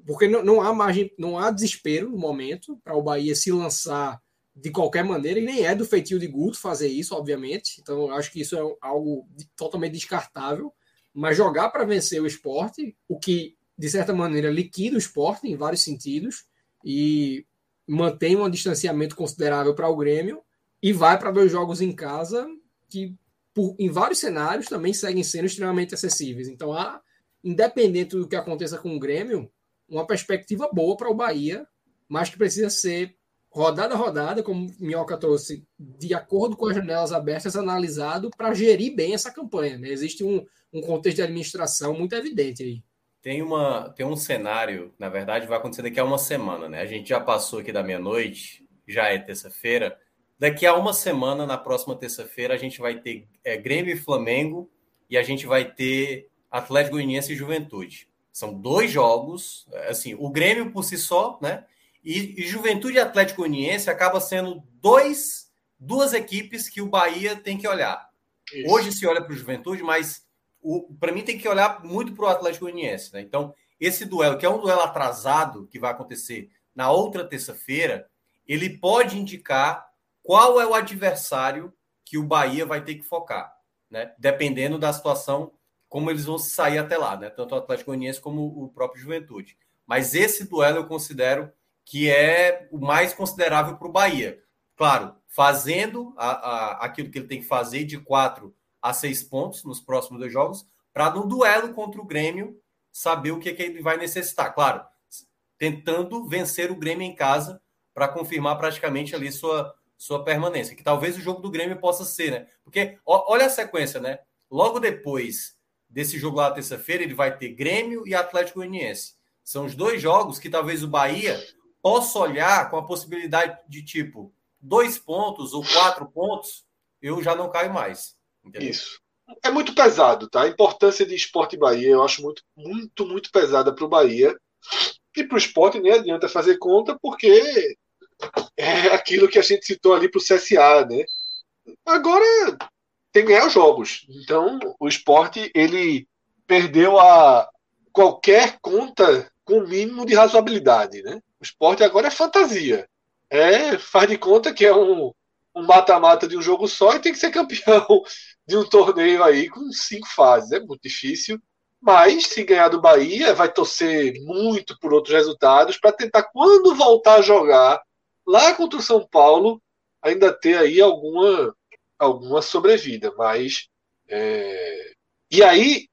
Porque não, não há margem, não há desespero no momento para o Bahia se lançar de qualquer maneira, e nem é do feitio de Guto fazer isso, obviamente. Então, eu acho que isso é algo totalmente descartável. Mas jogar para vencer o esporte, o que, de certa maneira, liquida o esporte em vários sentidos e mantém um distanciamento considerável para o Grêmio, e vai para dois jogos em casa que, por, em vários cenários, também seguem sendo extremamente acessíveis. Então, há, independente do que aconteça com o Grêmio, uma perspectiva boa para o Bahia, mas que precisa ser rodada a rodada, como Minhoca trouxe, de acordo com as janelas abertas, analisado para gerir bem essa campanha. Né? Existe um, um contexto de administração muito evidente aí. Tem, uma, tem um cenário, na verdade, vai acontecer daqui a uma semana, né? A gente já passou aqui da meia-noite, já é terça-feira. Daqui a uma semana, na próxima terça-feira, a gente vai ter é, Grêmio e Flamengo e a gente vai ter Atlético Goianiense e Juventude. São dois jogos, é, assim, o Grêmio por si só, né? E, e Juventude e Atlético Goianiense acaba sendo dois, duas equipes que o Bahia tem que olhar. Isso. Hoje se olha para o Juventude, mas para mim tem que olhar muito para o Atlético Goianiense, né? Então, esse duelo, que é um duelo atrasado, que vai acontecer na outra terça-feira, ele pode indicar qual é o adversário que o Bahia vai ter que focar, né? Dependendo da situação como eles vão sair até lá, né? Tanto o Atlético Goianiense como o próprio Juventude. Mas esse duelo eu considero que é o mais considerável para o Bahia. Claro, fazendo a, a, aquilo que ele tem que fazer de quatro a seis pontos nos próximos dois jogos, para no duelo contra o Grêmio saber o que, que ele vai necessitar. Claro, tentando vencer o Grêmio em casa para confirmar praticamente ali sua, sua permanência. Que talvez o jogo do Grêmio possa ser, né? Porque ó, olha a sequência, né? Logo depois desse jogo lá terça-feira, ele vai ter Grêmio e Atlético Goianiense. São os dois jogos que talvez o Bahia possa olhar com a possibilidade de tipo dois pontos ou quatro pontos, eu já não caio mais. Entendeu? Isso. É muito pesado, tá? A importância de esporte Bahia eu acho muito, muito, muito pesada para o Bahia. E para o esporte nem adianta fazer conta, porque é aquilo que a gente citou ali para o CSA, né? Agora tem que ganhar os jogos. Então, o esporte ele perdeu a qualquer conta com o mínimo de razoabilidade, né? O esporte agora é fantasia. É, faz de conta que é um mata-mata um de um jogo só e tem que ser campeão de um torneio aí com cinco fases. É muito difícil. Mas se ganhar do Bahia, vai torcer muito por outros resultados para tentar, quando voltar a jogar lá contra o São Paulo, ainda ter aí alguma, alguma sobrevida. Mas. É... E aí,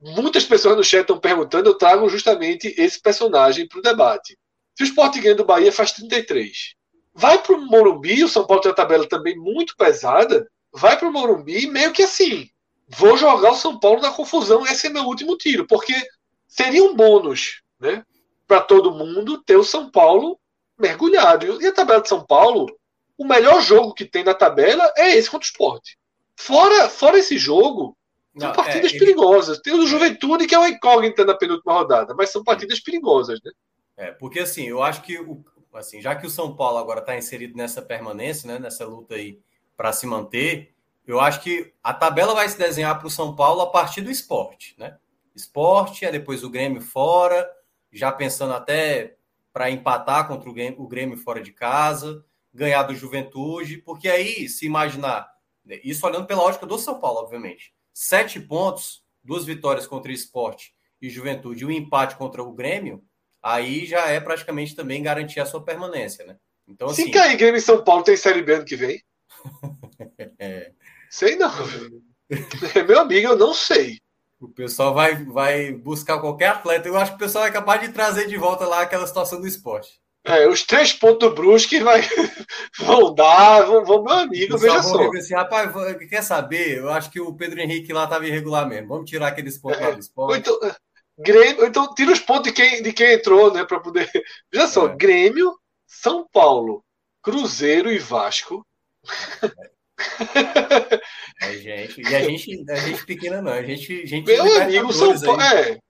muitas pessoas no chat estão perguntando, eu trago justamente esse personagem para o debate. Se o Sport ganha do Bahia, faz 33. Vai para o Morumbi, o São Paulo tem uma tabela também muito pesada. Vai para o Morumbi meio que assim. Vou jogar o São Paulo na confusão, esse é meu último tiro, porque seria um bônus, né? Para todo mundo ter o São Paulo mergulhado. E a tabela de São Paulo, o melhor jogo que tem na tabela é esse contra o esporte. Fora, fora esse jogo, são Não, partidas é, ele... perigosas. Tem o do Juventude, que é uma incógnita na penúltima rodada, mas são partidas perigosas, né? É, porque assim, eu acho que o, assim, já que o São Paulo agora está inserido nessa permanência, né, nessa luta aí para se manter, eu acho que a tabela vai se desenhar para o São Paulo a partir do esporte, né? Esporte, é depois o Grêmio fora, já pensando até para empatar contra o Grêmio, o Grêmio fora de casa, ganhar do Juventude, porque aí, se imaginar, né, isso olhando pela lógica do São Paulo, obviamente, sete pontos, duas vitórias contra o esporte e Juventude um empate contra o Grêmio, aí já é praticamente também garantir a sua permanência, né? Então, assim... Se cair Grêmio em São Paulo, tem Série B ano que vem? é. Sei não. É meu amigo, eu não sei. O pessoal vai, vai buscar qualquer atleta. Eu acho que o pessoal é capaz de trazer de volta lá aquela situação do esporte. É, os três pontos do Brusque vai, vão dar, vão, vão meu amigo, veja só. Assim, Rapaz, quer saber? Eu acho que o Pedro Henrique lá estava irregular mesmo. Vamos tirar aqueles pontos é, lá do esporte. Então, Grêmio, então tira os pontos de quem, de quem entrou, né? Para poder. Veja só, é. Grêmio, São Paulo, Cruzeiro e Vasco. É, gente. E a gente, a gente pequena não, a gente, gente Meu amigo, São Paulo. É.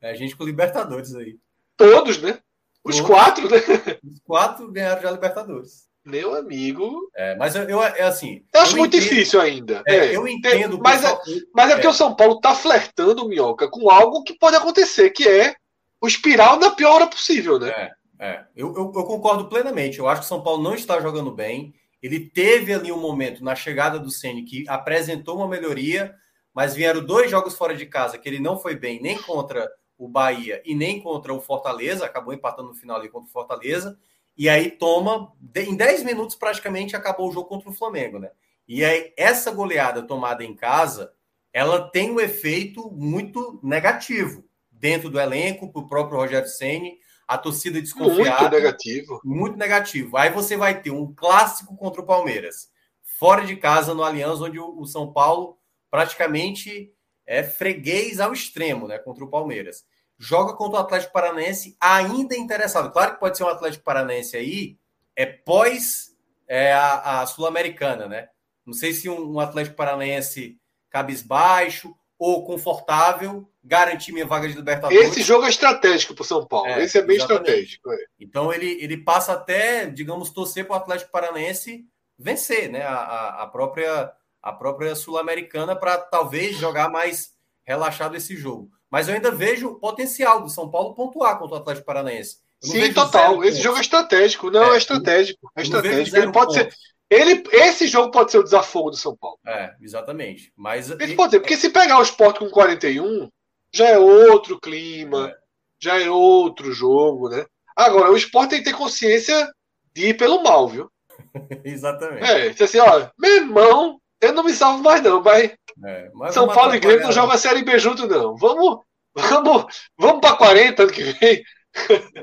é. A gente com Libertadores aí. Todos, né? Os Todos. quatro, né? Os quatro ganharam já Libertadores. Meu amigo. É, mas eu, eu é assim. Eu acho eu muito entendo, difícil ainda. É, é, eu entendo. Mas, é, mas é porque é. o São Paulo está flertando, Minhoca, com algo que pode acontecer, que é o espiral na pior hora possível, né? É, é. Eu, eu, eu, concordo plenamente. Eu acho que o São Paulo não está jogando bem. Ele teve ali um momento na chegada do Ceni que apresentou uma melhoria, mas vieram dois jogos fora de casa que ele não foi bem, nem contra o Bahia e nem contra o Fortaleza. Acabou empatando no final ali contra o Fortaleza e aí toma, em 10 minutos praticamente acabou o jogo contra o Flamengo, né? E aí essa goleada tomada em casa, ela tem um efeito muito negativo dentro do elenco, para o próprio Rogério Ceni, a torcida desconfiada. Muito negativo. Muito negativo. Aí você vai ter um clássico contra o Palmeiras, fora de casa no Allianz, onde o São Paulo praticamente é freguês ao extremo, né, contra o Palmeiras joga contra o Atlético Paranaense ainda interessado. Claro que pode ser um Atlético Paranaense aí, é pós é, a, a Sul-Americana, né? Não sei se um, um, Atlético Paranaense cabisbaixo ou confortável garantir minha vaga de Libertadores. Esse jogo é estratégico para o São Paulo. É, Esse é bem exatamente. estratégico. É. Então ele, ele passa até, digamos, torcer para o Atlético Paranaense vencer, né? A, a, a própria a própria Sul-Americana para talvez jogar mais relaxado esse jogo. Mas eu ainda vejo o potencial do São Paulo pontuar contra o Atlético Paranaense. Sim, total. Esse jogo é estratégico. Não, é, é estratégico. É estratégico. Ele pode, ser, Ele, esse jogo pode ser o desafogo do São Paulo. É, exatamente. Mas Ele pode ser, porque se pegar o Sport com 41, já é outro clima, É. já é outro jogo, né? Agora, o Sport tem que ter consciência de ir pelo mal, viu? exatamente. É, assim, ó, meu irmão, eu não me salvo mais não, mas É, mas São Paulo e Grêmio não jogam a Série B junto, não. Vamos, vamos, vamos para 40 ano que vem.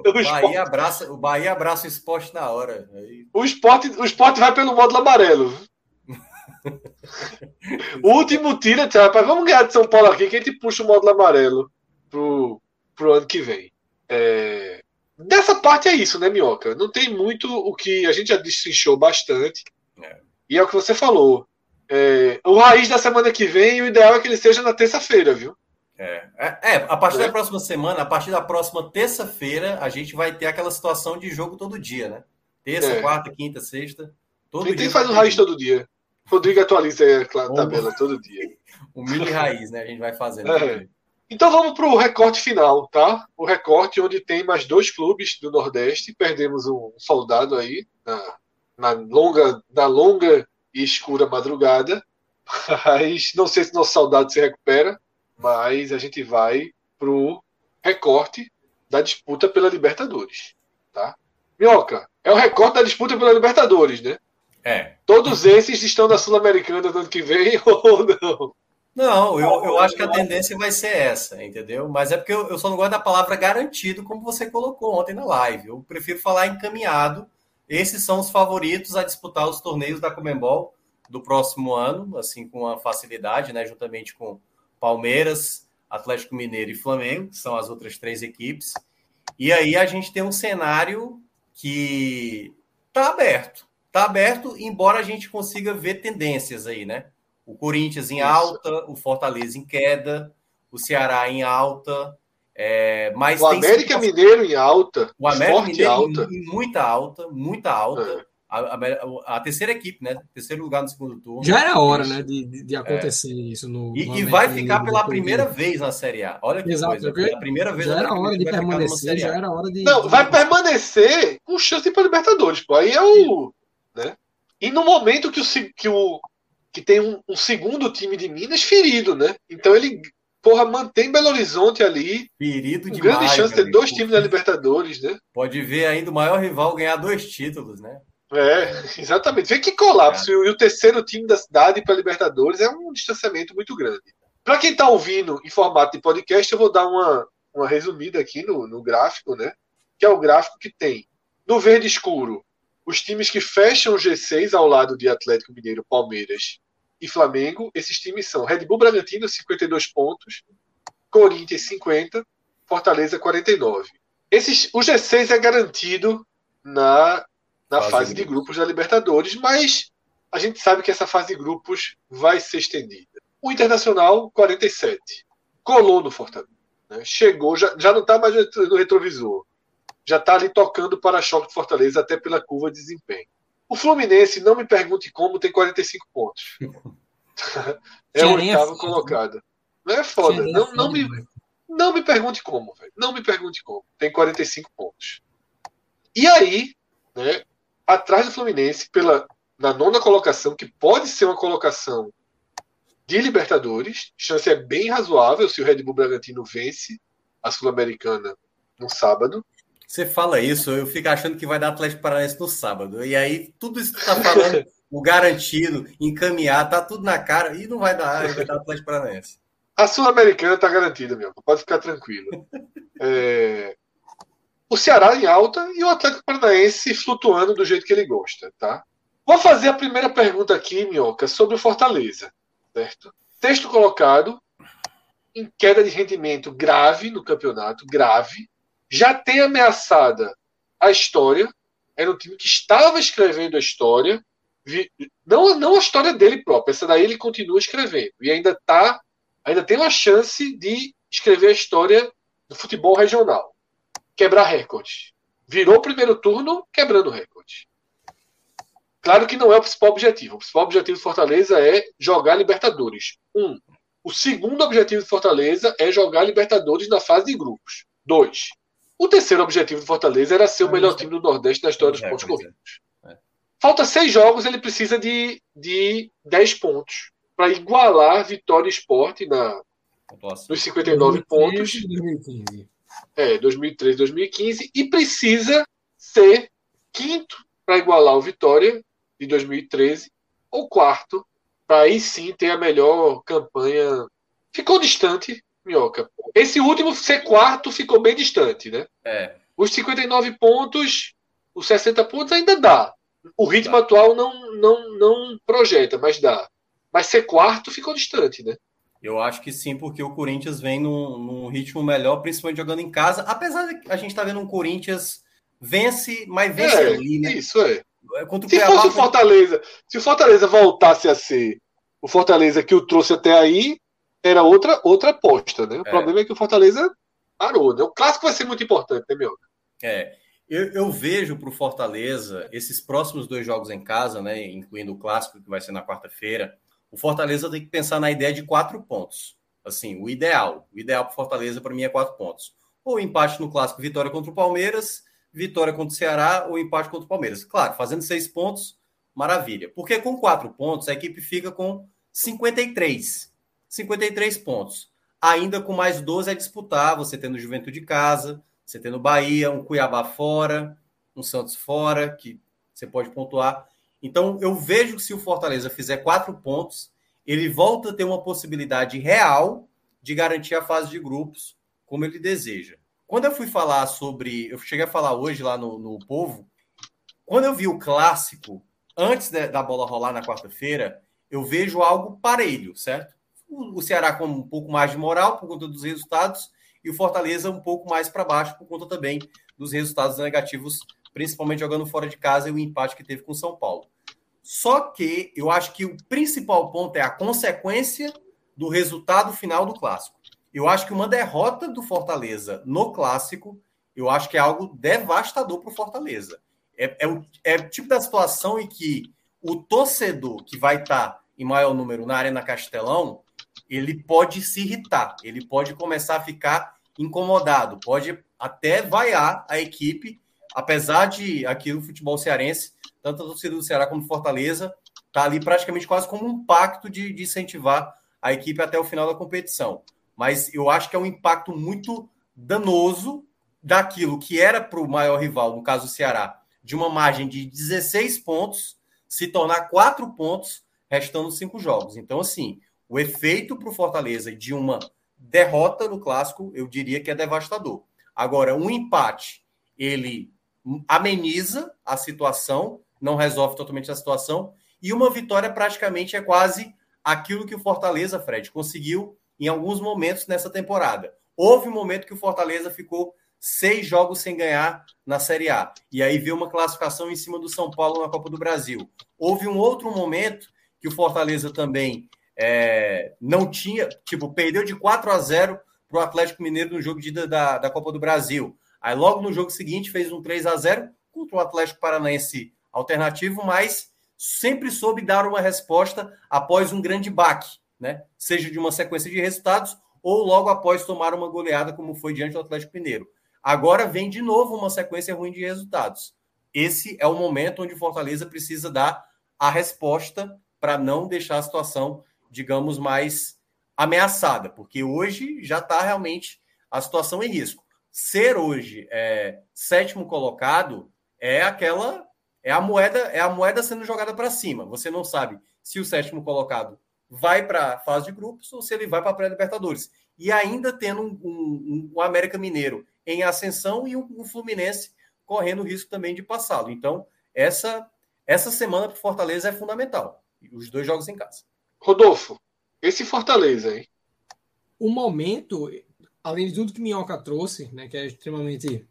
O O Bahia abraça, o Bahia abraça o esporte na hora. Aí, o Sport, o Sport vai pelo módulo amarelo. O último tira, rapaz, vamos ganhar de São Paulo aqui, que a gente puxa o módulo amarelo pro, pro ano que vem. É, Dessa parte é isso, né, Minhoca? Não tem muito o que a gente já destrinchou bastante. É. E é o que você falou. É, o raiz da semana que vem, o ideal é que ele seja na terça-feira, viu? É, é, é, a partir É. da próxima semana, a partir da próxima terça-feira, a gente vai ter aquela situação de jogo todo dia, né? Terça, É. quarta, quinta, sexta. Todo gente dia. faz vai raiz ter todo dia. Rodrigo atualiza aí a tabela todo dia. Um mini raiz, né? A gente vai fazendo. É. Então vamos para o recorte final, tá? O recorte onde tem mais dois clubes do Nordeste. Perdemos um soldado aí na, na longa, na longa e escura madrugada. Mas não sei se nosso soldado se recupera. Mas a gente vai pro recorte da disputa pela Libertadores, tá? Minhoca, é o recorte da disputa pela Libertadores, né? É. Todos esses estão na Sul-Americana do ano que vem ou não? Não, eu, eu acho que a tendência vai ser essa, entendeu? Mas é porque eu, eu só não gosto da palavra garantido, como você colocou ontem na live. Eu prefiro falar encaminhado. Esses são os favoritos a disputar os torneios da Comembol do próximo ano, assim, com uma facilidade, né? Juntamente com Palmeiras, Atlético Mineiro e Flamengo, que são as outras três equipes. E aí a gente tem um cenário que tá aberto. Tá aberto, embora a gente consiga ver tendências aí, né? O Corinthians em alta, o Fortaleza em queda, o Ceará em alta. É, mas O América Mineiro em alta, o América Mineiro alta. Em, em muita alta, muita alta. É. A, a- a terceira equipe, né? Terceiro lugar no segundo turno. Já era hora, Isso. né, de, de, de acontecer isso no. E, no e vai ficar pela primeira vez na Série A. Olha que Exato, coisa. Pela primeira vez Já era hora de permanecer, já era hora de. Não, vai permanecer com chance para Libertadores, pô. Aí é o. Né? E no momento que o, que o que tem um, um segundo time de Minas ferido, né? Então ele, porra, mantém Belo Horizonte ali, com demais. grande chance de ter dois times na Libertadores, né? Pode ver ainda o maior rival ganhar dois títulos, né? É, exatamente. Vê que colapso. E o terceiro time da cidade para Libertadores é um distanciamento muito grande. Para quem está ouvindo em formato de podcast, eu vou dar uma, uma resumida aqui no, no gráfico, né? Que é o gráfico que tem no verde escuro os times que fecham o G6 ao lado de Atlético Mineiro, Palmeiras e Flamengo. Esses times são Red Bull Bragantino, 52 pontos, Corinthians, 50, Fortaleza, 49. Esses, o G6 é garantido na, na Fase fase, de de grupos da Libertadores, mas a gente sabe que essa fase de grupos vai ser estendida. O Internacional, 47. Colou no Fortaleza. né? Chegou, já, já não está mais no retrovisor. Já está ali tocando o para-choque do Fortaleza, até pela curva de desempenho. O Fluminense, não me pergunte como, tem 45 pontos. é o é oitavo foda, colocado. Não é foda. É Não, foda não, me, demais. não me pergunte como, velho. Não me pergunte como. Tem 45 pontos. E aí, né, atrás do Fluminense, pela, na nona colocação, que pode ser uma colocação de Libertadores, chance é bem razoável se o Red Bull Bragantino vence a Sul-Americana no sábado. Você fala isso, eu fico achando que vai dar Atlético Paranaense no sábado. E aí, tudo isso que tá falando, o garantido, encaminhar, tá tudo na cara, e não vai dar, vai dar Atlético Paranaense. A Sul-Americana está garantida, meu. Pode ficar tranquilo. É, O Ceará em alta e o Atlético Paranaense flutuando do jeito que ele gosta, tá? Vou fazer a primeira pergunta aqui, Minhoca, sobre o Fortaleza, certo? Texto colocado em queda de rendimento grave no campeonato, grave. Já tem ameaçada a história. Era um time que estava escrevendo a história. Não, não a história dele próprio, essa daí ele continua escrevendo. E ainda tá ainda tem uma chance de escrever a história do futebol regional. Quebrar recorde. Virou o primeiro turno quebrando recorde. Claro que não é o principal objetivo. O principal objetivo do Fortaleza é jogar Libertadores. Um. O segundo objetivo do Fortaleza é jogar Libertadores na fase de grupos. Dois. O terceiro objetivo do Fortaleza era ser o melhor time do Nordeste na história dos pontos Recorde, corridos. Falta seis jogos, ele precisa de, de 10 pontos para igualar Vitória Esporte na, nos 59 pontos. 2015. É, 2013, 2015. E precisa ser quinto para igualar o Vitória de 2013 ou quarto para aí sim ter a melhor campanha. Ficou distante, Minhoca. Esse último ser quarto ficou bem distante, né? É. Os 59 pontos, os 60 pontos ainda dá. O ritmo dá. atual não, não, não projeta, mas dá. Mas ser quarto ficou distante, né? Eu acho que sim, porque o Corinthians vem num, num ritmo melhor, principalmente jogando em casa. Apesar de a gente estar tá vendo um Corinthians vence, mas vence é, ali, né? Isso é. é contra o se fosse o Fortaleza, se o Fortaleza voltasse a ser o Fortaleza que o trouxe até aí, era outra outra aposta, né? O é. problema é que o Fortaleza parou, né? O clássico vai ser muito importante, né, meu? É. Eu, eu vejo para o Fortaleza esses próximos dois jogos em casa, né, incluindo o clássico que vai ser na quarta-feira. O Fortaleza tem que pensar na ideia de quatro pontos. Assim, o ideal, o ideal para o Fortaleza para mim é quatro pontos. Ou empate no clássico, vitória contra o Palmeiras, vitória contra o Ceará ou empate contra o Palmeiras. Claro, fazendo seis pontos, maravilha. Porque com quatro pontos a equipe fica com 53. 53 pontos. Ainda com mais 12 a disputar, você tendo Juventude de casa, você tendo Bahia, um Cuiabá fora, um Santos fora, que você pode pontuar. Então, eu vejo que se o Fortaleza fizer quatro pontos, ele volta a ter uma possibilidade real de garantir a fase de grupos, como ele deseja. Quando eu fui falar sobre. Eu cheguei a falar hoje lá no, no Povo. Quando eu vi o clássico, antes de, da bola rolar na quarta-feira, eu vejo algo parelho, certo? O, Ceará com um pouco mais de moral por conta dos resultados e o Fortaleza um pouco mais para baixo por conta também dos resultados negativos, principalmente jogando fora de casa e o empate que teve com o São Paulo. Só que eu acho que o principal ponto é a consequência do resultado final do clássico. Eu acho que uma derrota do Fortaleza no clássico, eu acho que é algo devastador para o Fortaleza. É, é, o, é o tipo da situação em que o torcedor que vai estar tá em maior número na Arena Castelão, ele pode se irritar, ele pode começar a ficar incomodado, pode até vaiar a equipe, apesar de aqui o futebol cearense, tanto a torcida do Ceará como Fortaleza, tá ali praticamente quase como um pacto de, de incentivar a equipe até o final da competição. Mas eu acho que é um impacto muito danoso daquilo que era para o maior rival, no caso do Ceará, de uma margem de 16 pontos, se tornar 4 pontos, restando cinco jogos. Então, assim, o efeito para o Fortaleza de uma derrota no clássico, eu diria que é devastador. Agora, um empate, ele ameniza a situação, não resolve totalmente a situação, e uma vitória praticamente é quase aquilo que o Fortaleza, Fred, conseguiu em alguns momentos nessa temporada. Houve um momento que o Fortaleza ficou seis jogos sem ganhar na Série A. E aí veio uma classificação em cima do São Paulo na Copa do Brasil. Houve um outro momento que o Fortaleza também é, não tinha, tipo, perdeu de 4 a 0 para o Atlético Mineiro no jogo de da, da Copa do Brasil. Aí logo no jogo seguinte fez um 3 a 0 contra o Atlético Paranaense alternativo, mas sempre soube dar uma resposta após um grande baque, né? Seja de uma sequência de resultados ou logo após tomar uma goleada, como foi diante do Atlético Mineiro. Agora vem de novo uma sequência ruim de resultados. Esse é o momento onde o Fortaleza precisa dar a resposta para não deixar a situação digamos, mais ameaçada, porque hoje já está realmente a situação em risco. Ser hoje é, sétimo colocado é aquela é a moeda é a moeda sendo jogada para cima. Você não sabe se o sétimo colocado vai para a fase de grupos ou se ele vai para a pré-libertadores. E ainda tendo um, um, um, América Mineiro em ascensão e um, um Fluminense correndo risco também de passá-lo. Então, essa essa semana para Fortaleza é fundamental. Os dois jogos em casa. Rodolfo, esse Fortaleza, hein? O momento, além de tudo que Minhoca trouxe, né, que é extremamente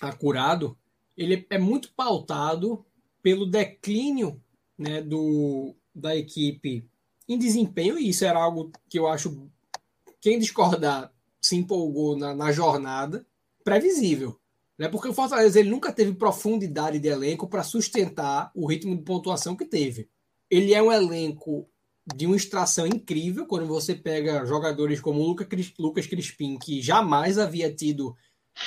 acurado, ele é muito pautado pelo declínio né, do, da equipe em desempenho, e isso era algo que eu acho quem discordar se empolgou na, na jornada, previsível. Né? Porque o Fortaleza ele nunca teve profundidade de elenco para sustentar o ritmo de pontuação que teve. Ele é um elenco de uma extração incrível quando você pega jogadores como o Lucas Crispim, que jamais havia tido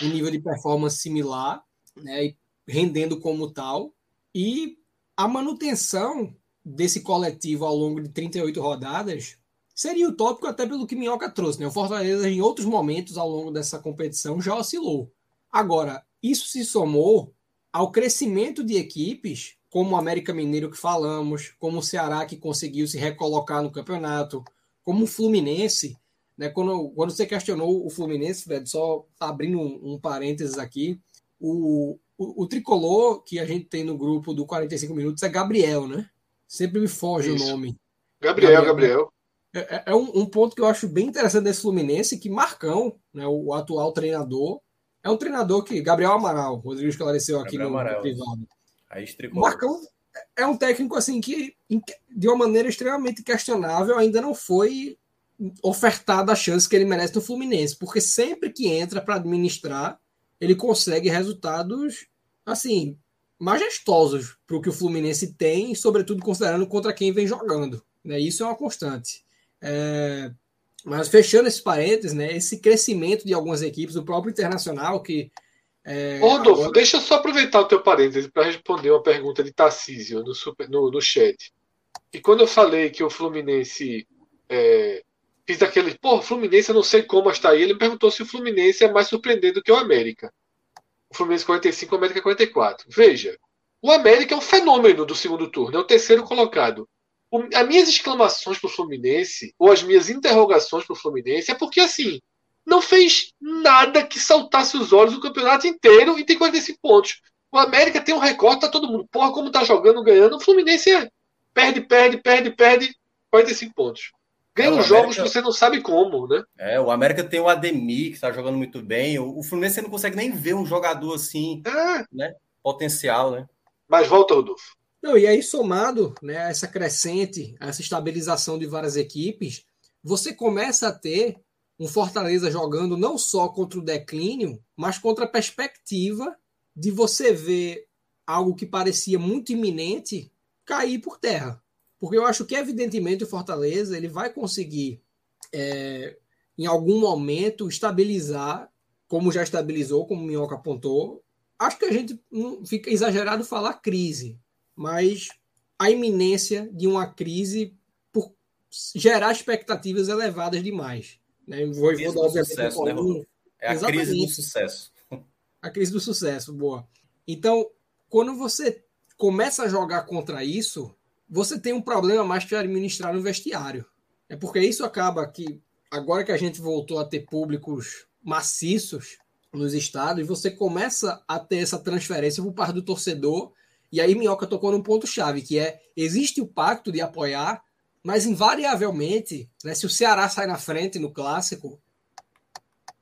um nível de performance similar, né, rendendo como tal, e a manutenção desse coletivo ao longo de 38 rodadas seria utópico até pelo que Minhoca trouxe. Né? O Fortaleza, em outros momentos ao longo dessa competição, já oscilou. Agora, isso se somou ao crescimento de equipes, como o América Mineiro que falamos, como o Ceará que conseguiu se recolocar no campeonato, como o Fluminense. Né? Quando, quando você questionou o Fluminense, velho, só abrindo um, um parênteses aqui, o, o, o, tricolor que a gente tem no grupo do 45 Minutos é Gabriel, né? Sempre me foge Isso. o nome. Gabriel, Gabriel. É, é, é um, um, ponto que eu acho bem interessante desse Fluminense, que Marcão, né, o atual treinador, é um treinador que. Gabriel Amaral, o Rodrigo esclareceu aqui no, no, privado. Aí Marcão é um técnico assim que, de uma maneira extremamente questionável, ainda não foi ofertada a chance que ele merece no Fluminense, porque sempre que entra para administrar, ele consegue resultados assim majestosos para o que o Fluminense tem, sobretudo considerando contra quem vem jogando. Né? Isso é uma constante. É... Mas fechando esses parênteses, né, esse crescimento de algumas equipes, o próprio Internacional, que. É, Rodolfo, agora... deixa eu só aproveitar o teu parênteses para responder uma pergunta de Tarcísio no, super, no, no chat. E quando eu falei que o Fluminense é, fiz aquele, pô, Fluminense eu não sei como está aí, ele me perguntou se o Fluminense é mais surpreendente do que o América. O Fluminense 45, o América 44. Veja, o América é um fenômeno do segundo turno, é o terceiro colocado. O, as minhas exclamações para o Fluminense, ou as minhas interrogações para o Fluminense, é porque assim, não fez nada que saltasse os olhos o campeonato inteiro e tem 45 pontos. O América tem um recorde, tá todo mundo, porra, como tá jogando, ganhando. O Fluminense é, perde, perde, perde, perde, 45 pontos. Ganha é, jogos que você não sabe como, né? É, o América tem o Ademir, que está jogando muito bem. O, o Fluminense você não consegue nem ver um jogador assim, é. né? Potencial, né? Mas volta, Rodolfo. Não, e aí, somado né, a essa crescente, a essa estabilização de várias equipes, você começa a ter um Fortaleza jogando não só contra o declínio, mas contra a perspectiva de você ver algo que parecia muito iminente cair por terra. Porque eu acho que, evidentemente, o Fortaleza ele vai conseguir, é, em algum momento, estabilizar, como já estabilizou, como o Minhoca apontou. Acho que a gente não fica exagerado falar crise, mas a iminência de uma crise por gerar expectativas elevadas demais. Né? Vou, vou dar sucesso, né, É a Exatamente. crise do sucesso. A crise do sucesso, boa. Então, quando você começa a jogar contra isso, você tem um problema mais que administrar no vestiário. É porque isso acaba que, agora que a gente voltou a ter públicos maciços nos estados, você começa a ter essa transferência por parte do torcedor. E aí Minhoca tocou num ponto-chave, que é: existe o pacto de apoiar, mas invariavelmente, né, se o Ceará sai na frente no clássico,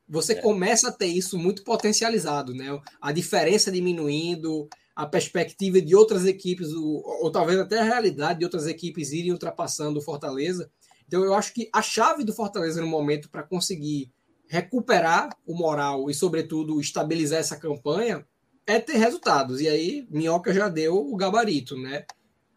você é. começa a ter isso muito potencializado, né? A diferença diminuindo, a perspectiva de outras equipes, ou, ou, talvez até a realidade de outras equipes irem ultrapassando o Fortaleza. Então, eu acho que a chave do Fortaleza no momento para conseguir recuperar o moral e, sobretudo, estabilizar essa campanha é ter resultados. E aí, Minhoca já deu o gabarito, né?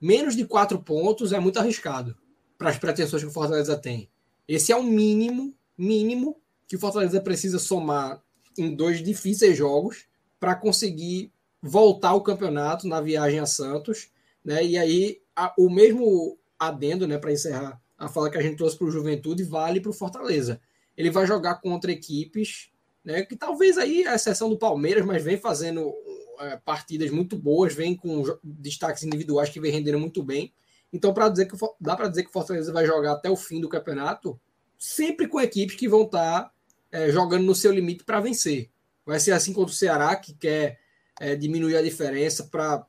Menos de quatro pontos é muito arriscado para as pretensões que o Fortaleza tem. Esse é o mínimo, mínimo que o Fortaleza precisa somar em dois difíceis jogos para conseguir voltar ao campeonato na viagem a Santos, né? E aí a, o mesmo adendo, né, para encerrar a fala que a gente trouxe para o Juventude vale para o Fortaleza. Ele vai jogar contra equipes, né, que talvez aí a exceção do Palmeiras, mas vem fazendo é, partidas muito boas, vem com destaques individuais que vem rendendo muito bem. Então, para dizer que dá para dizer que o Fortaleza vai jogar até o fim do campeonato, sempre com equipes que vão estar tá, é, jogando no seu limite para vencer. Vai ser assim contra o Ceará, que quer é, diminuir a diferença para.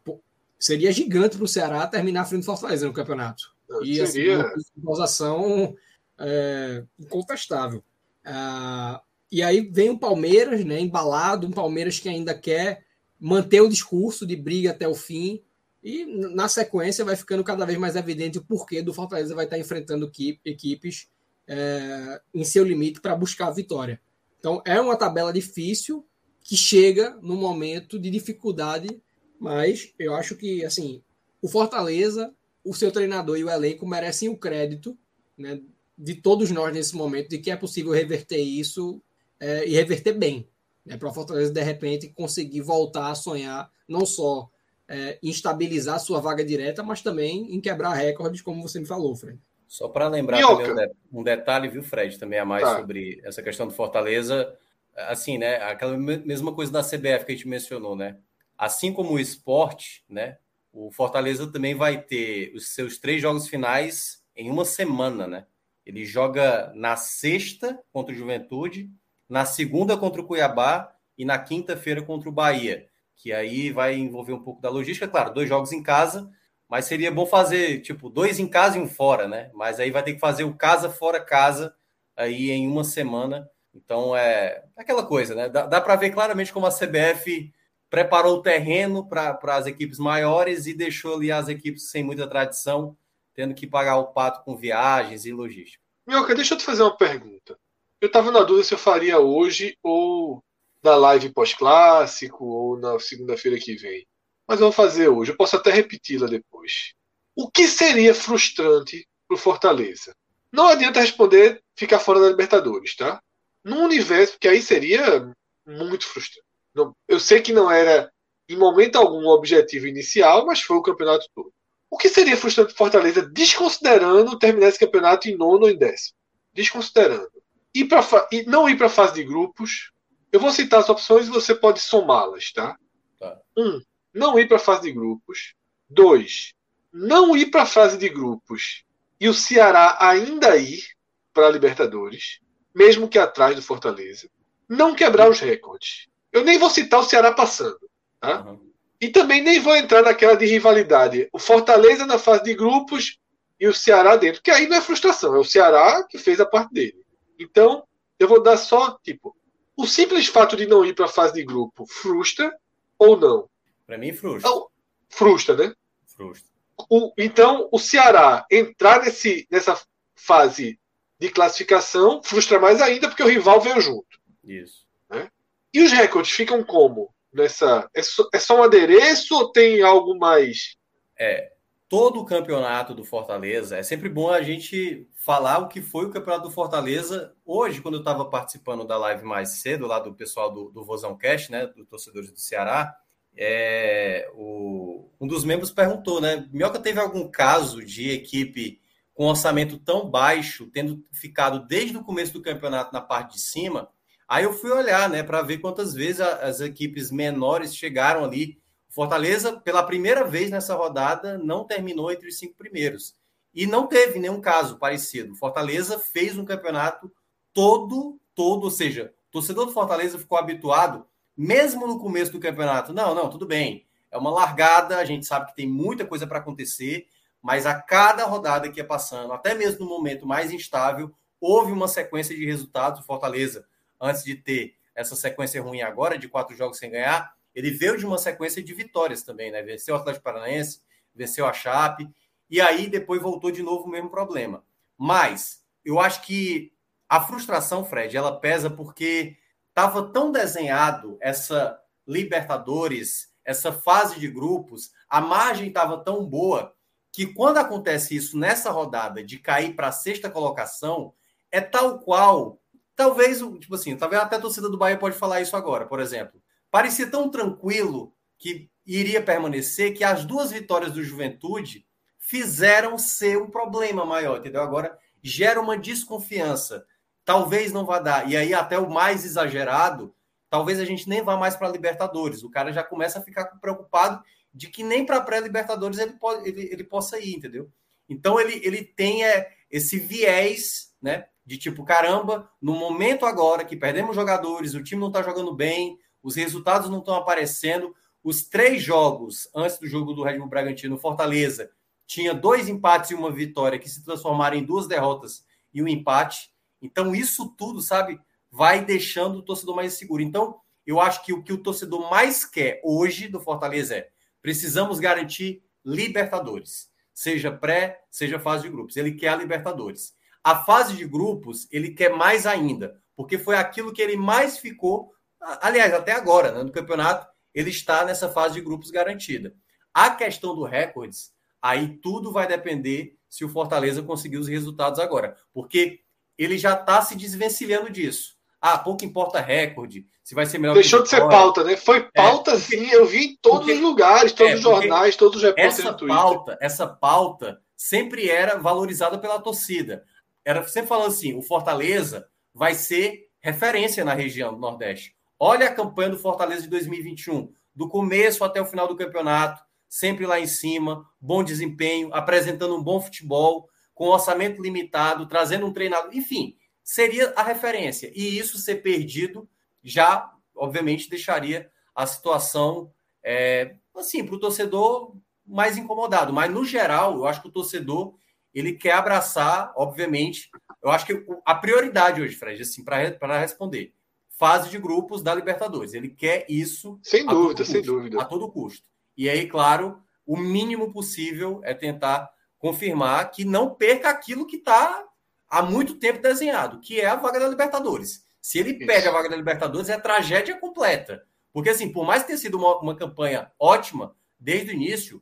Seria gigante para o Ceará terminar à frente do Fortaleza no campeonato. E seria. assim, uma posição é, incontestável. Ah, e aí vem o Palmeiras, né, embalado, um Palmeiras que ainda quer manter o discurso de briga até o fim. E na sequência vai ficando cada vez mais evidente o porquê do Fortaleza vai estar enfrentando equipes é, em seu limite para buscar a vitória. Então é uma tabela difícil, que chega no momento de dificuldade, mas eu acho que assim o Fortaleza, o seu treinador e o elenco merecem o crédito né, de todos nós nesse momento de que é possível reverter isso é, e reverter bem. Né, para o Fortaleza, de repente, conseguir voltar a sonhar não só é, instabilizar sua vaga direta, mas também em quebrar recordes, como você me falou, Fred. Só para lembrar também um, detalhe, viu, Fred, também a mais tá. sobre essa questão do Fortaleza. Assim, né? Aquela mesma coisa da CBF que a gente mencionou, né? Assim como o esporte, né? O Fortaleza também vai ter os seus três jogos finais em uma semana, né? Ele joga na sexta contra o Juventude, na segunda contra o Cuiabá e na quinta-feira contra o Bahia, que aí vai envolver um pouco da logística, claro, dois jogos em casa, mas seria bom fazer, tipo, dois em casa e um fora, né? Mas aí vai ter que fazer o casa fora casa aí em uma semana. Então é aquela coisa, né? Dá, dá para ver claramente como a CBF preparou o terreno para as equipes maiores e deixou ali as equipes sem muita tradição, tendo que pagar o pato com viagens e logística. Mioca, deixa eu te fazer uma pergunta. Eu estava na dúvida se eu faria hoje ou na live pós-clássico ou na segunda-feira que vem mas eu vou fazer hoje. Eu posso até repeti-la depois. O que seria frustrante para o Fortaleza? Não adianta responder ficar fora da Libertadores, tá? Num universo que aí seria muito frustrante. Eu sei que não era em momento algum o objetivo inicial, mas foi o campeonato todo. O que seria frustrante para Fortaleza, desconsiderando terminar esse campeonato em nono ou em décimo? Desconsiderando. Ir pra, não ir para a fase de grupos. Eu vou citar as opções e você pode somá-las, tá? tá? Um, não ir para a fase de grupos. Dois, não ir para a fase de grupos e o Ceará ainda ir para a Libertadores, mesmo que atrás do Fortaleza. Não quebrar os recordes. Eu nem vou citar o Ceará passando. Tá? Uhum. E também nem vou entrar naquela de rivalidade. O Fortaleza na fase de grupos e o Ceará dentro. Que aí não é frustração, é o Ceará que fez a parte dele. Então, eu vou dar só, tipo, o simples fato de não ir para a fase de grupo frustra ou não? Para mim, frustra. Não, frustra, né? Frustra. O, então, o Ceará entrar nesse, nessa fase de classificação frustra mais ainda porque o rival veio junto. Isso. Né? E os recordes ficam como? Nessa, é, só, é só um adereço ou tem algo mais? É, todo o campeonato do Fortaleza, é sempre bom a gente falar o que foi o campeonato do Fortaleza. Hoje, quando eu estava participando da live mais cedo, lá do pessoal do, do Vozão Cast, né, dos torcedores do Ceará, é, o, um dos membros perguntou, né? Minhoca teve algum caso de equipe com orçamento tão baixo, tendo ficado desde o começo do campeonato na parte de cima? Aí eu fui olhar, né, para ver quantas vezes as equipes menores chegaram ali. Fortaleza, pela primeira vez nessa rodada, não terminou entre os cinco primeiros. E não teve nenhum caso parecido. Fortaleza fez um campeonato todo, todo, ou seja, o torcedor do Fortaleza ficou habituado mesmo no começo do campeonato, não, não, tudo bem. É uma largada, a gente sabe que tem muita coisa para acontecer, mas a cada rodada que ia passando, até mesmo no momento mais instável, houve uma sequência de resultados. O Fortaleza, antes de ter essa sequência ruim agora, de quatro jogos sem ganhar, ele veio de uma sequência de vitórias também, né? Venceu o Atlético Paranaense, venceu a Chape, e aí depois voltou de novo o mesmo problema. Mas eu acho que a frustração, Fred, ela pesa porque estava tão desenhado essa Libertadores, essa fase de grupos, a margem estava tão boa que quando acontece isso nessa rodada de cair para a sexta colocação, é tal qual, talvez, tipo assim, talvez até a torcida do Bahia pode falar isso agora, por exemplo. Parecia tão tranquilo que iria permanecer que as duas vitórias do Juventude fizeram ser um problema maior, entendeu? Agora gera uma desconfiança talvez não vá dar. E aí, até o mais exagerado, talvez a gente nem vá mais para Libertadores. O cara já começa a ficar preocupado de que nem para a pré-Libertadores ele, ele, ele possa ir, entendeu? Então ele, ele tem é, esse viés, né? De tipo, caramba, no momento agora que perdemos jogadores, o time não está jogando bem, os resultados não estão aparecendo. Os três jogos antes do jogo do Red Bull Bragantino, Fortaleza, tinha dois empates e uma vitória que se transformaram em duas derrotas e um empate. Então, isso tudo, sabe, vai deixando o torcedor mais seguro. Então, eu acho que o que o torcedor mais quer hoje do Fortaleza é precisamos garantir Libertadores, seja pré, seja fase de grupos. Ele quer a Libertadores. A fase de grupos, ele quer mais ainda, porque foi aquilo que ele mais ficou, aliás, até agora, né, no campeonato, ele está nessa fase de grupos garantida. A questão do recordes, aí tudo vai depender se o Fortaleza conseguir os resultados agora, porque ele já está se desvencilhando disso. Ah, pouco importa recorde, se vai ser melhor Deixou de ser pauta, né? Foi é, pauta, é, sim, eu vi em todos porque, os lugares, todos é, os jornais, todos os repórteres essa pauta, essa pauta sempre era valorizada pela torcida. Era sempre falando assim: o Fortaleza vai ser referência na região do Nordeste. Olha a campanha do Fortaleza de 2021, do começo até o final do campeonato, sempre lá em cima, bom desempenho, apresentando um bom futebol, com orçamento limitado, trazendo um treinador, enfim, seria a referência. E isso ser perdido já, obviamente, deixaria a situação, é, assim, para o torcedor mais incomodado. Mas, no geral, eu acho que o torcedor ele quer abraçar, obviamente, eu acho que a prioridade hoje, Fred, assim, para responder, fase de grupos da Libertadores. Ele quer isso. Sem dúvida, sem dúvida. A todo custo. E aí, claro, o mínimo possível é tentar confirmar que não perca aquilo que está há muito tempo desenhado, que é a vaga da Libertadores. Se ele isso. pega a vaga da Libertadores, é tragédia completa. Porque, assim, por mais que tenha sido uma, uma campanha ótima desde o início,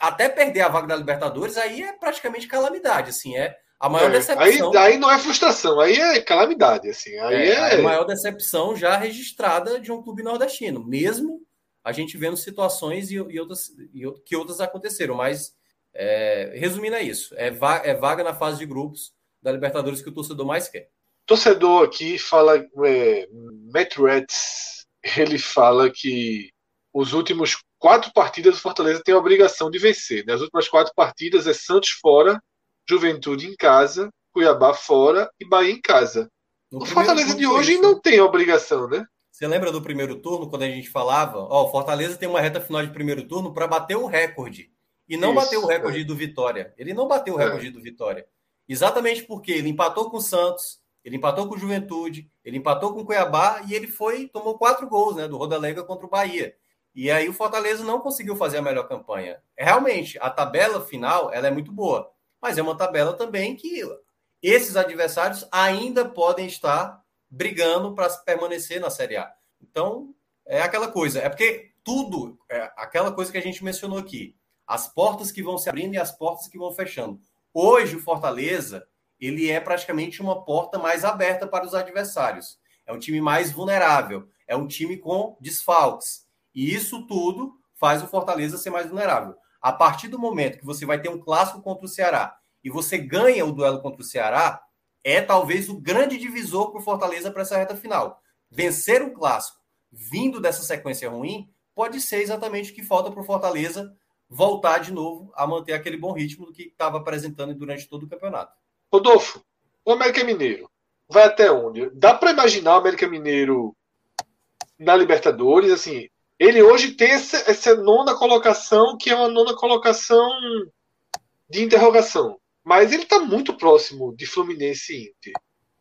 até perder a vaga da Libertadores, aí é praticamente calamidade, assim, é a maior é, decepção. Aí, aí, não é frustração, aí é calamidade, assim. Aí é, é... a maior decepção já registrada de um clube nordestino, mesmo a gente vendo situações e, e outras e, que outras aconteceram, mas é, resumindo é isso, é, va é vaga na fase de grupos da Libertadores que o torcedor mais quer. Torcedor aqui fala, é, Matt Reds, ele fala que os últimos quatro partidas o Fortaleza tem a obrigação de vencer. Nas né? últimas quatro partidas é Santos fora, Juventude em casa, Cuiabá fora e Bahia em casa. No o Fortaleza de hoje isso, não tem obrigação, né? Você lembra do primeiro turno, quando a gente falava? Ó, o Fortaleza tem uma reta final de primeiro turno para bater o recorde. E não isso, bateu o recorde é. do Vitória. Ele não bateu o recorde é. do Vitória. Exatamente porque ele empatou com o Santos, ele empatou com o Juventude, ele empatou com o Cuiabá e ele foi tomou quatro gols, né, do Rodalega contra o Bahia. E aí o Fortaleza não conseguiu fazer a melhor campanha. Realmente, a tabela final ela é muito boa mas é uma tabela também que esses adversários ainda podem estar brigando para permanecer na Série A. Então, é aquela coisa, é porque tudo, é aquela coisa que a gente mencionou aqui, as portas que vão se abrindo e as portas que vão fechando. Hoje, o Fortaleza, ele é praticamente uma porta mais aberta para os adversários. É um time mais vulnerável, é um time com desfalques. E isso tudo faz o Fortaleza ser mais vulnerável. A partir do momento que você vai ter um clássico contra o Ceará e você ganha o duelo contra o Ceará, é talvez o grande divisor para o Fortaleza para essa reta final. Vencer um clássico vindo dessa sequência ruim pode ser exatamente o que falta para o Fortaleza voltar de novo a manter aquele bom ritmo que estava apresentando durante todo o campeonato. Rodolfo, o América Mineiro vai até onde? Dá para imaginar o América Mineiro na Libertadores? Assim, ele hoje tem essa, essa nona colocação, que é uma nona colocação de interrogação. Mas ele está muito próximo de Fluminense e Inter.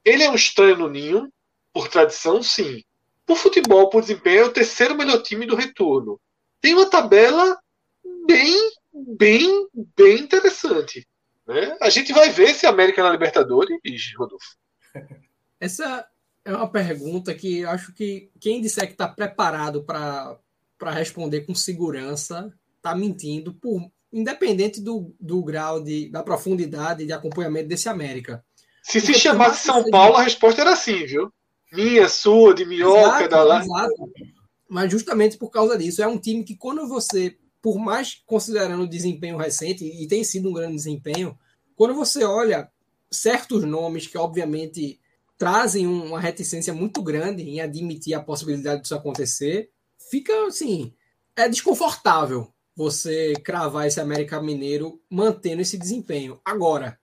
Ele é um estranho no ninho, por tradição, sim. Por futebol, por desempenho, é o terceiro melhor time do retorno. Tem uma tabela bem, bem, bem interessante. Né? A gente vai ver se a América na Libertadores, Rodolfo. Essa é uma pergunta que acho que quem disser que está preparado para para responder com segurança, está mentindo, por, independente do, do grau de, da profundidade de acompanhamento desse América. Se Porque se chamasse São seja... Paulo, a resposta era sim, viu? Minha, sua, de minhoca, da lá. Exato. Mas justamente por causa disso, é um time que quando você, por mais considerando o desempenho recente, e tem sido um grande desempenho, quando você olha certos nomes que obviamente trazem uma reticência muito grande em admitir a possibilidade disso acontecer, fica assim, é desconfortável você cravar esse América Mineiro mantendo esse desempenho. Agora,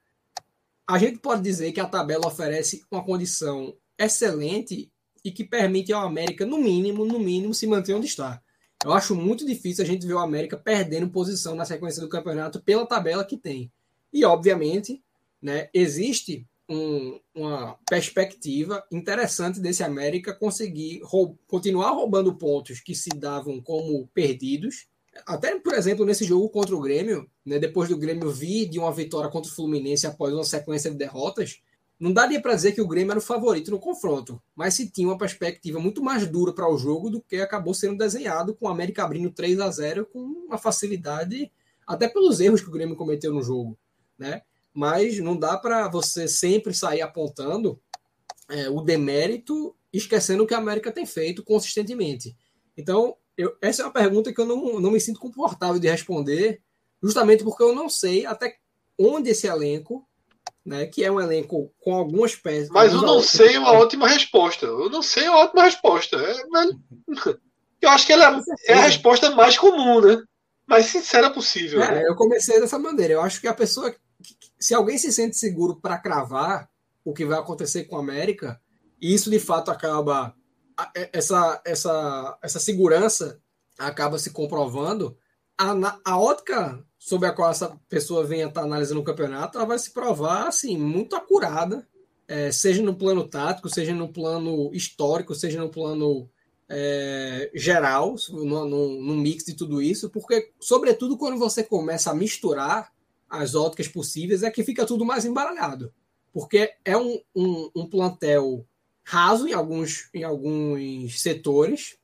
a gente pode dizer que a tabela oferece uma condição excelente e que permite ao América, no mínimo, no mínimo, se manter onde está. Eu acho muito difícil a gente ver o América perdendo posição na sequência do campeonato pela tabela que tem. E, obviamente, né, existe um, uma perspectiva interessante desse América conseguir roub, continuar roubando pontos que se davam como perdidos. Até, por exemplo, nesse jogo contra o Grêmio, né, depois do Grêmio vir de uma vitória contra o Fluminense após uma sequência de derrotas, não daria para dizer que o Grêmio era o favorito no confronto, mas se tinha uma perspectiva muito mais dura para o jogo do que acabou sendo desenhado, com o América abrindo 3 a 0 com uma facilidade, até pelos erros que o Grêmio cometeu no jogo. Né? Mas não dá para você sempre sair apontando é, o demérito esquecendo o que a América tem feito consistentemente. Então, eu, essa é uma pergunta que eu não, não me sinto confortável de responder, justamente porque eu não sei até onde esse elenco, né, que é um elenco com algumas peças. Mas eu não sei é uma ótima resposta. Eu não sei uma ótima resposta. É, eu acho que ela é a resposta mais comum, né? Mais sincera possível. É, né? Eu comecei dessa maneira. Eu acho que a pessoa, se alguém se sente seguro para cravar o que vai acontecer com a América, e isso de fato acaba essa, essa, essa segurança acaba se comprovando, a, a ótica sobre a qual essa pessoa venha estar analisando o campeonato, ela vai se provar assim, muito acurada, é, seja no plano tático, seja no plano histórico, seja no plano é, geral, no, no, no, mix de tudo isso, porque, sobretudo, quando você começa a misturar as óticas possíveis, é que fica tudo mais embaralhado. Porque é um, um, um plantel raso em alguns, em alguns setores,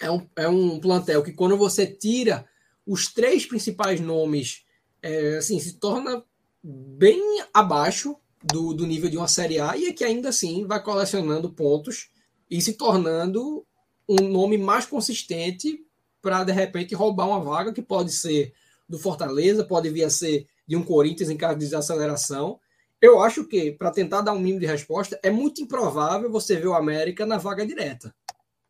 é um, é um plantel que, quando você tira os três principais nomes é, assim, se torna bem abaixo do, do nível de uma Série A e é que ainda assim vai colecionando pontos e se tornando um nome mais consistente para de repente roubar uma vaga que pode ser do Fortaleza, pode vir a ser de um Corinthians em caso de desaceleração. Eu acho que, para tentar dar um mínimo de resposta, é muito improvável você ver o América na vaga direta.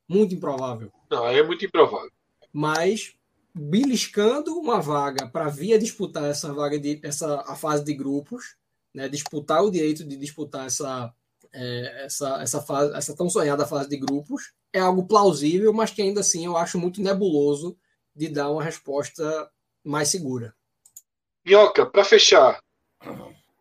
Muito improvável. Não, é muito improvável. Mas beliscando uma vaga para vir disputar essa vaga de essa a fase de grupos, né, disputar o direito de disputar essa é, essa essa fase, essa tão sonhada fase de grupos, é algo plausível, mas que ainda assim eu acho muito nebuloso de dar uma resposta mais segura. Minhoca, para fechar.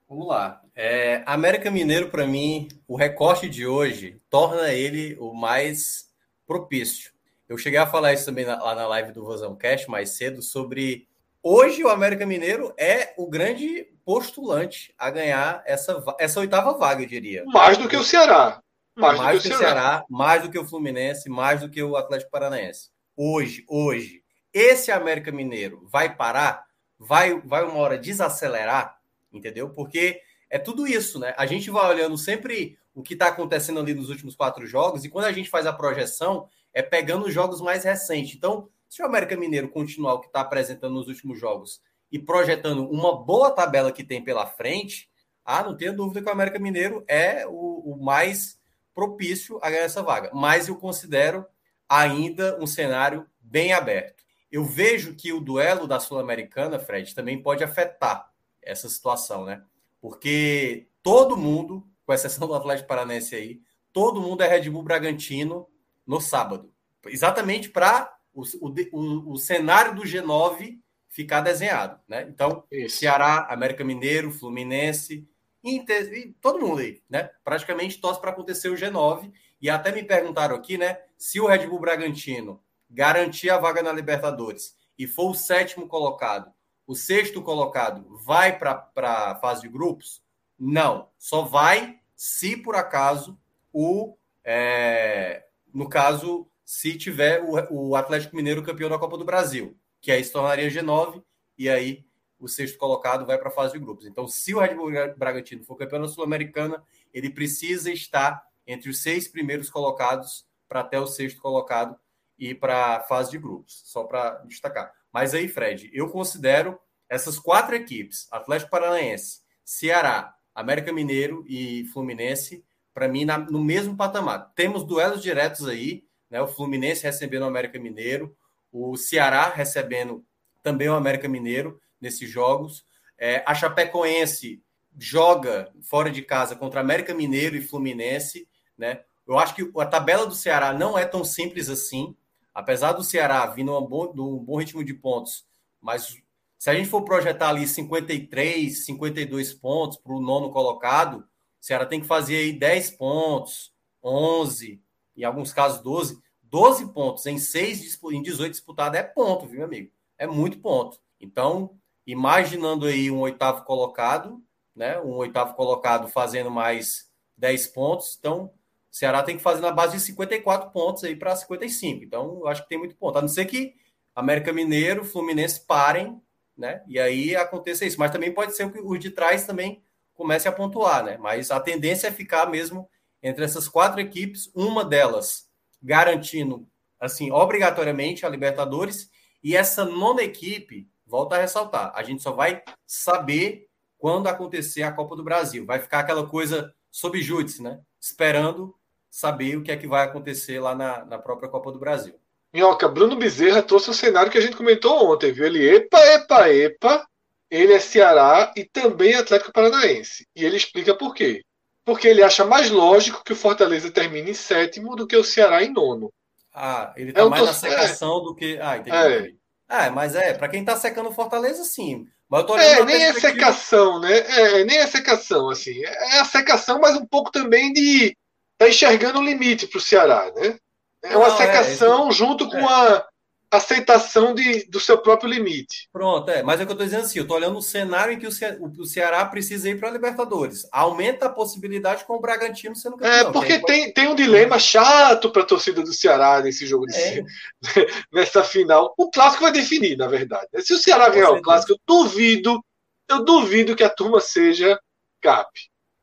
Vamos lá. É, América Mineiro, para mim, o recorte de hoje torna ele o mais propício. Eu cheguei a falar isso também lá na live do Rosão Cash mais cedo sobre hoje o América Mineiro é o grande postulante a ganhar essa, essa oitava vaga, eu diria. Mais do que o Ceará. Mais, mais do que, o Ceará. Ceará, mais do que o Fluminense, mais do que o Atlético Paranaense. Hoje, hoje, esse América Mineiro vai parar, vai, vai uma hora desacelerar, entendeu? Porque é tudo isso, né? A gente vai olhando sempre o que está acontecendo ali nos últimos quatro jogos e quando a gente faz a projeção, é pegando os jogos mais recentes. Então, se o América Mineiro continuar o que está apresentando nos últimos jogos e projetando uma boa tabela que tem pela frente, ah, não tenho dúvida que o América Mineiro é o, o mais propício a ganhar essa vaga. Mas eu considero ainda um cenário bem aberto. Eu vejo que o duelo da Sul-Americana, Fred, também pode afetar essa situação, né? Porque todo mundo, com exceção do Atlético Paranense aí, todo mundo é Red Bull Bragantino no sábado. Exatamente para o, o, o, cenário do G9 ficar desenhado. Né? Então, Isso. Ceará, América Mineiro, Fluminense, Inter, todo mundo aí, né? Praticamente torce para acontecer o G9. E até me perguntaram aqui, né? Se o Red Bull Bragantino garantir a vaga na Libertadores e for o sétimo colocado, o sexto colocado vai para a fase de grupos? Não, só vai se por acaso o, é, no caso, se tiver o, o Atlético Mineiro campeão da Copa do Brasil, que aí se tornaria G9, e aí o sexto colocado vai para a fase de grupos. Então, se o Red Bull Bragantino for campeão da Sul-Americana, ele precisa estar entre os seis primeiros colocados para até o sexto colocado e para a fase de grupos, só para destacar. Mas aí, Fred, eu considero essas quatro equipes, Atlético Paranaense, Ceará, América Mineiro e Fluminense, para mim, na, no mesmo patamar. Temos duelos diretos aí, né? O Fluminense recebendo o América Mineiro, o Ceará recebendo também o América Mineiro nesses jogos. É, a Chapecoense joga fora de casa contra América Mineiro e Fluminense, né? Eu acho que a tabela do Ceará não é tão simples assim, apesar do Ceará vindo num bom, bom ritmo de pontos, mas se a gente for projetar ali 53, 52 pontos para o nono colocado, Ceará tem que fazer aí 10 pontos, 11, em alguns casos 12. 12 pontos em 6, em 18 disputados é ponto, viu, meu amigo? É muito ponto. Então, imaginando aí um oitavo colocado, né? Um oitavo colocado fazendo mais 10 pontos. Então, o Ceará tem que fazer na base de 54 pontos aí para 55. Então, eu acho que tem muito ponto. A não ser que América Mineiro, Fluminense parem, né? E aí aconteça isso. Mas também pode ser que os de trás também comece a pontuar, né? Mas a tendência é ficar mesmo entre essas quatro equipes, uma delas garantindo, assim, obrigatoriamente a Libertadores, e essa nona equipe, volta a ressaltar, a gente só vai saber quando acontecer a Copa do Brasil. Vai ficar aquela coisa sob júdice, né? Esperando saber o que é que vai acontecer lá na, na própria Copa do Brasil. Minhoca, Bruno Bezerra trouxe o cenário que a gente comentou ontem, viu? Ele, epa, epa, epa, ele é Ceará e também Atlético Paranaense. E ele explica por quê. Porque ele acha mais lógico que o Fortaleza termine em sétimo do que o Ceará em nono. Ah, ele tá é mais na secação é. do que. Ah, entendi. É. Ah, mas é, para quem tá secando o Fortaleza, sim. Mas eu tô é, nem é secação, né? É, nem é secação, assim. É a secação, mas um pouco também de. Tá enxergando o limite para o Ceará, né? É uma Não, é, secação é, junto com a aceitação de, do seu próprio limite. Pronto, é. Mas é o que eu estou dizendo assim, eu estou olhando o cenário em que o, Ce o Ceará precisa ir para a Libertadores. Aumenta a possibilidade com o Bragantino sendo campeão. É, porque tem, tem um dilema chato para a torcida do Ceará nesse jogo de é. nessa final. O clássico vai definir, na verdade. Se o Ceará ganhar o clássico, eu duvido, eu duvido que a turma seja CAP.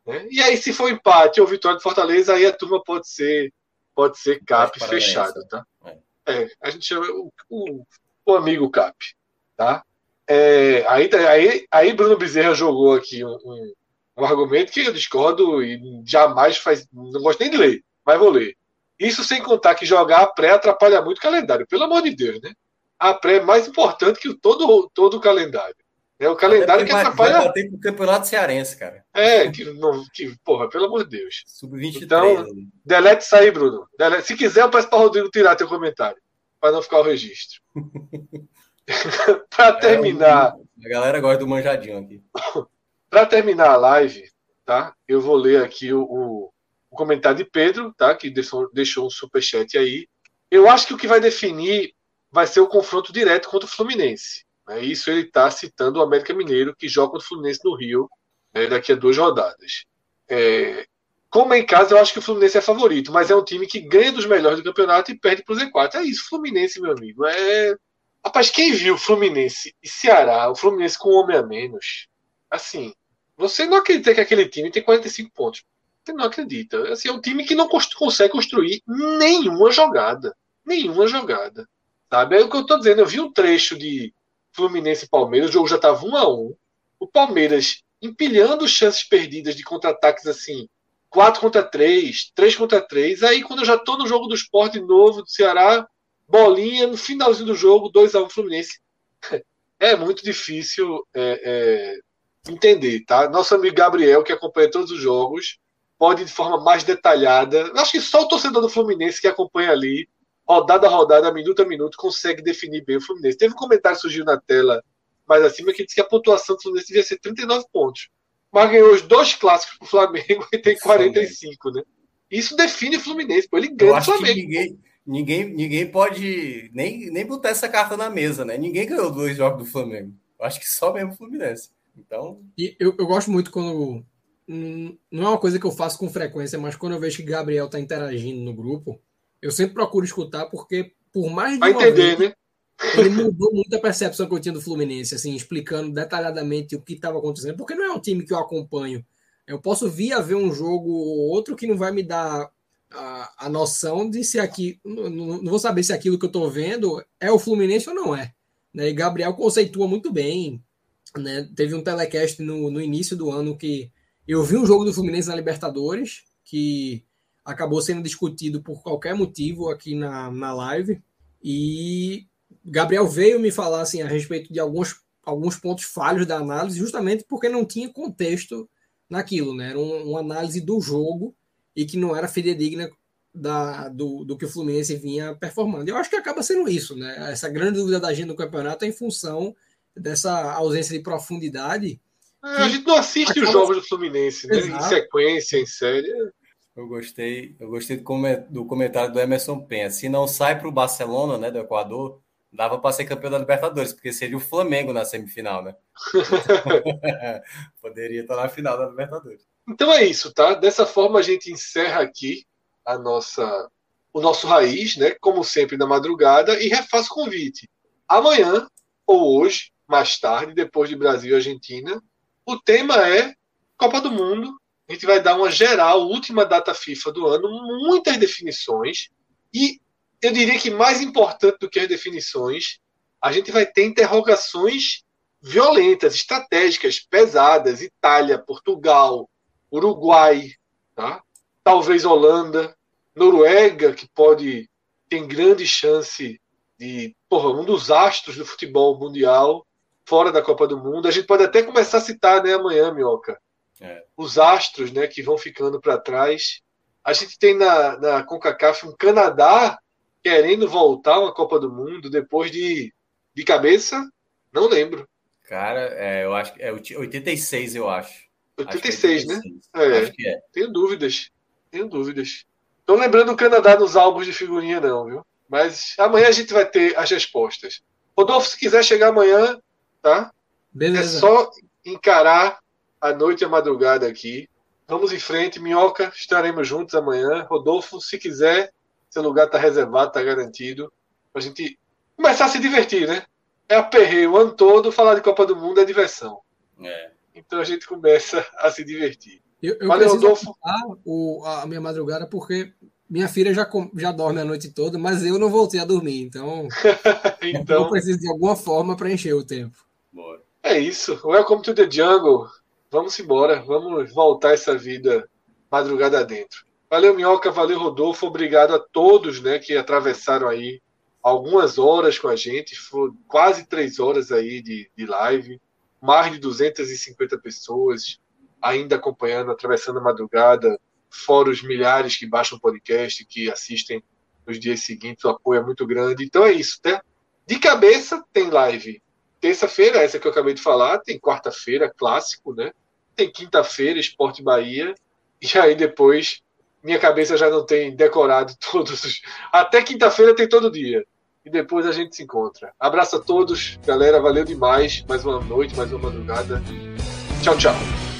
Né? E aí, se for empate ou vitória de Fortaleza, aí a turma pode ser, pode ser CAP fechado, tá? É. É, a gente chama o, o, o amigo Cap. Tá? É, aí, aí, aí Bruno Bezerra jogou aqui um, um, um, argumento que eu discordo e jamais faz. Não gosto nem de ler, mas vou ler. Isso sem contar que jogar a pré atrapalha muito o calendário, pelo amor de Deus, né? A pré é mais importante que o, todo, todo o calendário. É o calendário que atrapalha. Vai bater pro campeonato cearense, cara. É, que, não, que porra, pelo amor de Deus. Sub-23. Então, delete isso aí, Bruno. Delete. Se quiser, eu peço para Rodrigo tirar teu comentário. Para não ficar o registro. para terminar. É, a galera gosta do manjadinho aqui. para terminar a live, tá? Eu vou ler aqui o, o, o comentário de Pedro, tá? Que deixou, deixou um superchat aí. Eu acho que o que vai definir vai ser o confronto direto contra o Fluminense. É isso ele está citando o América Mineiro, que joga contra o Fluminense no Rio né, daqui a duas rodadas. É, como é em casa, eu acho que o Fluminense é favorito, mas é um time que ganha dos melhores do campeonato e perde para o Z4. É isso, Fluminense, meu amigo. É... Rapaz, quem viu Fluminense e Ceará, o Fluminense com um homem a menos, assim, você não acredita que aquele time tem 45 pontos. Você não acredita. Assim, é um time que não consegue construir nenhuma jogada. Nenhuma jogada. Sabe? É o que eu estou dizendo. Eu vi um trecho de Fluminense e Palmeiras, o jogo já estava 1 a 1 O Palmeiras empilhando chances perdidas de contra-ataques assim, 4 contra 3, 3 contra 3. Aí quando eu já estou no jogo do esporte novo do Ceará, bolinha, no finalzinho do jogo, 2 a 1 Fluminense. É muito difícil é, é, entender, tá? Nosso amigo Gabriel, que acompanha todos os jogos, pode de forma mais detalhada. Acho que só o torcedor do Fluminense que acompanha ali rodada a rodada, minuto a minuto, consegue definir bem o Fluminense. Teve um comentário que surgiu na tela mais acima que disse que a pontuação do Fluminense devia ser 39 pontos. Mas ganhou os dois clássicos pro Flamengo e tem 45, né? Isso define o Fluminense, pô. Ele ganha o Flamengo. ninguém, ninguém, ninguém pode nem, nem botar essa carta na mesa, né? Ninguém ganhou dois jogos do Flamengo. Eu acho que só mesmo o Fluminense. Então. E eu, eu gosto muito quando. Não é uma coisa que eu faço com frequência, mas quando eu vejo que Gabriel tá interagindo no grupo, eu sempre procuro escutar, porque por mais de Vai entender, vez, né? ele mudou muito a percepção que eu tinha do Fluminense, assim, explicando detalhadamente o que estava acontecendo, porque não é um time que eu acompanho. Eu posso vir a ver um jogo ou outro que não vai me dar a, a noção de se aqui. Não, não, vou saber se aquilo que eu estou vendo é o Fluminense ou não é. Né? E Gabriel conceitua muito bem. Né? Teve um telecast no, no início do ano que eu vi um jogo do Fluminense na Libertadores, que acabou sendo discutido por qualquer motivo aqui na, na live. E Gabriel veio me falar assim, a respeito de alguns, alguns pontos falhos da análise, justamente porque não tinha contexto naquilo, né? Era um, uma análise do jogo e que não era fidedigna da, do, do que o Fluminense vinha performando. Eu acho que acaba sendo isso, né? Essa grande dúvida da gente no campeonato é em função dessa ausência de profundidade. É, a gente não assiste os jogos do Fluminense, né? Em sequência, em série. Eu gostei, eu gostei do comentário do Emerson Penha. Se não sai para o Barcelona, né, do Equador, dava para ser campeão da Libertadores, porque seria o Flamengo na semifinal, né? Poderia estar na final da Libertadores. Então é isso, tá? Dessa forma a gente encerra aqui a nossa o nosso raiz, né? Como sempre na madrugada e refaço o convite. Amanhã ou hoje, mais tarde, depois de Brasil e Argentina, o tema é Copa do Mundo A gente vai dar uma geral, última data FIFA do ano, muitas definições. E eu diria que mais importante do que as definições, a gente vai ter interrogações violentas, estratégicas, pesadas. Itália, Portugal, Uruguai, tá? talvez Holanda, Noruega, que pode tem grande chance de porra, um dos astros do futebol mundial fora da Copa do Mundo. A gente pode até começar a citar né, amanhã, Minhoca, é. os astros né, que vão ficando para trás. A gente tem na, na CONCACAF um Canadá querendo voltar uma Copa do Mundo depois de, de cabeça, não lembro. Cara, é, eu acho que é 86, eu acho. 86, acho é 86. né? É, acho que é. Tenho dúvidas. Tenho dúvidas. Tô lembrando o Canadá nos álbuns de figurinha, não, viu? Mas amanhã a gente vai ter as respostas. Rodolfo, se quiser chegar amanhã, tá? Beleza. É só encarar a noite e a madrugada aqui. Vamos em frente, Minhoca, estaremos juntos amanhã. Rodolfo, se quiser, seu lugar está reservado, está garantido. Pra gente começar a se divertir, né? É aperreio o ano todo, falar de Copa do Mundo é diversão. É. Então a gente começa a se divertir. Eu, eu Valeu, preciso o, a minha madrugada porque minha filha já, já dorme a noite toda, mas eu não voltei a dormir, então, então... eu preciso de alguma forma preencher o tempo. É isso. Welcome to the jungle. Vamos embora, vamos voltar essa vida madrugada dentro. Valeu, Minhoca, valeu, Rodolfo. Obrigado a todos né, que atravessaram aí algumas horas com a gente. Foi quase três horas aí de, de live. Mais de 250 pessoas ainda acompanhando, atravessando a madrugada, fora os milhares que baixam o podcast, que assistem nos dias seguintes, o apoio é muito grande. Então é isso, né? De cabeça tem live. Terça-feira, essa que eu acabei de falar, tem quarta-feira, clássico, né? Tem quinta-feira, Esporte Bahia. E aí depois, minha cabeça já não tem decorado todos os. Até quinta-feira tem todo dia. E depois a gente se encontra. Abraço a todos, galera. Valeu demais. Mais uma noite, mais uma madrugada. Tchau, tchau.